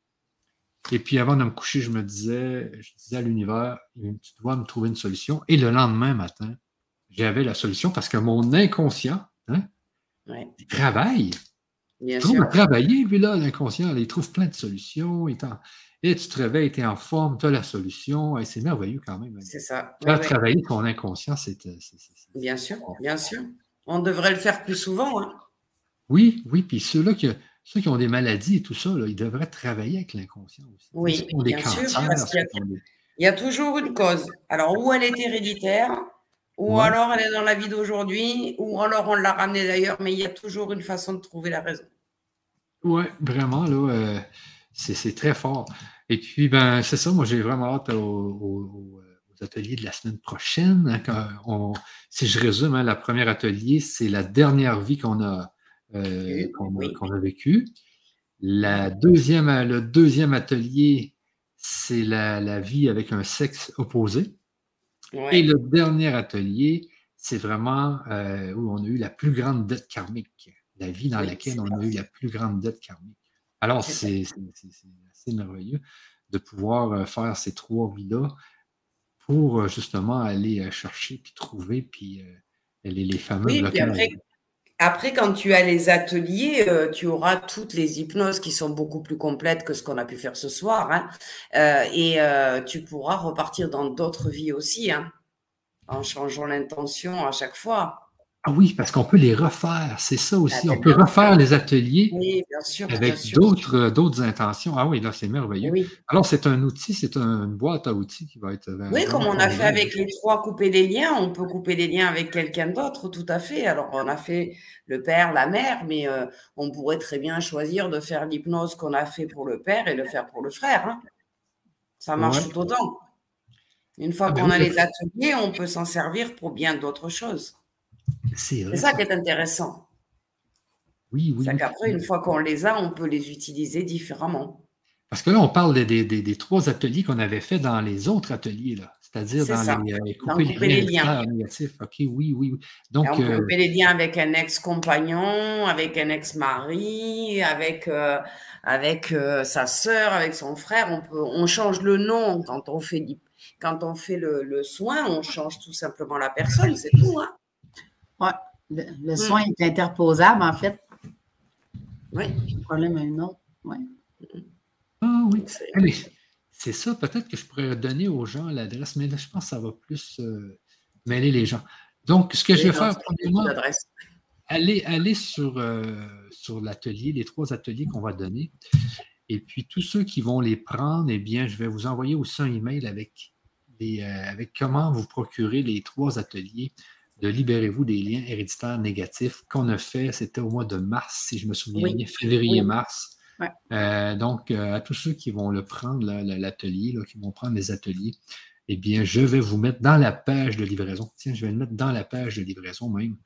Et puis avant de me coucher, je me disais, je disais à l'univers, tu dois me trouver une solution. Et le lendemain matin, j'avais la solution parce que mon inconscient hein, il travaille. Bien il trouve travailler, lui, là, l'inconscient, il trouve plein de solutions. Et tu te réveilles, tu es en forme, tu as la solution. Et c'est merveilleux quand même. Hein. C'est ça. Faire travailler ton inconscient, c'est. Bien sûr, bien sûr. On devrait le faire plus souvent. Hein. Oui, oui. Puis ceux-là qui, ceux qui ont des maladies et tout ça, ils devraient travailler avec l'inconscient aussi. Oui, bien sûr, parce qu'il y, a toujours une cause. Alors, où elle est héréditaire, ou alors elle est dans la vie d'aujourd'hui, ou alors on l'a ramenée d'ailleurs, mais il y a toujours une façon de trouver la raison. Oui, vraiment, là, euh, c'est très fort. Et puis, ben, c'est ça, moi j'ai vraiment hâte aux, ateliers de la semaine prochaine. Hein, si je résume, hein, la première atelier, c'est la dernière vie qu'on a euh, qu'on a vécu. La deuxième, le deuxième atelier, c'est la, vie avec un sexe opposé. Et le dernier atelier, c'est vraiment euh, où on a eu la plus grande dette karmique, la vie dans laquelle on a eu la plus grande dette karmique. Alors, c'est assez merveilleux de pouvoir euh, faire ces trois vies-là pour justement aller chercher puis trouver puis les, les fameux après, quand tu as les ateliers, euh, tu auras toutes les hypnoses qui sont beaucoup plus complètes que ce qu'on a pu faire ce soir. Hein. Euh, et euh, tu pourras repartir dans d'autres vies aussi, hein, en changeant l'intention à chaque fois. Ah oui, parce qu'on peut les refaire, c'est ça aussi. on peut refaire les ateliers avec d'autres, d'autres intentions. Ah oui, là, c'est merveilleux. Alors, c'est un outil, c'est une boîte à outils qui va être. Oui, comme on a fait avec les trois couper des liens, on peut couper des liens avec quelqu'un d'autre, tout à fait. Alors, on a fait le père, la mère, mais euh, on pourrait très bien choisir de faire l'hypnose qu'on a fait pour le père et le faire pour le frère. Hein. Ça marche tout autant. Une fois ah ben qu'on a les ateliers, on peut s'en servir pour bien d'autres choses. C'est ça qui est intéressant. Oui, oui. C'est qu'après, une fois qu'on les a, on peut les utiliser différemment. Parce que là, on parle des, trois ateliers qu'on avait fait dans les autres ateliers, là. C'est-à-dire dans, les, euh, couper, les, liens. OK, oui, oui. Donc, on peut euh, couper les liens avec un ex-compagnon, avec un ex-mari, avec, euh, avec sa sœur, avec son frère. On, peut, on change le nom quand on fait, quand on fait le, le soin, on change tout simplement la personne, c'est tout. Hein? Oui, le, soin est interposable, en fait. Oui. Un problème à un autre. Oui. Ah oui. C'est ça, peut-être que je pourrais donner aux gens l'adresse, mais là, je pense que ça va plus euh, mêler les gens. Donc, ce que je vais faire, premièrement, aller, aller sur, euh, sur l'atelier, les trois ateliers qu'on va donner. Et puis, tous ceux qui vont les prendre, eh bien, je vais vous envoyer aussi un email avec, les, euh, avec comment vous procurer les trois ateliers de Libérez-vous des liens héréditaires négatifs qu'on a fait, c'était au mois de mars, si je me souviens bien, février-mars. Euh, donc, euh, à tous ceux qui vont le prendre, l'atelier, qui vont prendre les ateliers, eh bien, je vais vous mettre dans la page de livraison. Tiens, je vais le mettre dans la page de livraison même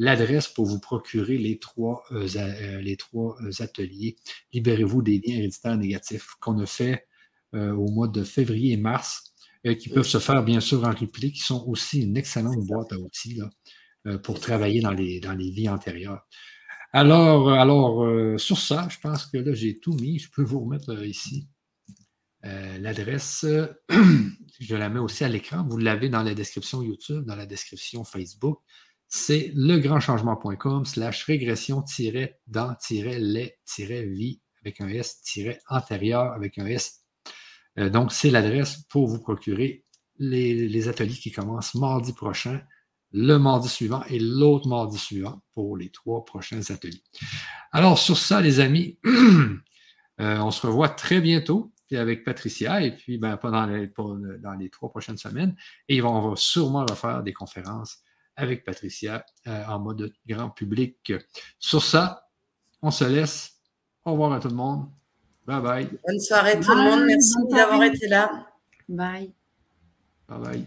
l'adresse pour vous procurer les trois, euh, les trois ateliers. Libérez-vous des liens héréditaires négatifs qu'on a fait au mois de février et mars. Euh, qui peuvent se faire bien sûr en replay, qui sont aussi une excellente boîte à outils euh, pour travailler dans les, dans les vies antérieures. Alors, euh, alors sur ça, je pense que là, j'ai tout mis. Je peux vous remettre ici l'adresse. je la mets aussi à l'écran. Vous l'avez dans la description YouTube, dans la description Facebook. C'est legrandchangement.com slash régression-dans-les-vie avec un S-antérieur avec un S euh, donc, c'est l'adresse pour vous procurer les, ateliers qui commencent mardi prochain, le mardi suivant et l'autre mardi suivant pour les trois prochains ateliers. Alors, sur ça, les amis, euh, on se revoit très bientôt avec Patricia et puis pas dans les, dans les trois prochaines semaines. Et on va sûrement refaire des conférences avec Patricia euh, en mode grand public. Sur ça, on se laisse. Au revoir à tout le monde. Bye bye. Bonne soirée tout le monde. Merci d'avoir été là. Bye. Bye bye.